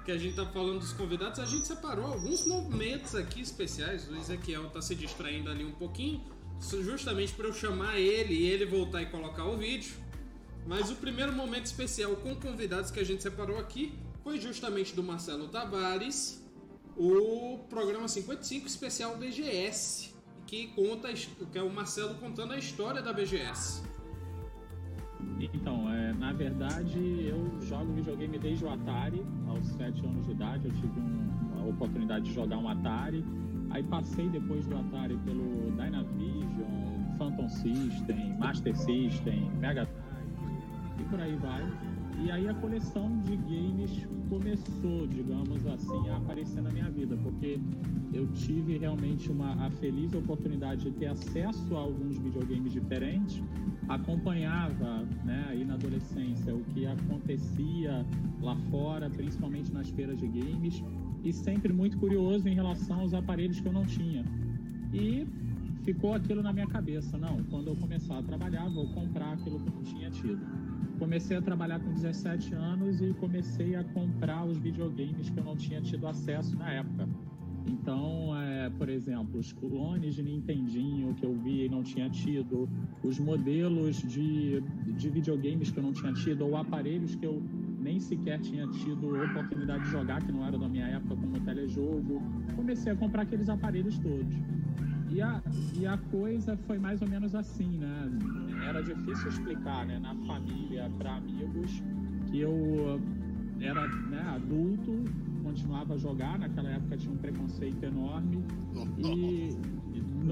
que a gente tá falando dos convidados, a gente separou alguns momentos aqui especiais. O Ezequiel tá se distraindo ali um pouquinho, justamente para eu chamar ele e ele voltar e colocar o vídeo. Mas o primeiro momento especial com convidados que a gente separou aqui foi justamente do Marcelo Tavares, o programa 55 especial BGS, que conta que é o Marcelo contando a história da BGS. Então, é, na verdade, eu jogo videogame desde o Atari, aos 7 anos de idade. Eu tive um- a oportunidade de jogar um Atari. Aí passei depois do Atari pelo Dynavision, Phantom System, Master System, Mega Drive e por aí vai. E aí a coleção de games começou, digamos assim, a aparecer na minha vida, porque eu tive realmente uma a feliz oportunidade de ter acesso a alguns videogames diferentes, acompanhava, né, aí na adolescência o que acontecia lá fora, principalmente nas feiras de games, e sempre muito curioso em relação aos aparelhos que eu não tinha. E ficou aquilo na minha cabeça, não, quando eu começar a trabalhar, vou comprar aquilo que eu não tinha tido. Comecei a trabalhar com 17 anos e comecei a comprar os videogames que eu não tinha tido acesso na época. Então, é, por exemplo, os clones de Nintendinho que eu vi e não tinha tido, os modelos de, de videogames que eu não tinha tido, ou aparelhos que eu nem sequer tinha tido oportunidade de jogar, que não era da minha época, como telejogo. Comecei a comprar aqueles aparelhos todos. E a, e a coisa foi mais ou menos assim, né? Era difícil explicar, né? Na família, para amigos, que eu era né, adulto, continuava a jogar. Naquela época tinha um preconceito enorme. E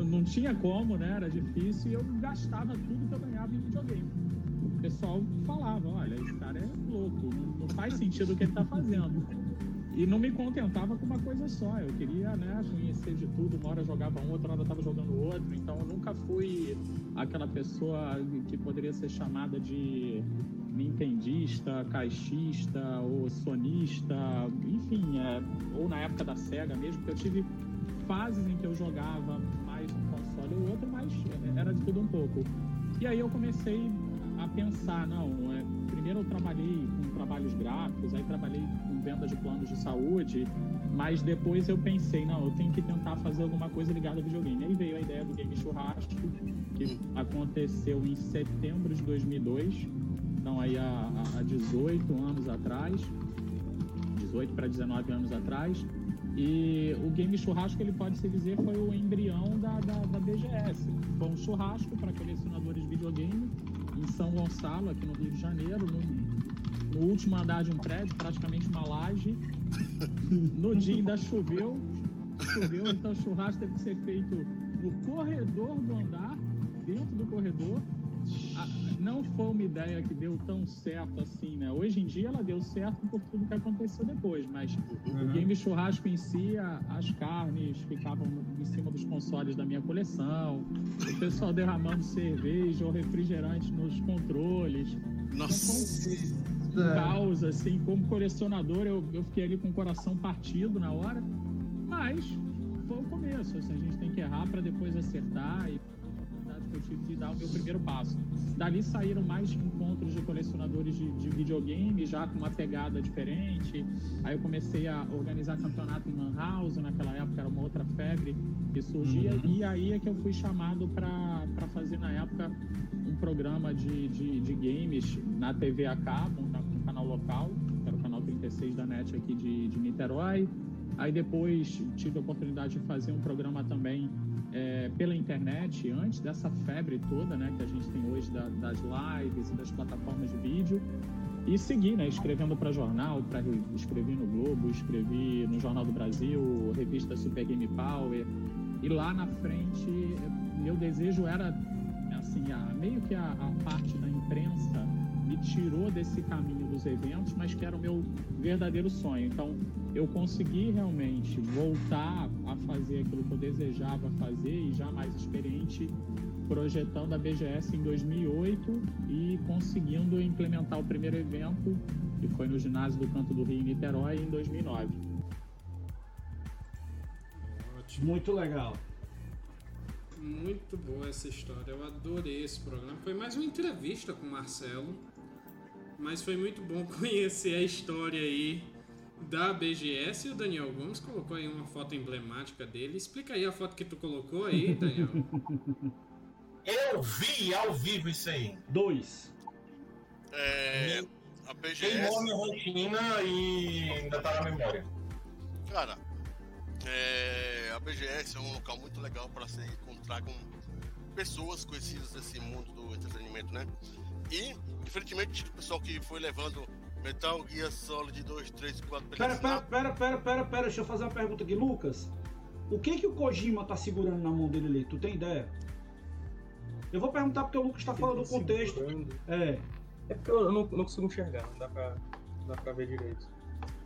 não tinha como, né? Era difícil. E eu gastava tudo que eu ganhava em videogame. O pessoal falava: olha, esse cara é louco, não, não faz sentido o que ele tá fazendo. E não me contentava com uma coisa só. Eu queria, né, conhecer de tudo. Uma hora jogava um, outra hora eu tava jogando outro. Então eu nunca fui aquela pessoa que poderia ser chamada de nintendista, caixista ou sonista, enfim, é, ou na época da SEGA mesmo, que eu tive fases em que eu jogava mais um console ou outro, mas era de tudo um pouco. E aí eu comecei a pensar, não, é, primeiro eu trabalhei com trabalhos gráficos, aí trabalhei com venda de planos de saúde, mas depois eu pensei, não, eu tenho que tentar fazer alguma coisa ligada ao videogame. Aí veio a ideia do Game Churrasco, que aconteceu em setembro de 2002, então aí há, há 18 anos atrás, 18 para 19 anos atrás, e o Game Churrasco, ele pode se dizer, foi o embrião da, da, da BGS. Foi um churrasco para colecionadores de videogame em São Gonçalo, aqui no Rio de Janeiro, no, no último andar de um prédio, praticamente uma laje. No dia ainda choveu, choveu, então o churrasco teve que ser feito no corredor do andar, dentro do corredor. Não foi uma ideia que deu tão certo assim, né? Hoje em dia ela deu certo por tudo que aconteceu depois, mas o game churrasco em si, as carnes ficavam em cima dos consoles da minha coleção, o pessoal derramando cerveja ou refrigerante nos controles. Nossa. Um caos, assim, como colecionador, eu, eu fiquei ali com o coração partido na hora, mas foi o começo, assim, a gente tem que errar para depois acertar e eu tive de dar o meu primeiro passo. Dali saíram mais encontros de colecionadores de, de videogame, já com uma pegada diferente. Aí eu comecei a organizar campeonato em Lan House, naquela época era uma outra febre que surgia. Uhum. E aí é que eu fui chamado para fazer, na época, um programa de, de, de games na TV a cabo, no canal local, que era o canal 36 da NET aqui de, de Niterói. Aí depois tive a oportunidade de fazer um programa também é, pela internet, antes dessa febre toda né, que a gente tem hoje da- das lives e das plataformas de vídeo. E segui, né, escrevendo para jornal, pra, re- escrevi no Globo, escrevi no Jornal do Brasil, revista Super Game Power. E lá na frente, meu desejo era, assim, a, meio que a, a parte da imprensa me tirou desse caminho dos eventos, mas que era o meu verdadeiro sonho. Então, eu consegui realmente voltar a fazer aquilo que eu desejava fazer e já mais experiente projetando a BGS em 2008 e conseguindo implementar o primeiro evento, que foi no ginásio do Canto do Rio em Niterói em 2009. Muito legal. Muito boa essa história, eu adorei esse programa. Foi mais uma entrevista com o Marcelo, mas foi muito bom conhecer a história aí da BGS e o Daniel Gomes colocou aí uma foto emblemática dele. Explica aí a foto que tu colocou aí, Daniel. Eu vi ao vivo isso aí. Dois. É, a BGS. Queimou minha rotina e ainda tá na memória. Cara, é, a BGS é um local muito legal para se encontrar com pessoas conhecidas desse mundo do entretenimento, né? E, diferentemente do pessoal que foi levando Metal Gear Solid 2, 3, 4 pra Pera, pera, pera, pera, pera, pera, deixa eu fazer uma pergunta aqui. Lucas, o que que o Kojima tá segurando na mão dele ali? Tu tem ideia? Eu vou perguntar porque o Lucas tá falando do contexto. É. É porque eu não, não consigo enxergar, não dá pra, não dá pra ver direito.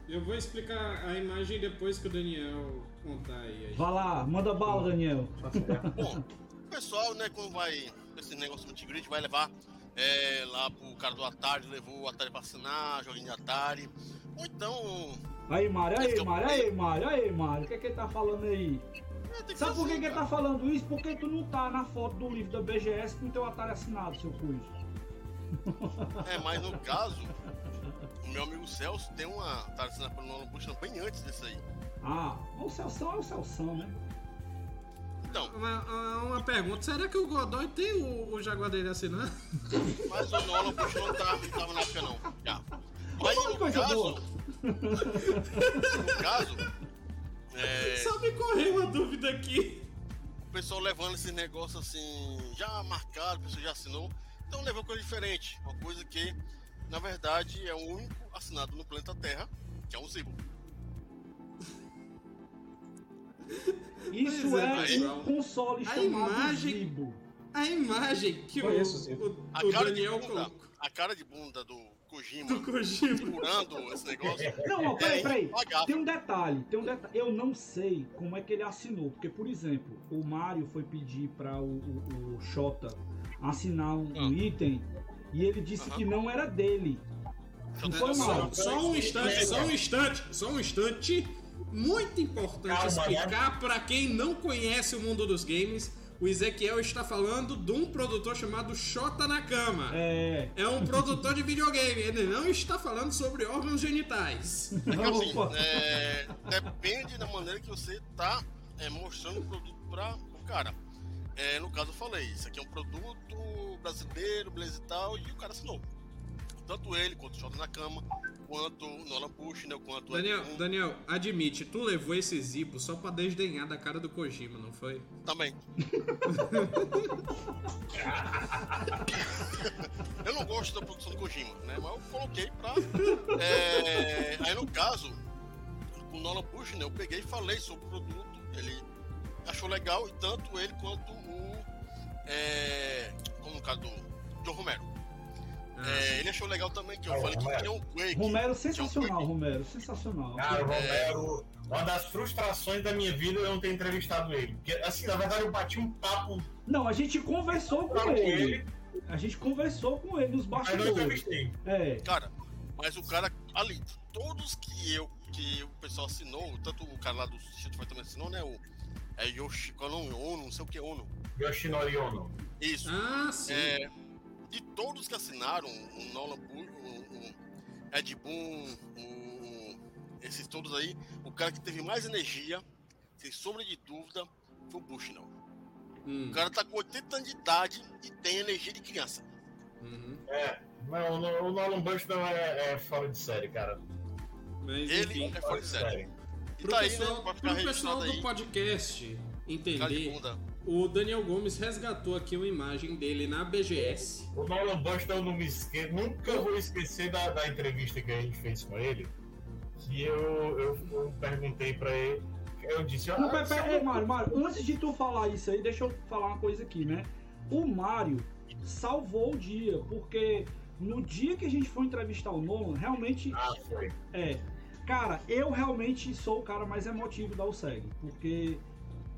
Eu vou explicar a imagem depois que o Daniel contar aí. Vai lá, manda bala, Daniel. Bom, o pessoal, né, quando vai esse negócio muito grid, vai levar é, lá pro cara do Atari, levou o Atari pra assinar, joguinho de Atari. Ou então. Aí, Mário, aí, Mário, aí, Mário, aí, Mário. O que é que ele tá falando aí? Sabe por que, que ele tá falando isso? Porque tu não tá na foto do livro da BGS com teu Atari assinado, seu cujo. É, mas no caso, o meu amigo Celso tem uma Atari assinada pelo Nolan Bushnell bem antes desse aí. Ah, o Celção é o Celção, né? Então. Uma, uma pergunta: será que o Godoy tem o, o Jaguar dele assinado? Mas o Nolan Bushnell não tá, não tava na época, não. Já. Mas Olha no caso, no caso, é, Só me correu uma dúvida aqui. o pessoal levando esse negócio assim, já marcado, o pessoal já assinou. Então levou coisa diferente. Uma coisa que, na verdade, é o único assinado no planeta Terra, que é um Zibo. Isso é, é, um console A chamado imagem- Zibo. A imagem que o, Conheço, sim. o, A o cara Daniel de bunda, colocou. a cara de bunda do Kojima, Do Kojima. segurando esse negócio. Não, não, peraí, é peraí. Tem um detalhe, tem um detalhe. Eu não sei como é que ele assinou. Porque, por exemplo, o Mario foi pedir para o, o, o Xota assinar um, Ah. um item e ele disse que não era dele. Não foi, Só, Mario? só um instante, só um instante, só um instante. Muito importante Calma, explicar para quem não conhece o mundo dos games. O Ezequiel está falando de um produtor chamado Shota Nakama. É. É um produtor de videogame. Ele não está falando sobre órgãos genitais. É que assim, é, depende da maneira que você tá é, mostrando o produto para o cara. É, no caso eu falei, isso aqui é um produto brasileiro, beleza e tal, e o cara assinou. Tanto ele, quanto o Shota na cama, quanto o Nolan Bushnell, quanto o Daniel, Daniel, admite, tu levou esse zipo só pra desdenhar da cara do Kojima, não foi? também. eu não gosto da produção do Kojima, né? Mas eu coloquei pra. é, aí no caso, com o Nolan Bushnell, eu peguei e falei sobre o produto. Ele achou legal, e tanto ele quanto o. É, como no caso do John Romero. É, ele achou legal também que eu falei que tinha um Quake. Romero, sensacional, Romero, sensacional. Cara, o Romero, uma das frustrações da minha vida é eu não ter entrevistado ele. Porque, assim, na verdade, eu bati um papo. Não, a gente conversou com com ele. ele. A gente conversou com ele nos Mas não bastidores. entrevistei. É. Cara, mas o cara ali, todos que eu, que o pessoal assinou, tanto o cara lá do Street Fighter também assinou, né? O, é Yoshi, qual é o nome? Ono, não sei o que é Ono. Yoshinori Ono. Isso. Ah, sim. É, de todos que assinaram, o Nolan Bull, o, o Ed Boon, o, esses todos aí, o cara que teve mais energia, sem sombra de dúvida, foi o Bushnell. Hum. O cara tá com 80 anos de idade e tem energia de criança. Uhum. É, não, o o Nolan Bushnell é, é fora de série, cara. Mas, Ele enfim. é fora de série. E Pro tá aí, pessoal, né? Pra ficar pro pessoal do aí. podcast entender. O Daniel Gomes resgatou aqui uma imagem dele na BGS. O Nolan Bushnell eu não me esqueço, nunca vou esquecer da, da entrevista que a gente fez com ele. Que eu, eu, eu perguntei pra ele. Eu disse, Não, ah, pera, pera, você- ei, Mário, Mário, antes de tu falar isso aí, deixa eu falar uma coisa aqui, né? O Mário salvou o dia, porque no dia que a gente foi entrevistar o Nolan, realmente. Ah, foi. É. Cara, eu realmente sou o cara mais emotivo da USEG, porque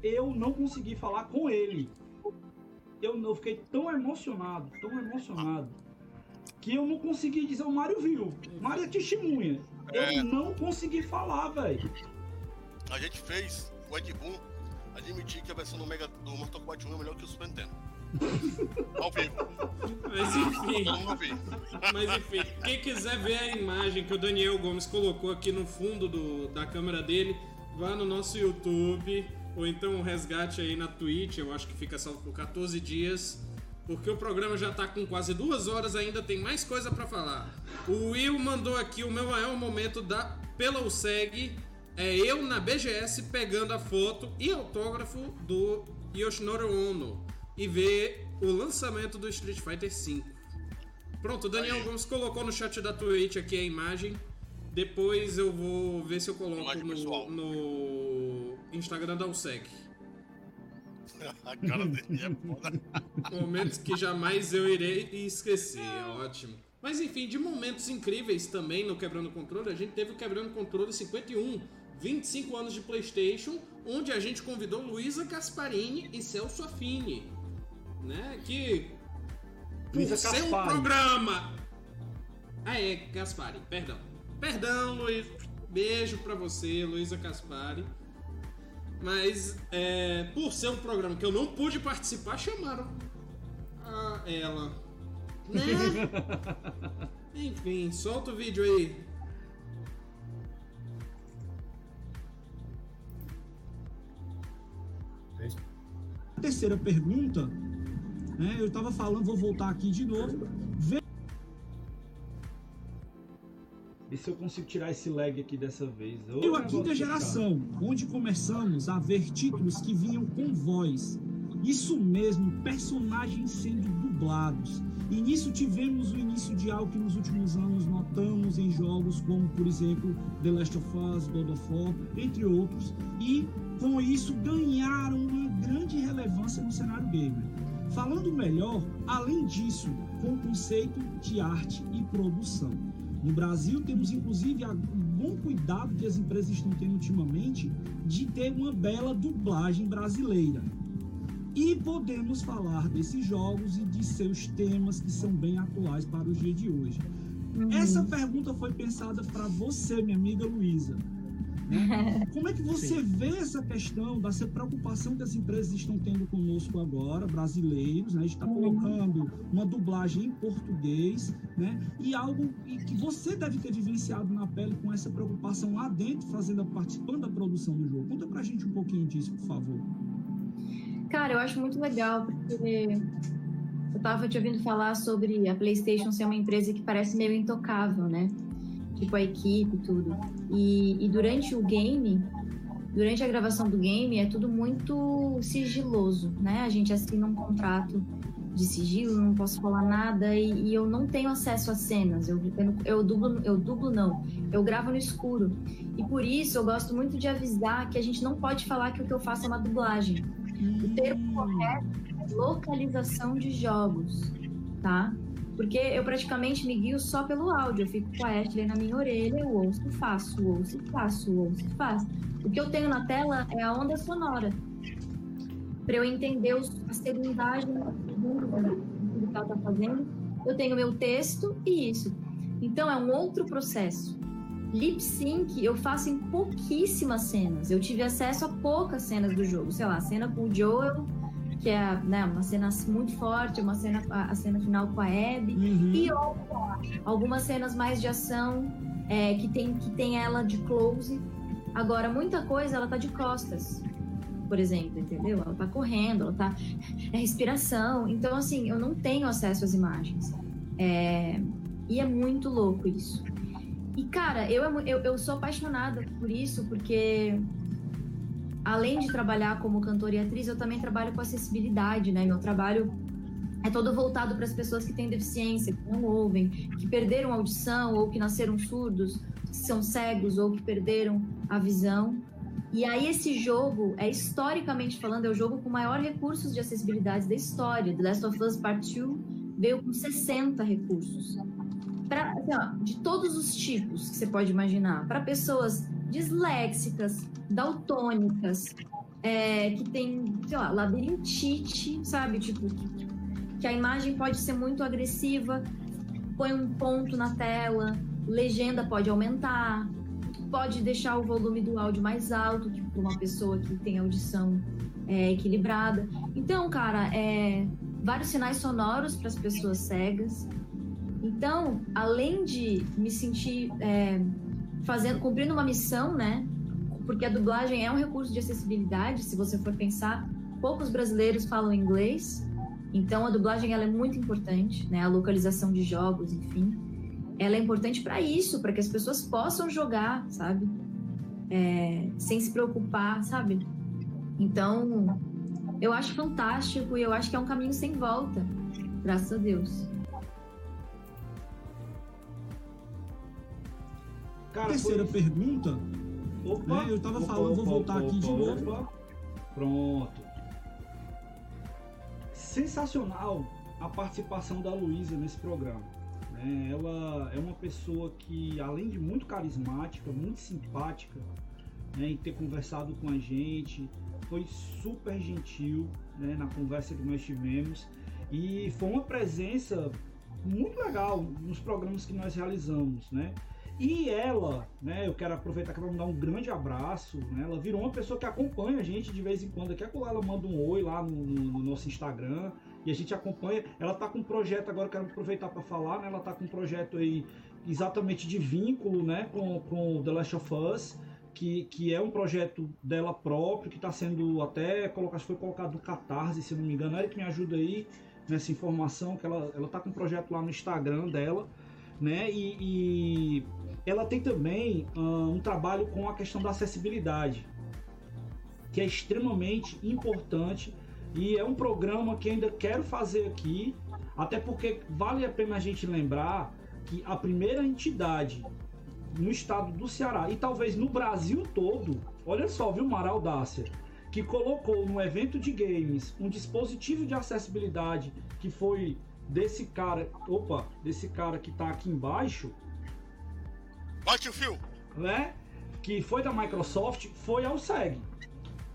eu não consegui falar com ele. Eu, eu fiquei tão emocionado, tão emocionado, que eu não consegui dizer, o Mário viu. O Mário é testemunha. Eu É. não consegui falar, velho. A gente fez o Ed Boon admitir que a versão do, Mega, do Mortal Kombat 1 é melhor que o Super Nintendo. Ao vivo. Mas enfim. Mas enfim, quem quiser ver a imagem que o Daniel Gomes colocou aqui no fundo do- da câmera dele, vá no nosso YouTube ou então o resgate aí na Twitch, eu acho que fica salvo por 14 dias. Porque o programa já tá com quase duas horas, ainda tem mais coisa pra falar. O Will mandou aqui o meu maior momento da pela USEG. É eu na BGS pegando a foto e autógrafo do Yoshinori Ono e ver o lançamento do Street Fighter V. Pronto, o Daniel Gomes colocou no chat da Twitch aqui a imagem. Depois eu vou ver se eu coloco no, no Instagram da USEG. A cara dele é foda. Momentos que jamais eu irei esquecer, é ótimo. Mas enfim, de momentos incríveis também no Quebrando Controle, a gente teve o Quebrando Controle 51, 25 anos de PlayStation, onde a gente convidou Luísa Gasparini e Celso Affini, né? Que por Luísa ser um programa. Ah, é, Gaspari, perdão. Perdão, Luiz. Beijo pra você, Luísa Caspari. Mas, é, por ser um programa que eu não pude participar, chamaram a ela. Né? Enfim, solta o vídeo aí. A terceira pergunta, né, eu estava falando, vou voltar aqui de novo. Ver se eu consigo tirar esse lag aqui dessa vez. Veio a quinta geração, onde começamos a ver títulos que vinham com voz. Isso mesmo, personagens sendo dublados. E nisso tivemos o início de algo que nos últimos anos notamos em jogos como, por exemplo, The Last of Us, God of War, entre outros. E com isso ganharam uma grande relevância no cenário gamer. Falando melhor, além disso, com o conceito de arte e produção. No Brasil, temos inclusive um bom cuidado que as empresas estão tendo ultimamente de ter uma bela dublagem brasileira. E podemos falar desses jogos e de seus temas que são bem atuais para o dia de hoje. Essa pergunta foi pensada para você, minha amiga Luísa. Né? Como é que você vê essa questão dessa preocupação que as empresas estão tendo conosco agora, brasileiros, né? A gente está colocando uma dublagem em português, né? E algo que você deve ter vivenciado na pele com essa preocupação lá dentro, fazendo participando da produção do jogo. Conta pra gente um pouquinho disso, por favor. Cara, eu acho muito legal, porque eu tava te ouvindo falar sobre a PlayStation ser uma empresa que parece meio intocável, né? Tipo, a equipe e tudo. E, e durante o game, durante a gravação do game, é tudo muito sigiloso, né? A gente assina um contrato de sigilo, não posso falar nada e, e eu não tenho acesso às cenas. Eu, eu, eu dublo, eu dublo não, eu gravo no escuro. E por isso eu gosto muito de avisar que a gente não pode falar que o que eu faço é uma dublagem. O termo correto é localização de jogos, tá? Porque eu praticamente me guio só pelo áudio. Eu fico com a Ashley na minha orelha, eu ouço, faço, ouço, faço, ouço, faço. O que eu tenho na tela é a onda sonora. Para eu entender a segundagem do que ela tá fazendo, eu tenho meu texto e isso. Então é um outro processo. Lip sync eu faço em pouquíssimas cenas. Eu tive acesso a poucas cenas do jogo. Sei lá, cena com o Joel, que é né, uma cena muito forte, uma cena, a, cena final com a Abby. E outra, algumas cenas mais de ação, é, que, tem, que tem ela de close. Agora, muita coisa ela tá de costas, por exemplo, entendeu? Ela tá correndo, ela tá. É respiração. Então, assim, eu não tenho acesso às imagens. É, E é muito louco isso. E, cara, eu, eu, eu sou apaixonada por isso, porque além de trabalhar como cantora e atriz, eu também trabalho com acessibilidade, né? Meu trabalho é todo voltado para as pessoas que têm deficiência, que não ouvem, que perderam audição ou que nasceram surdos, que são cegos ou que perderam a visão. E aí esse jogo, é historicamente falando, é o jogo com maior recursos de acessibilidade da história. The Last of Us Part 2 veio com 60 recursos. Pra, assim, ó, de todos os tipos que você pode imaginar. Para pessoas disléxicas, daltônicas, é, que tem, sei lá, labirintite, sabe? Tipo, que, que a imagem pode ser muito agressiva, põe um ponto na tela, legenda pode aumentar, pode deixar o volume do áudio mais alto, tipo, para uma pessoa que tem audição é, equilibrada. Então, cara, é, vários sinais sonoros para as pessoas cegas. Então, além de me sentir é, fazendo, cumprindo uma missão, né? Porque a dublagem é um recurso de acessibilidade, se você for pensar, poucos brasileiros falam inglês, então a dublagem ela é muito importante, né? A localização de jogos, enfim, ela é importante para isso, para que as pessoas possam jogar, sabe? É, sem se preocupar, sabe? Então, eu acho fantástico e eu acho que é um caminho sem volta, graças a Deus. Cara, Terceira foi- pergunta. Opa, né, eu tava opa, falando, vou opa, voltar opa, aqui de novo. Pronto. Sensacional a participação da Luísa nesse programa. né? Ela é uma pessoa que, além de muito carismática, muito simpática, né, em ter conversado com a gente, foi super gentil né, na conversa que nós tivemos e foi uma presença muito legal nos programas que nós realizamos, né? E ela, né, eu quero aproveitar para mandar um grande abraço, né? Ela virou uma pessoa que acompanha a gente de vez em quando. Aqui ela manda um oi lá no, no- no nosso Instagram e a gente acompanha. Ela tá com um projeto agora, quero aproveitar para falar, né? Ela tá com um projeto aí exatamente de vínculo, né, com, com The Last of Us. Que, que é um projeto dela próprio, que está sendo até colocado, foi colocado no Catarse, se não me engano. Eric me ajuda aí nessa informação, que ela, ela tá com um projeto lá no Instagram dela, né? E, e ela tem também ah, um trabalho com a questão da acessibilidade, que é extremamente importante e é um programa que ainda quero fazer aqui, até porque vale a pena a gente lembrar que a primeira entidade no estado do Ceará e talvez no Brasil todo, olha só, viu, Mara Audácia, que colocou no evento de games um dispositivo de acessibilidade que foi desse cara, opa, desse cara que tá aqui embaixo, Bate o fio! né? Que foi da Microsoft, foi ao SEG.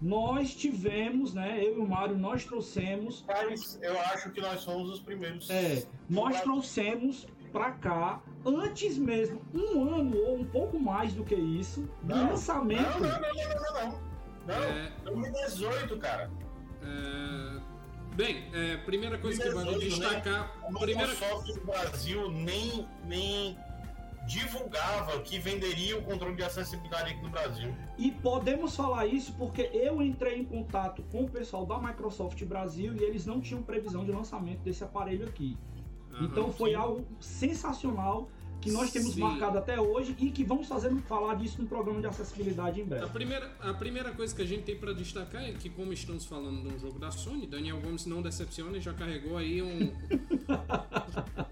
Nós tivemos, né? Eu e o Mário, nós trouxemos. Mas eu acho que nós somos os primeiros. É, nós trouxemos pra cá, antes mesmo, um ano ou um pouco mais do que isso, do Não, lançamento. Não, não, não, não, não, não. Não, É. 2018, cara. É, Bem, é, primeira coisa que vale 2018, né? destacar. A Primeira, Microsoft no Brasil nem, nem divulgava que venderia o controle de acessibilidade aqui no Brasil. E podemos falar isso porque eu entrei em contato com o pessoal da Microsoft Brasil e eles não tinham previsão de lançamento desse aparelho aqui. Aham, então foi sim. algo sensacional que nós temos Sim. marcado até hoje e que vamos fazer falar disso no programa de acessibilidade em A breve. primeira, a primeira coisa que a gente tem para destacar é que, como estamos falando de um jogo da Sony, Daniel Gomes não decepciona e já carregou aí um,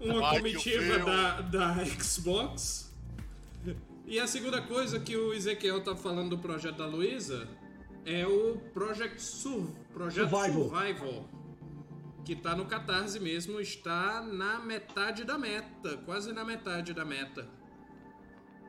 uma comitiva da, da Xbox. E a segunda coisa que o Ezequiel tá falando do projeto da Luísa é o Project Sur, Projeto Survival. Survival. Que tá no Catarse mesmo, está na metade da meta, quase na metade da meta.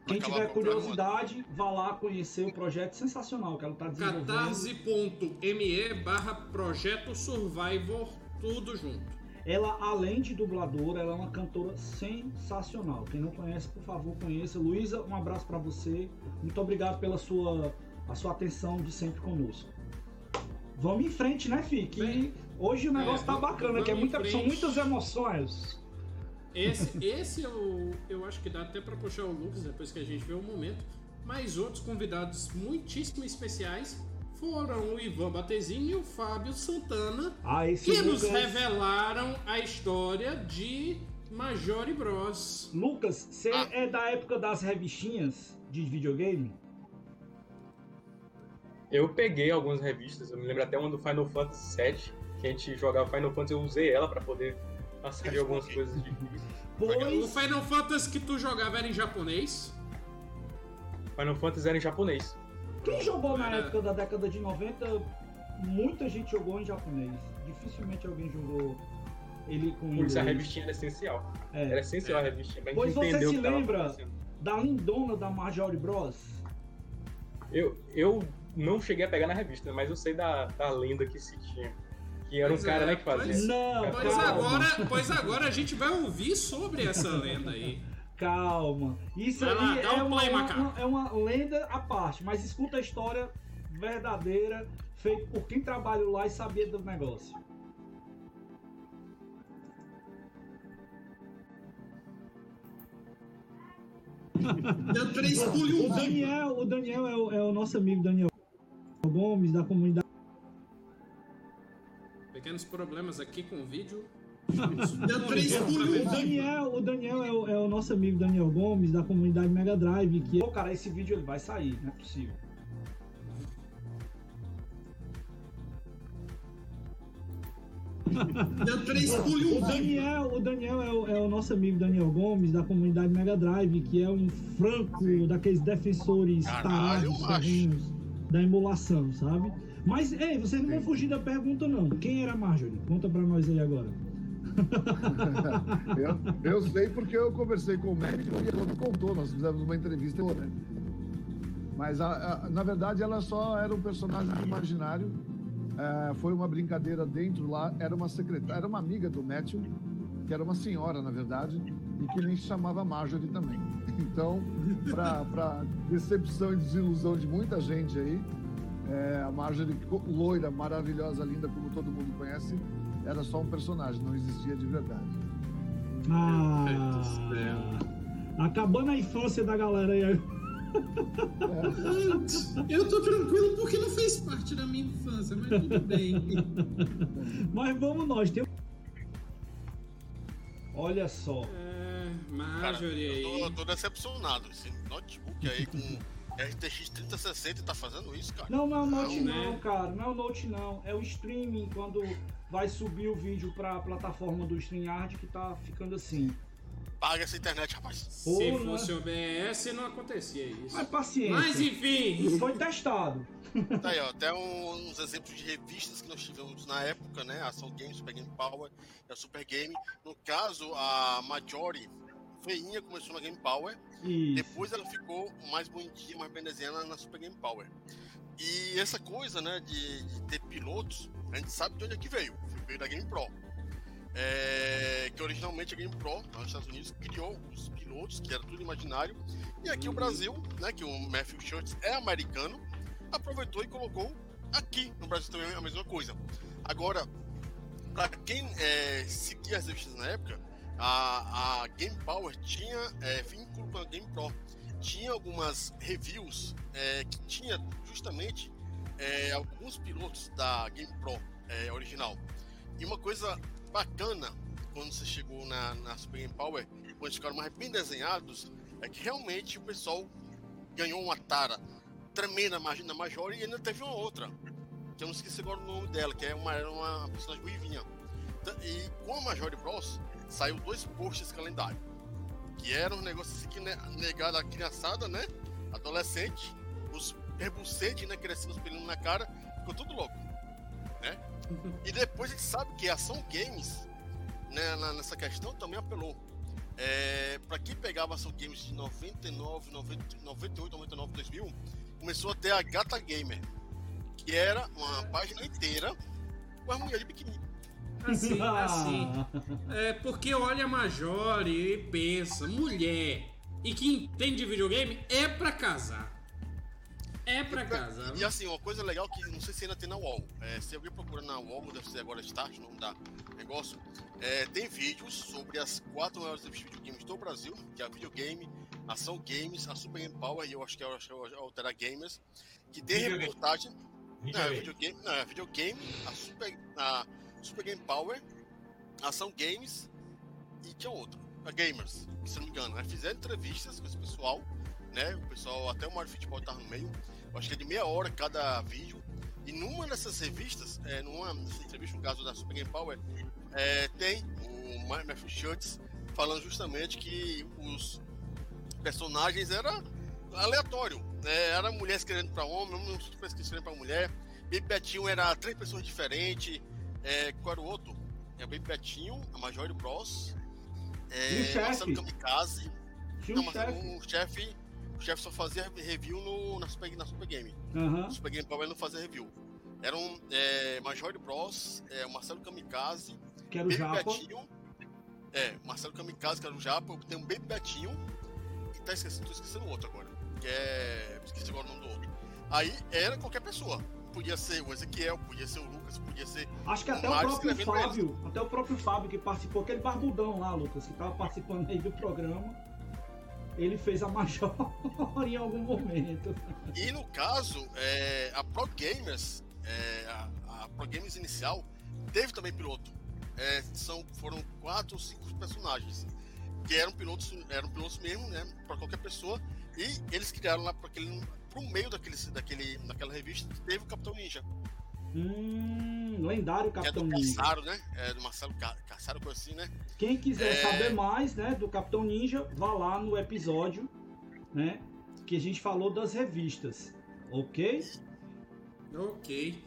Quem tiver curiosidade, vá lá conhecer o projeto sensacional que ela está desenvolvendo. catarse.me barra Projeto Survivor, tudo junto. Ela, além de dubladora, ela é uma cantora sensacional. Quem não conhece, por favor, conheça. Luísa, um abraço para você. Muito obrigado pela sua, a sua atenção de sempre conosco. Vamos em frente, né, Fi? Que hoje o negócio É, tá bacana, que é muita, são muitas emoções. Esse, esse eu, eu acho que dá até pra puxar o Lucas depois que a gente vê o momento. Mas outros convidados muitíssimo especiais foram o Ivan Batezinho e o Fábio Santana, Ah, que nos Lucas- revelaram a história de Major Bros. Lucas, você Ah. é da época das revistinhas de videogame? Eu peguei algumas revistas, eu me lembro até uma do Final Fantasy VII, que a gente jogava Final Fantasy, eu usei ela pra poder passar de algumas coisas difíceis. O Final Fantasy que tu jogava era em japonês? Final Fantasy era em japonês. Quem jogou na época da década de 90, muita gente jogou em japonês. Dificilmente alguém jogou ele com Por isso a revistinha era essencial. É. Era essencial a revistinha pra gente Pois você se lembra da lindona da Marjorie Bros? Eu, eu não cheguei a pegar na revista, mas eu sei da, da lenda que se tinha. Que era um Pois cara, é, né, que fazia. pois- Não, pois calma. agora, pois agora a gente vai ouvir sobre essa lenda aí. Calma. Isso Vai lá, é, um uma, play, uma- é uma lenda à parte, mas escuta a história verdadeira, feita por quem trabalhou lá e sabia do negócio. Deu três pulos um O Daniel, o Daniel é o, é o nosso amigo Daniel Gomes, da comunidade. Pequenos problemas aqui com o vídeo. Deu O Daniel, o Daniel é o, é o nosso amigo Daniel Gomes, da comunidade Mega Drive, que... Pô, cara, esse vídeo ele vai sair, não é possível. Deu três pulos O Daniel, o Daniel é o, é o nosso amigo Daniel Gomes, da comunidade Mega Drive, que é um franco daqueles defensores Caralho, tarados, da emulação, sabe? Mas, ei, vocês não vão fugir da pergunta, não. Quem era a Marjorie? Conta pra nós aí agora. eu, eu sei porque eu conversei com o médico e ele me contou, nós fizemos uma entrevista. Né? Mas, a- a- na verdade, ela só era um personagem imaginário. É, foi uma brincadeira dentro lá. Era uma secretária, era uma amiga do Matthew, que era uma senhora, na verdade, e que nem se chamava Marjorie também. Então, para decepção e desilusão de muita gente aí, é, a Marjorie, loira, maravilhosa, linda, como todo mundo conhece, era só um personagem, não existia de verdade. Ah, acabando a infância da galera aí. Eu tô tranquilo porque não fez parte da minha infância, mas tudo bem. Mas vamos nós. Tem... Olha só. É, Cara, Marjorie eu tô, aí. eu tô decepcionado. Esse notebook aí com RTX 3060 tá fazendo isso, cara. Não, não é o Note Não, não, né? cara. Não é o Note não. É o streaming quando vai subir o vídeo pra plataforma do StreamYard que tá ficando assim. Paga essa internet, rapaz. Se Pô, fosse né? OBS, não acontecia isso. Mas paciência. Mas enfim. Foi testado. Tá aí, ó, até um- uns exemplos de revistas que nós tivemos na época, né? A Ação Game, Super Game Power e a Super Game. No caso, a Majori feinha começou na Game Power. Isso. Depois ela ficou mais bonitinha, mais desenhada na Super Game Power. E essa coisa, né, de, de ter pilotos, a gente sabe de onde é que veio. Veio da Game Pro. É, que originalmente a Game Pro, nos Estados Unidos, criou os pilotos, que era tudo imaginário. E aqui o Brasil, né, que o Matthew Schultz é americano, aproveitou e colocou aqui no Brasil também a mesma coisa. Agora, para quem é, seguia as revistas na época, a, a Game Power tinha é, vínculo com a Game Pro. Tinha algumas reviews é, que tinha justamente é, alguns pilotos da Game Pro é, original. E uma coisa bacana quando você chegou na, na Super Game Power, quando ficaram mais bem desenhados, é que realmente o pessoal ganhou uma tara tremenda na Major e ainda teve uma outra, que eu não esqueci agora o nome dela, que é uma, uma personagem ruivinha. Tá- E com a Major Bros, saiu dois posts calendário, que eram um negócio assim que ne- negado a criançada, né? Adolescente, os perbucentes, né? Crescendo os pelinhos na cara, ficou tudo louco, né? E depois a gente sabe que a Ação Games, né, nessa questão, também apelou. É, para quem pegava Ação Games de 99, 90, 98, 99, 2000, começou a ter a Gata Gamer, que era uma página inteira com as mulheres de biquíni. Assim, assim. É porque olha a Majore e pensa, mulher e que entende de videogame é pra casar. É pra casar. E assim, uma coisa legal que não sei se ainda tem na UOL. É, se alguém procura na UOL, deve ser agora Start, o nome da negócio. é, tem vídeos sobre as quatro maiores videogames do Brasil, que é a Videogame, a Ação Games, a Super Game Power e eu acho que é que é a Altera Gamers, que tem Videogame. reportagem. Não, é Videogame. videogame, não, é videogame, a Super, a Super Game Power, Ação Games e tinha outro, a Gamers, que, se não me engano, né? fizeram entrevistas com esse pessoal, né? O pessoal, até o Mario Futebol tava no meio, acho que é de meia hora cada vídeo. E numa dessas revistas, é, numa dessas entrevistas, no caso da Super Game Power, é, tem o Ma- Matthew Schultz falando justamente que os personagens eram aleatório, né? Era mulher escrevendo para homem, homem escrevendo para mulher. Baby Betinho era três pessoas diferentes. É, qual era o outro? É o Baby Betinho, a Major Bros. É, E o chefe? Marcelo Kamikaze. Não, um chefe. o chefe. O chefe só fazia review no, na, Super, na Super Game. O Super Game Power não fazia review. Eram é, Major Bros, é, o Marcelo Kamikaze, Que era o Baby Japa. Betinho. É, Marcelo Kamikaze, que era o Japa, tem um Baby Betinho. E tá esquecendo, tô esquecendo o outro agora. Que é. Esqueci agora o nome do outro. Aí era qualquer pessoa. Podia ser o Ezequiel, podia ser o Lucas, podia ser. Acho que até o Mário próprio escrevendo eles. Fábio, até o próprio Fábio que participou, aquele barbudão lá, Lucas, que tava participando aí do programa, ele fez a Major em algum momento. E no caso, é, a Pro Gamers, é, a, a Pro inicial, teve também piloto. É, são, foram quatro ou cinco personagens. Que eram pilotos, eram pilotos mesmo, né? Pra qualquer pessoa. E eles criaram lá para aquele. Pro meio daquele, daquele, daquela revista, teve o Capitão Ninja. Hum, lendário Que é Capitão do Ninja. Caçaro, né? É do Marcelo Ca- Caçaro, coisa assim, né? Quem quiser É. saber mais, né, do Capitão Ninja, vá lá no episódio, né, que a gente falou das revistas, ok? Ok.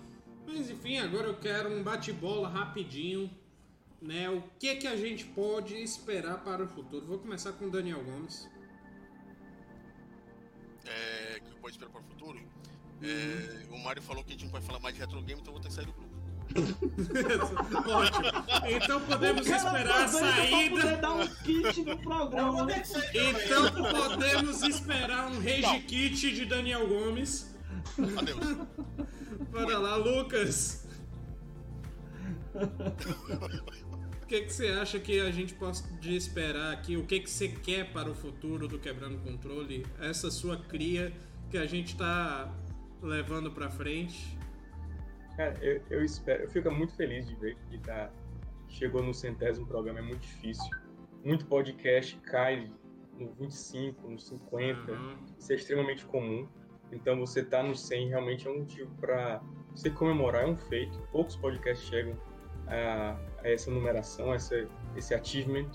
Mas enfim, agora eu quero um bate-bola rapidinho. Né? O que que a gente pode esperar para o futuro? Vou começar com o Daniel Gomes. Pode esperar para o futuro. É, o Mário falou que a gente não vai falar mais de retro game, então eu vou ter que sair do grupo. Ótimo. Então podemos esperar a saída. dar um kit no programa. né? Então podemos esperar um rage kit de Daniel Gomes. Adeus. Bora lá, Lucas. O que, que você acha que a gente pode esperar aqui? O que, que você quer para o futuro do Quebrando Controle? Essa sua cria que a gente tá levando pra frente. Cara, eu, eu espero, eu fico muito feliz de ver que tá, chegou no centésimo programa, é muito difícil. Muito podcast cai no 25, no 50, isso é extremamente comum. Então você tá no 100 realmente é um motivo para você comemorar, é um feito. Poucos podcasts chegam a, a essa numeração, a essa, esse achievement.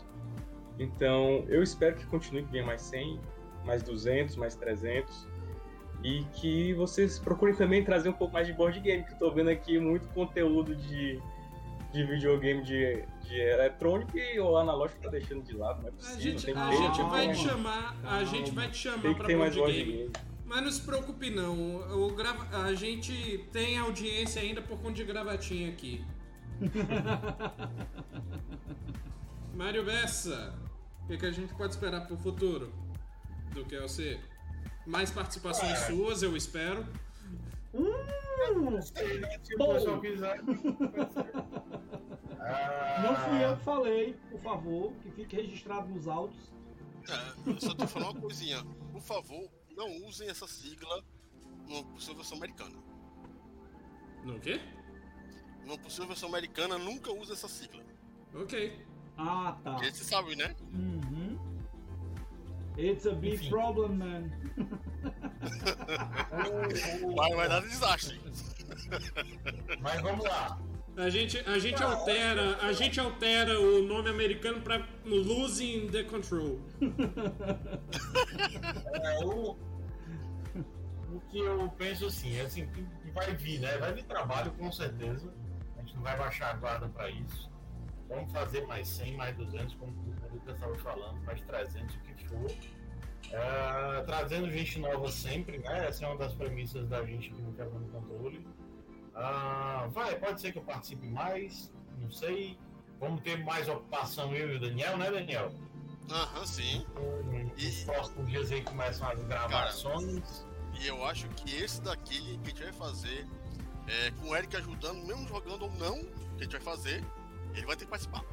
Então eu espero que continue, que venha mais 100, mais 200, mais 300 e que vocês procurem também trazer um pouco mais de board game, que eu tô vendo aqui muito conteúdo de, de videogame de, de eletrônico e o analógico tá deixando de lado, não é A possível. gente, a que ter, gente vai te chamar, a gente vai te chamar Tem pra board game. game. Mas não se preocupe não, grava... a gente tem audiência ainda por conta de gravatinha aqui. Mário Bessa, o que, que a gente pode esperar pro futuro do QLC? Mais participações É. suas, eu espero. Hum, Se o bom. pessoal quiser. Ah, Não fui eu que falei, por favor, que fique registrado nos autos. É, eu só tô falando uma coisinha. Por favor, não usem essa sigla numa possível versão americana. No quê? Numa possível versão americana, nunca use essa sigla. Ok. Ah, tá. Porque você sabe, né? Uhum. It's a big problem, man. Vai, vai dar desastre. Mas vamos lá. A gente, a gente altera, a gente altera o nome americano pra Losing the Control. É, o, o que eu penso assim, é assim, que vai vir, né? Vai vir trabalho com certeza. A gente não vai baixar a guarda para isso. Vamos fazer mais 100, mais 200, como o Lucas estava falando, mais 300, o que for. É, trazendo gente nova sempre, né? Essa é uma das premissas da gente aqui no Quebrando Controle. Ah, vai, pode ser que eu participe mais, não sei. Vamos ter mais ocupação eu e o Daniel, né, Daniel? Aham, sim. Nos próximos dias aí começam as gravações. E eu acho que esse daqui que a gente vai fazer, é, com o Eric ajudando, mesmo jogando ou não, que a gente vai fazer, ele vai ter que participar.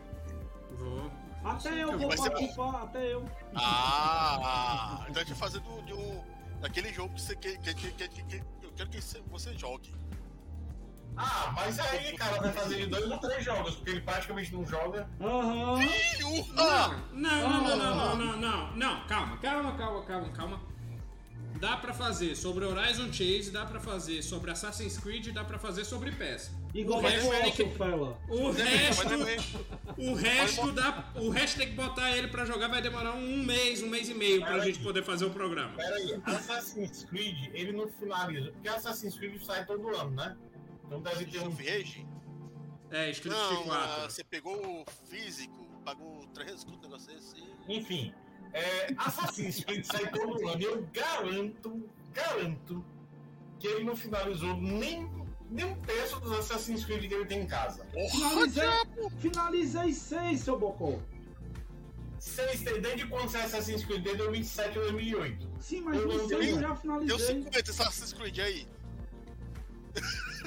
Vou. Até eu vou Vai ser participar, até eu. Ah, então a gente vai fazer do, de um, daquele jogo que, você, que, que, que, que, que- que eu quero que você- você jogue. Ah, mas aí, cara, vai fazer de dois ou três jogos, porque ele praticamente não joga. Aham. Não, não, não, não, não, não, não, não, calma, calma, calma, calma, calma. Dá pra fazer sobre Horizon Chase, dá pra fazer sobre Assassin's Creed, dá pra fazer sobre PES. Igual o vai resto, Eric, o Fela. o resto, o resto dá, o resto tem que botar ele pra jogar, vai demorar um mês, um mês e meio pra Pera gente poder fazer o programa. Pera aí, Assassin's Creed, ele não finaliza. Porque Assassin's Creed sai todo ano, né? Então deve ter um. Rage? É, Street Não, Fighter 4. ah, você pegou o físico, pagou 300 conto, negócio desse. Enfim, é, Assassin's Creed sai todo ano. E eu garanto, garanto que ele não finalizou nem, nem um terço dos Assassin's Creed que ele tem em casa. Finalizei, finalizei seis, seu Bocó. Seis, desde quando sai Assassin's Creed? Desde 2007 ou 2008. Sim, mas Eu não eu já Deu finalizei. 50 Assassin's Creed aí.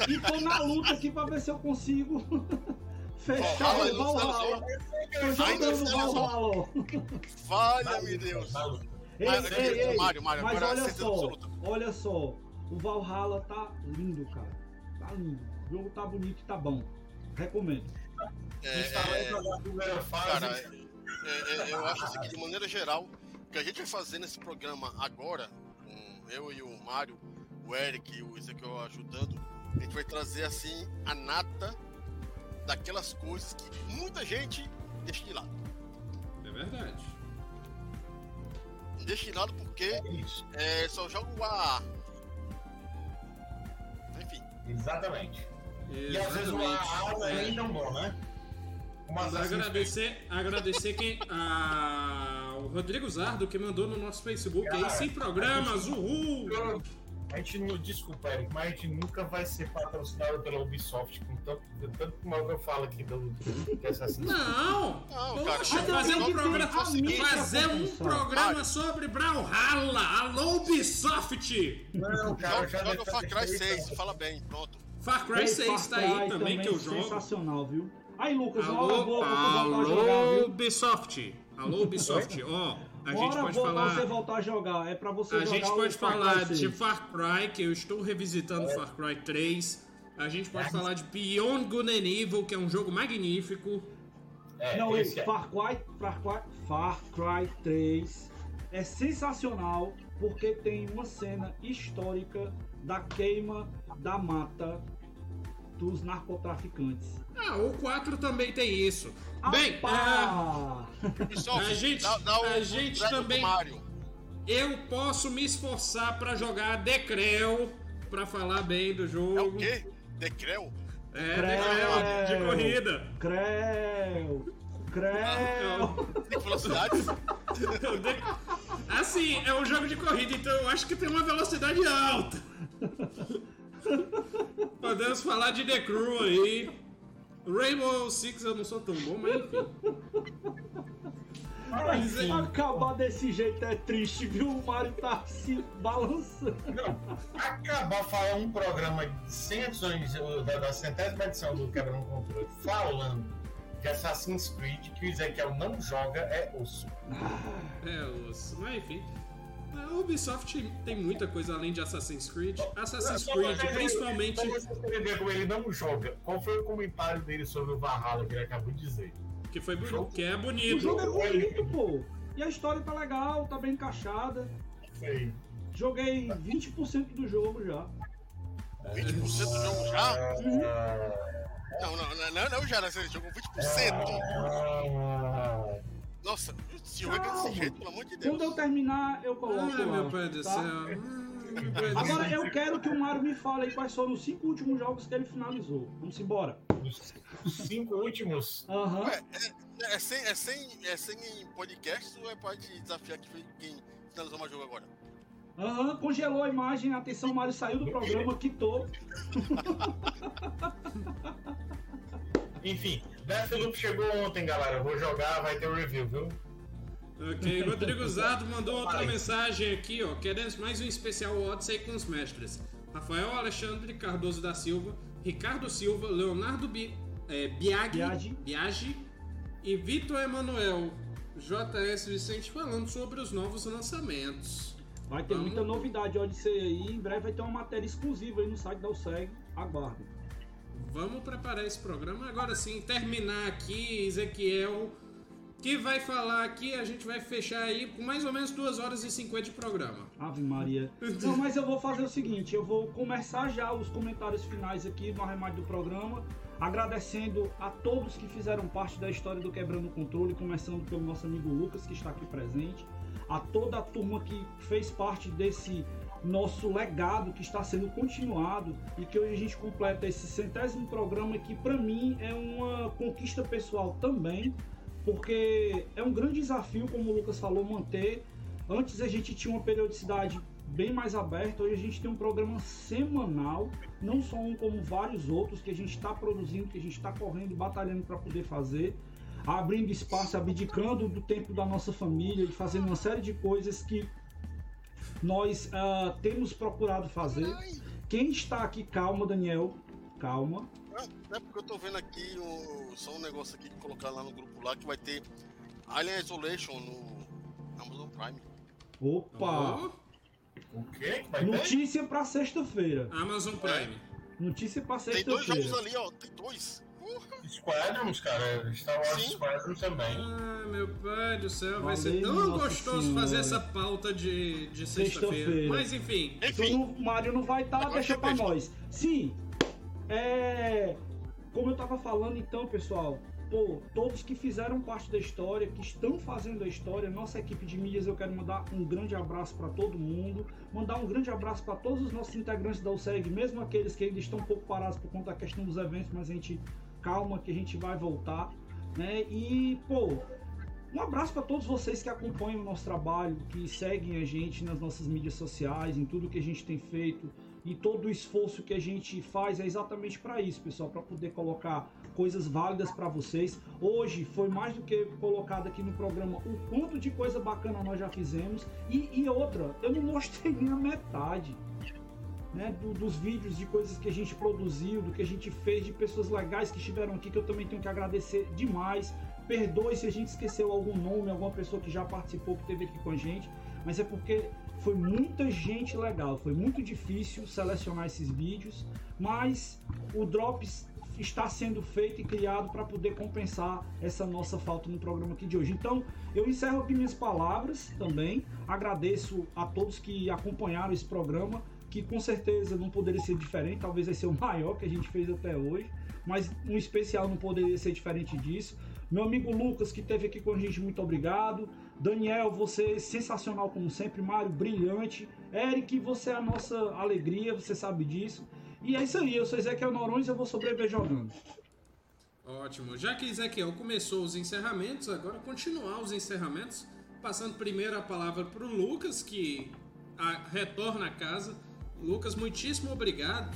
E tô na luta aqui pra ver se eu consigo fechar Valhalla, o Valhalla. Finalizou. Valhalla. Valha-me Deus. Ei, Mas, ei, ei, Mário, Mário, mas agora olha só, absoluta. olha só, o Valhalla tá lindo, cara. Tá lindo. O jogo tá bonito e tá bom. Recomendo. É, Instalei é. Cara, é, é, eu acho assim que de maneira geral, o que a gente vai fazer nesse programa agora, com eu e o Mário, o Eric e o Ezequiel ajudando, a gente vai trazer assim a nata daquelas coisas que muita gente deixa de lado. É verdade. Deixa de lado porque é, só joga o AA. Enfim. Exatamente. E às vezes o Exatamente. AA não é É. nem tão bom, né? Mas agradecer, agradecer quem, a, o Rodrigo Zardo que mandou no nosso Facebook aí, sem programas, uhul! A gente não, desculpa, Eric, mas a gente nunca vai ser patrocinado pela Ubisoft com tanto, tanto mal que eu falo aqui do que Assassin's Creed. Não! Não, cara, fazer um não- programa, não- fazer um programa sobre Brawlhalla, alô Ubisoft! Não, Joga, joga o Far Cry 6, fala bem, pronto. Far Cry Ei, 6 tá aí também que eu jogo. Sensacional, viu? Aí, Lucas, Alô, boa pra tu voltar a jogar, alô viu? Ubisoft, alô Ubisoft, ó, a gente pode falar... você voltar a jogar. É pra você A jogar gente pode falar 6. de Far Cry, que eu estou revisitando Far Cry 3. A gente pode falar de Beyond Good and Evil, que é um jogo magnífico. É, Não, esse esse é. Far Cry, Far Cry, Far Cry 3 é sensacional porque tem uma cena histórica da queima da mata dos narcotraficantes. Ah, o 4 também tem isso. Bem, Pá! Ubisoft, a gente, dá- dá o- a gente Dragon também. Eu posso me esforçar pra jogar Decreu, pra falar bem do jogo. É o quê? Decreu? É, Decreu, de corrida. Creu! Creu! Tem velocidade? Assim, é um jogo de corrida, então eu acho que tem uma velocidade alta. Podemos falar de The Crew aí. Rainbow Six eu não sou tão bom, mas enfim. Mas é- acabar desse jeito é triste, viu? O Mario tá se balançando. Acabar falar um programa de 100 edições, da, da centésima edição do Quebrando Controle, falando de Assassin's Creed, que o Ezequiel não joga, é osso. É, os... mas enfim. A Ubisoft tem muita coisa além de Assassin's Creed. Assassin's Creed, principalmente. Pra você entender como ele não joga, qual foi o comentário dele sobre o Valhalla que ele acabou de dizer? Que foi bonito, que é O bonito. jogo é bonito, pô. E a história tá legal, tá bem encaixada. Sei. Joguei 20% do jogo já. 20% do jogo já? Não, não, não, não, não já, né? Você jogou 20%. Nossa, se jogar desse jeito, pelo amor de Deus. Quando eu terminar, eu coloco Ai, lá, meu pai do tá? céu. Agora eu quero que o Mário me fale aí quais foram os cinco últimos jogos que ele finalizou. Vamos embora. Os cinco últimos? Aham. Ué, é, é, sem, é, sem, é sem podcast ou é pode desafiar que foi quem finalizou mais jogo agora? Aham, congelou a imagem, atenção, o Mário saiu do programa, quitou. Enfim, Deathloop chegou ontem, galera. Vou jogar, vai ter o review, viu? Ok, Rodrigo Zado mandou outra mensagem aqui, ó. Queremos mais um especial Odyssey com os mestres. Rafael Alexandre Cardoso da Silva, Ricardo Silva, Leonardo Bi, é, Biagi, Biagi. Biagi e Vitor Emanuel. JS Vicente falando sobre os novos lançamentos. Vai ter Vamos- muita novidade, Odyssey aí. Em breve vai ter uma matéria exclusiva aí no site da USEG. Aguardem. Vamos preparar esse programa. Agora sim, terminar aqui, Ezequiel, que vai falar aqui, a gente vai fechar aí com mais ou menos 2 horas e 50 de programa. Ave Maria. Não, mas eu vou fazer o seguinte, eu vou começar já os comentários finais aqui no arremate do programa, agradecendo a todos que fizeram parte da história do Quebrando o Controle, começando pelo nosso amigo Lucas, que está aqui presente, a toda a turma que fez parte desse nosso legado que está sendo continuado e que hoje a gente completa esse centésimo programa que para mim é uma conquista pessoal também, porque é um grande desafio, como o Lucas falou, manter. Antes a gente tinha uma periodicidade bem mais aberta, hoje a gente tem um programa semanal, não só um como vários outros que a gente está produzindo, que a gente está correndo, batalhando para poder fazer, abrindo espaço, abdicando do tempo da nossa família e fazendo uma série de coisas que nós ah, temos procurado fazer. Quem está aqui, calma, Daniel, calma. Não, não é porque eu tô vendo aqui o, só um negócio aqui que colocaram lá no grupo lá que vai ter Alien Isolation no Amazon Prime. Opa! O quê? Notícia para sexta-feira. Amazon Prime. Notícia para Tem dois jogos sexta-feira. ali, ó. Tem dois. Squadrons, cara. Star Wars Squadrons também. Ah, meu pai do céu, vai ser tão gostoso Senhora. fazer essa pauta de, de sexta-feira. Sexta-feira. Mas enfim. Então o Mário não vai estar, deixa pra nós. Sim, é. Como eu tava falando então, pessoal, pô, todos que fizeram parte da história, que estão fazendo a história, nossa equipe de mídias, eu quero mandar um grande abraço para todo mundo, mandar um grande abraço para todos os nossos integrantes da USEG, mesmo aqueles que ainda estão um pouco parados por conta da questão dos eventos, mas a gente calma que a gente vai voltar, né? E, pô, um abraço para todos vocês que acompanham o nosso trabalho, que seguem a gente nas nossas mídias sociais, em tudo que a gente tem feito e todo o esforço que a gente faz é exatamente para isso, pessoal, para poder colocar coisas válidas para vocês. Hoje foi mais do que colocado aqui no programa o quanto de coisa bacana nós já fizemos e, e outra, eu não mostrei nem a metade. Né, do- dos vídeos de coisas que a gente produziu, do que a gente fez, de pessoas legais que estiveram aqui, que eu também tenho que agradecer demais. Perdoe se a gente esqueceu algum nome, alguma pessoa que já participou, que esteve aqui com a gente, mas é porque foi muita gente legal, foi muito difícil selecionar esses vídeos, mas o Drops está sendo feito e criado para poder compensar essa nossa falta no programa aqui de hoje. Então, eu encerro aqui minhas palavras também. Agradeço a todos que acompanharam esse programa, que com certeza não poderia ser diferente, talvez vai ser o maior que a gente fez até hoje, mas um especial não poderia ser diferente disso. Meu amigo Lucas, que esteve aqui com a gente, muito obrigado. Daniel, você é sensacional como sempre. Mário, brilhante. Eric, você é a nossa alegria, você sabe disso. E é isso aí, eu sou Ezequiel Norões e eu vou sobreviver jogando. Ótimo. Já que Ezequiel começou os encerramentos, agora continuar os encerramentos, passando primeiro a palavra para o Lucas, que a- retorna a casa. Lucas, muitíssimo obrigado.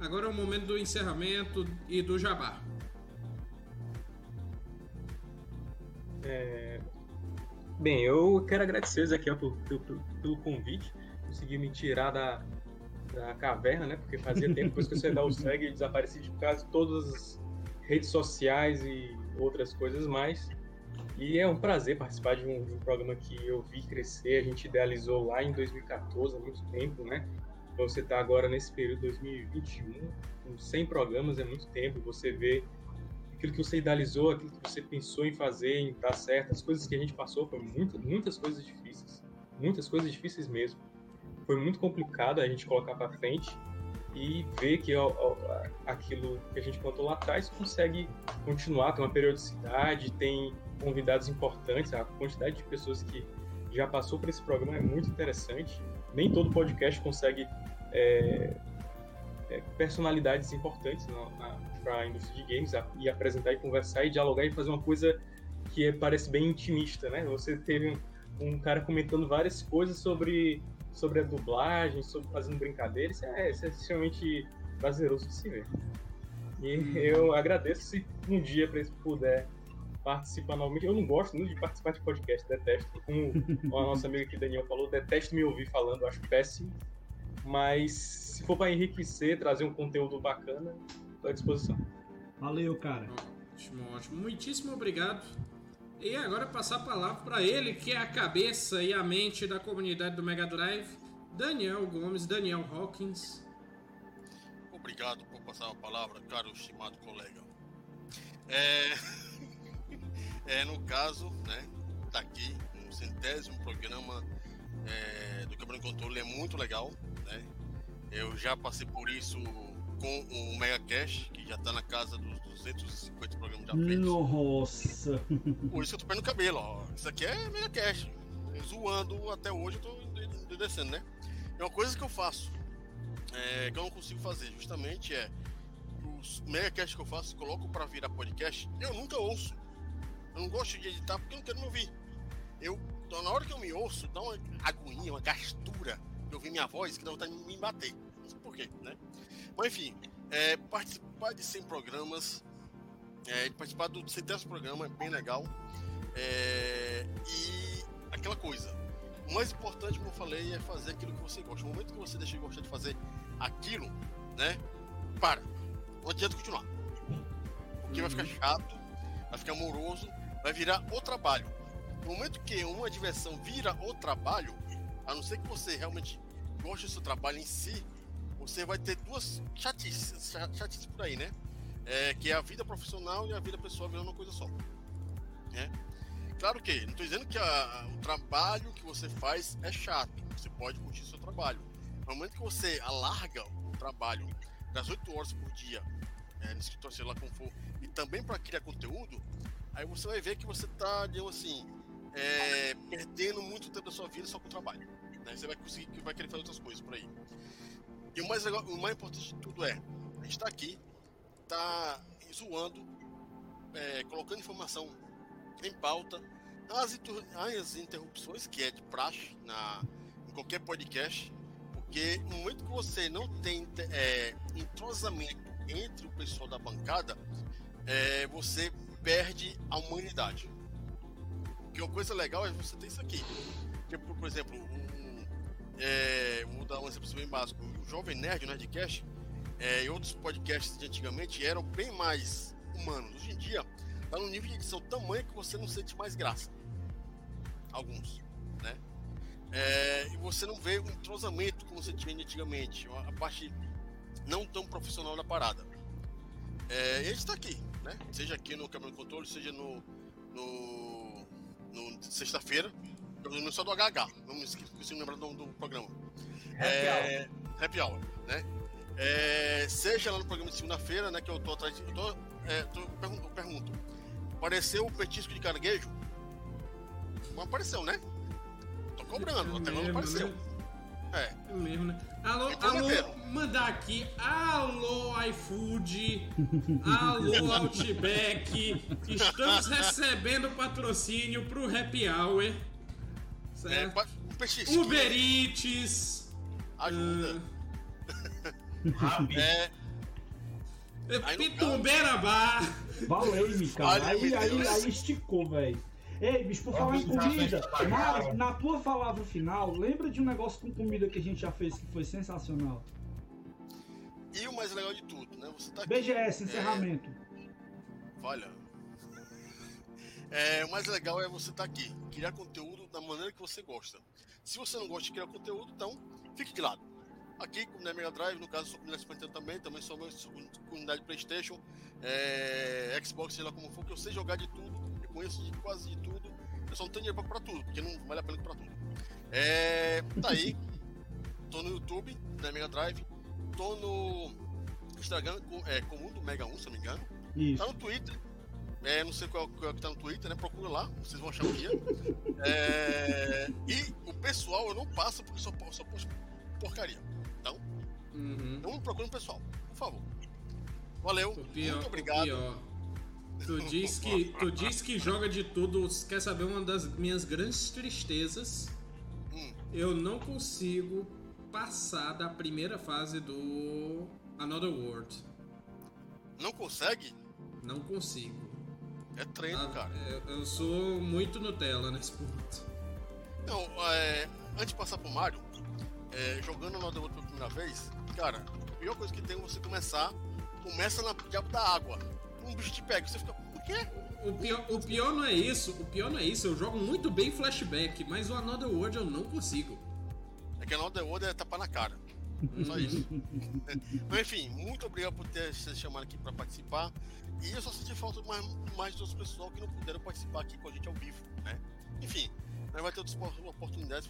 Agora é o momento do encerramento e do jabá. É, Bem, eu quero agradecer, Ezequiel, pelo, pelo, pelo convite. Consegui me tirar da, da caverna, né? Porque fazia tempo depois que você dá o segue e desapareci de quase todas as redes sociais e outras coisas mais. E é um prazer participar de um, de um programa que eu vi crescer. A gente idealizou lá em 2014, há muito tempo, né? Você está agora nesse período 2021, com 100 programas, é muito tempo. Você vê aquilo que você idealizou, aquilo que você pensou em fazer, em dar certo, as coisas que a gente passou, foi muito, muitas coisas difíceis, muitas coisas difíceis mesmo. Foi muito complicado a gente colocar para frente e ver que ó, ó, aquilo que a gente plantou lá atrás consegue continuar, tem uma periodicidade, tem convidados importantes, a quantidade de pessoas que já passou por esse programa é muito interessante nem todo podcast consegue é, é, personalidades importantes para a indústria de games a, e apresentar e conversar e dialogar e fazer uma coisa que é, parece bem intimista, né? Você teve um, um cara comentando várias coisas sobre, sobre a dublagem, sobre fazendo brincadeiras, isso é, isso é extremamente prazeroso de se ver. E eu agradeço se um dia para isso puder participar novamente. Eu não gosto muito de participar de podcast, detesto. Como a nossa amiga aqui, Daniel, falou, detesto me ouvir falando, acho péssimo. Mas se for para enriquecer, trazer um conteúdo bacana, estou à disposição. Valeu, cara. Ótimo, ótimo. Muitíssimo obrigado. E agora passar a palavra para ele, que é a cabeça e a mente da comunidade do Mega Drive, Daniel Gomes, Daniel Hawkins. Obrigado por passar a palavra, caro estimado colega. É, é no caso, né, tá aqui no centésimo programa é, do Quebrando Controle é muito legal, né? Eu já passei por isso com o Mega Cash, que já tá na casa dos 250 programas já feitos. Nossa! Por isso que eu tô perdendo cabelo, ó. Isso aqui é Mega Cash. Zoando até hoje, eu tô descendo, né? É uma coisa que eu faço, é, que eu não consigo fazer, justamente é os Mega Cash que eu faço, coloco pra virar podcast, eu nunca ouço. Eu não gosto de editar porque eu não quero me ouvir. Eu, então, na hora que eu me ouço, dá uma agonia, uma gastura de ouvir minha voz que dá vontade de me bater. Não sei porquê, né? Mas enfim, é, participar de 100 programas, é, participar do centésimo programa é bem legal. É, e aquela coisa, o mais importante, como eu falei, é fazer aquilo que você gosta. No momento que você deixa de gostar de fazer aquilo, né? Para. Não adianta continuar. Porque vai ficar chato, vai ficar moroso, vai virar o trabalho. No momento que uma diversão vira o trabalho, a não ser que você realmente goste do seu trabalho em si, você vai ter duas chatices, chatices por aí, né? É, que é a vida profissional e a vida pessoal virando uma coisa só. Né? Claro que, não estou dizendo que a, o trabalho que você faz é chato, você pode curtir seu trabalho. No momento que você alarga o trabalho das 8 horas por dia, é, no escritório, sei lá como for, e também para criar conteúdo, aí você vai ver que você está, digamos assim, é, perdendo muito tempo da sua vida só com o trabalho. Né? Você vai conseguir, vai querer fazer outras coisas por aí. E o mais, o mais importante de tudo é, a gente está aqui, está zoando, é, colocando informação em pauta, as, as interrupções, que é de praxe na, em qualquer podcast, porque no momento que você não tem é, entrosamento entre o pessoal da bancada, é, você perde a humanidade. Porque uma coisa legal é você ter isso aqui. Tipo, por exemplo, um, é, vou dar um exemplo bem básico. O Jovem Nerd, o Nerdcast, é, e outros podcasts de antigamente eram bem mais humanos. Hoje em dia, tá num nível de edição tamanho que você não sente mais graça. Alguns, né? É, e você não vê um entrosamento como você tinha antigamente, a parte não tão profissional da parada. É, e a gente tá aqui, né? Seja aqui no Câmara de Controle, seja no, no, no sexta-feira, no só do HH, não me esqueci de lembrar do, do programa. Happy é, Happy Hour, né? É, seja lá no programa de segunda-feira, né? Que eu tô atrás de. Eu, tô, é, tô, eu pergunto, eu pergunto, apareceu o petisco de caranguejo? Não apareceu, né? Tô cobrando, até agora não apareceu. É. É mesmo, né? Alô, Então, alô, mandar aqui, alô iFood, alô Outback, estamos recebendo patrocínio pro Happy Hour, certo? É, o petisco. Uber Eats, Ajuda. ah, É. é, Pitumbeira Bar, Valeu-me, cara. Aí, aí, aí esticou, velho. Ei, bicho, por falar em comida, na, na tua palavra final, lembra de um negócio com comida que a gente já fez que foi sensacional? E o mais legal de tudo, né? Você tá aqui. BGS, é, encerramento. Olha. É, o mais legal é você estar aqui, criar conteúdo da maneira que você gosta. Se você não gosta de criar conteúdo, então fique de lado. Aqui, na Mega Drive, no caso, sou comunidade Super Nintendo também, também sou comunidade PlayStation, é, Xbox, sei lá como for, que eu sei jogar de tudo, conheço de quase tudo. Eu só não tenho dinheiro pra comprar tudo, porque não vale a pena comprar tudo. É, tá aí, tô no YouTube, na Mega Drive, tô no Instagram, com- é, Comum do Mega 1, se não me engano. Isso. Tá no Twitter, É, não sei qual, qual que tá no Twitter, né? Procura lá, vocês vão achar o guia. É, e o pessoal eu não passo porque só, só posto porcaria. Então, Uhum. não me procure no pessoal, por favor. Valeu, Pior, muito o obrigado. pior. Tu diz, que, tu diz que joga de tudo. Quer saber uma das minhas grandes tristezas? Hum. Eu não consigo passar da primeira fase do Another World. Não consegue? Não consigo. É treino, Ah, cara. Eu, eu sou muito Nutella nesse ponto. Não, é, antes de passar pro Mario, é, jogando Another World pela primeira vez, cara, a pior coisa que tem é você começar, começa na diabo da água. Um bicho te pega, você fica, por quê? O pior, o pior não é isso, o pior não é isso. Eu jogo muito bem flashback, mas o Another World eu não consigo. É que Another World é tapar na cara. Só isso. Mas enfim, muito obrigado por ter se chamado aqui para participar. E eu só senti falta mais, mais dos pessoal que não puderam participar aqui com a gente ao vivo, né? Enfim, nós vai ter outras opor- oportunidades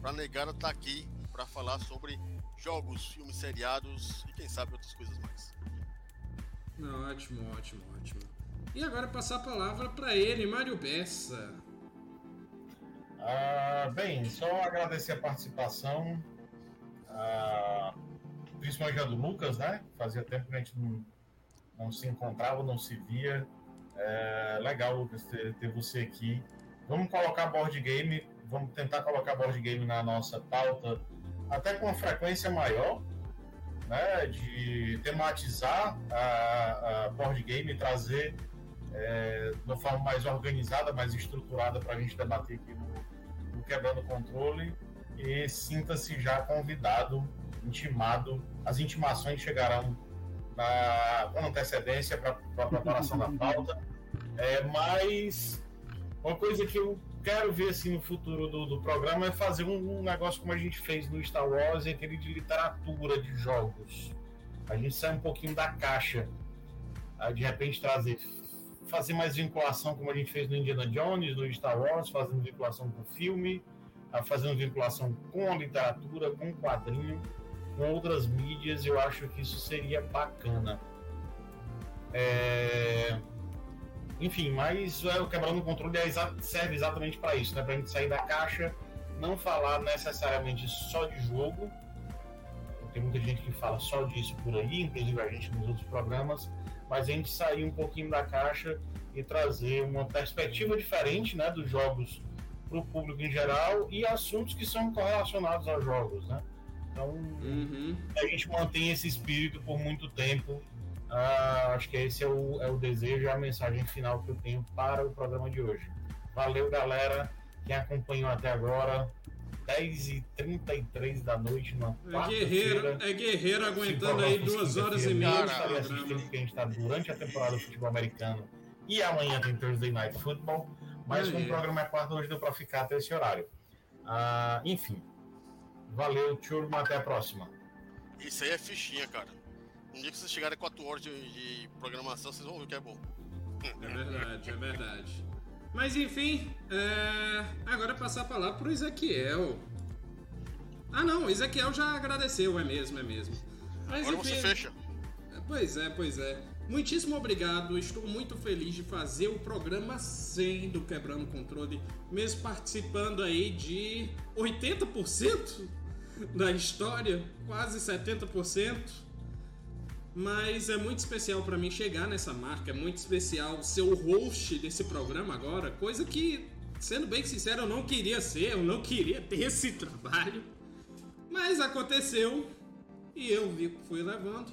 para negar estar aqui para falar sobre jogos, filmes, seriados e quem sabe outras coisas mais. Ótimo, ótimo, ótimo. E agora passar a palavra para ele, Mário Bessa. Ah, bem, só agradecer a participação, ah, principalmente a do Lucas, né? Fazia tempo que a gente não, não se encontrava, não se via. É, legal, Lucas, ter, ter você aqui. Vamos colocar board game, vamos tentar colocar board game na nossa pauta, até com uma frequência maior, né? De tematizar a, a board game e trazer é, de uma forma mais organizada, mais estruturada para a gente debater aqui no, no Quebrando Controle. E sinta-se já convidado, intimado. As intimações chegarão na, com antecedência para a preparação da pauta. É, mas uma coisa que eu quero ver assim, no futuro do, do programa é fazer um, um negócio como a gente fez no Star Wars, aquele de literatura de jogos. A gente sai um pouquinho da caixa. Ah, De repente trazer fazer mais vinculação, como a gente fez no Indiana Jones, no Star Wars, fazendo vinculação com o filme, fazendo vinculação com a literatura, com o quadrinho, com outras mídias, eu acho que isso seria bacana. É, Enfim, mas é, o Quebrando o Controle é exa- serve exatamente para isso, né? para a gente sair da caixa, não falar necessariamente só de jogo, tem muita gente que fala só disso por aí, inclusive a gente nos outros programas, mas a gente sair um pouquinho da caixa e trazer uma perspectiva diferente né, dos jogos para o público em geral e assuntos que são correlacionados aos jogos. Né? Então, a gente mantém esse espírito por muito tempo. Ah, acho que esse é o, é o desejo e a mensagem final que eu tenho para o programa de hoje. Valeu, galera, quem acompanhou até agora. 10h33 da noite, na É guerreiro, é guerreiro aguentando aí duas horas e meia de programa. assistindo porque a gente está durante a temporada do futebol americano e amanhã tem Thursday Night Football, mas como o programa é quarto, hoje deu para ficar até esse horário. Ah, enfim, valeu, turma, até a próxima. Isso aí é fichinha, cara. Um dia que vocês chegarem a 4 horas de, de programação, vocês vão ver o que é bom. É verdade, é verdade. Mas enfim, é, agora passar a palavra pro Ezequiel. Ah não, o Ezequiel já agradeceu, é mesmo, é mesmo. Mas, Agora você fecha. Pois é, pois é. Muitíssimo obrigado, estou muito feliz de fazer o programa 100 do Quebrando o Controle, mesmo participando aí de 80% da história, quase 70%. Mas é muito especial para mim chegar nessa marca, é muito especial ser o host desse programa agora, coisa que, sendo bem sincero, eu não queria ser, eu não queria ter esse trabalho. Mas aconteceu e eu vi, fui levando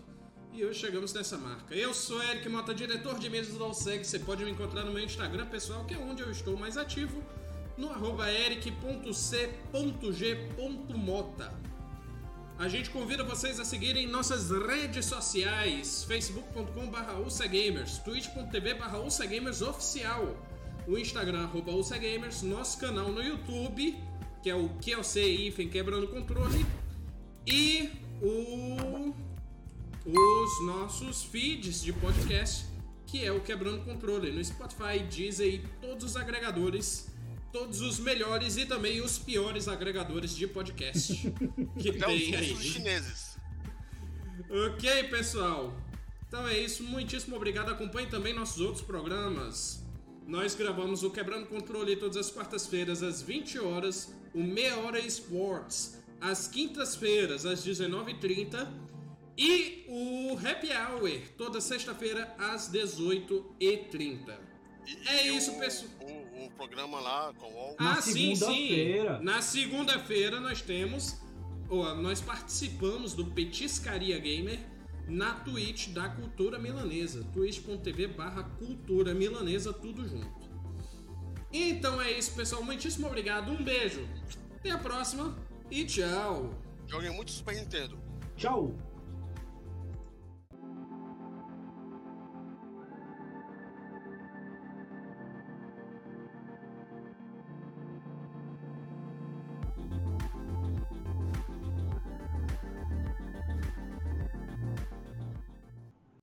e hoje chegamos nessa marca. Eu sou Eric Mota, diretor de mesas do Alseg. Você pode me encontrar no meu Instagram pessoal, que é onde eu estou mais ativo, no eric.c.g.mota. A gente convida vocês a seguirem nossas redes sociais, facebook.com.br ulcegamers, twitch.tv barra oficial, o Instagram arroba nosso canal no YouTube, que é o QLC Ifen Quebrando Controle, e o, os nossos feeds de podcast, que é o Quebrando Controle, no Spotify, Deezer e todos os agregadores todos os melhores e também os piores agregadores de podcast que Até tem os aí. russos chineses. Ok, pessoal. Então é isso, muitíssimo obrigado. Acompanhe também nossos outros programas. Nós gravamos o Quebrando Controle todas as quartas-feiras às 20 horas, o Meia Hora Esports às quintas-feiras às 19h30 e o Happy Hour toda sexta-feira às 18h30. É isso, pessoal. O, programa lá com o Ah, sim, sim. Na segunda-feira nós temos. ó, nós participamos do Petiscaria Gamer na Twitch da Cultura Milanesa. twitch.tv barra Cultura Milanesa, tudo junto. Então é isso, pessoal. Muitíssimo obrigado. Um beijo. Até a próxima e tchau. Joguem muito Super Nintendo. Tchau.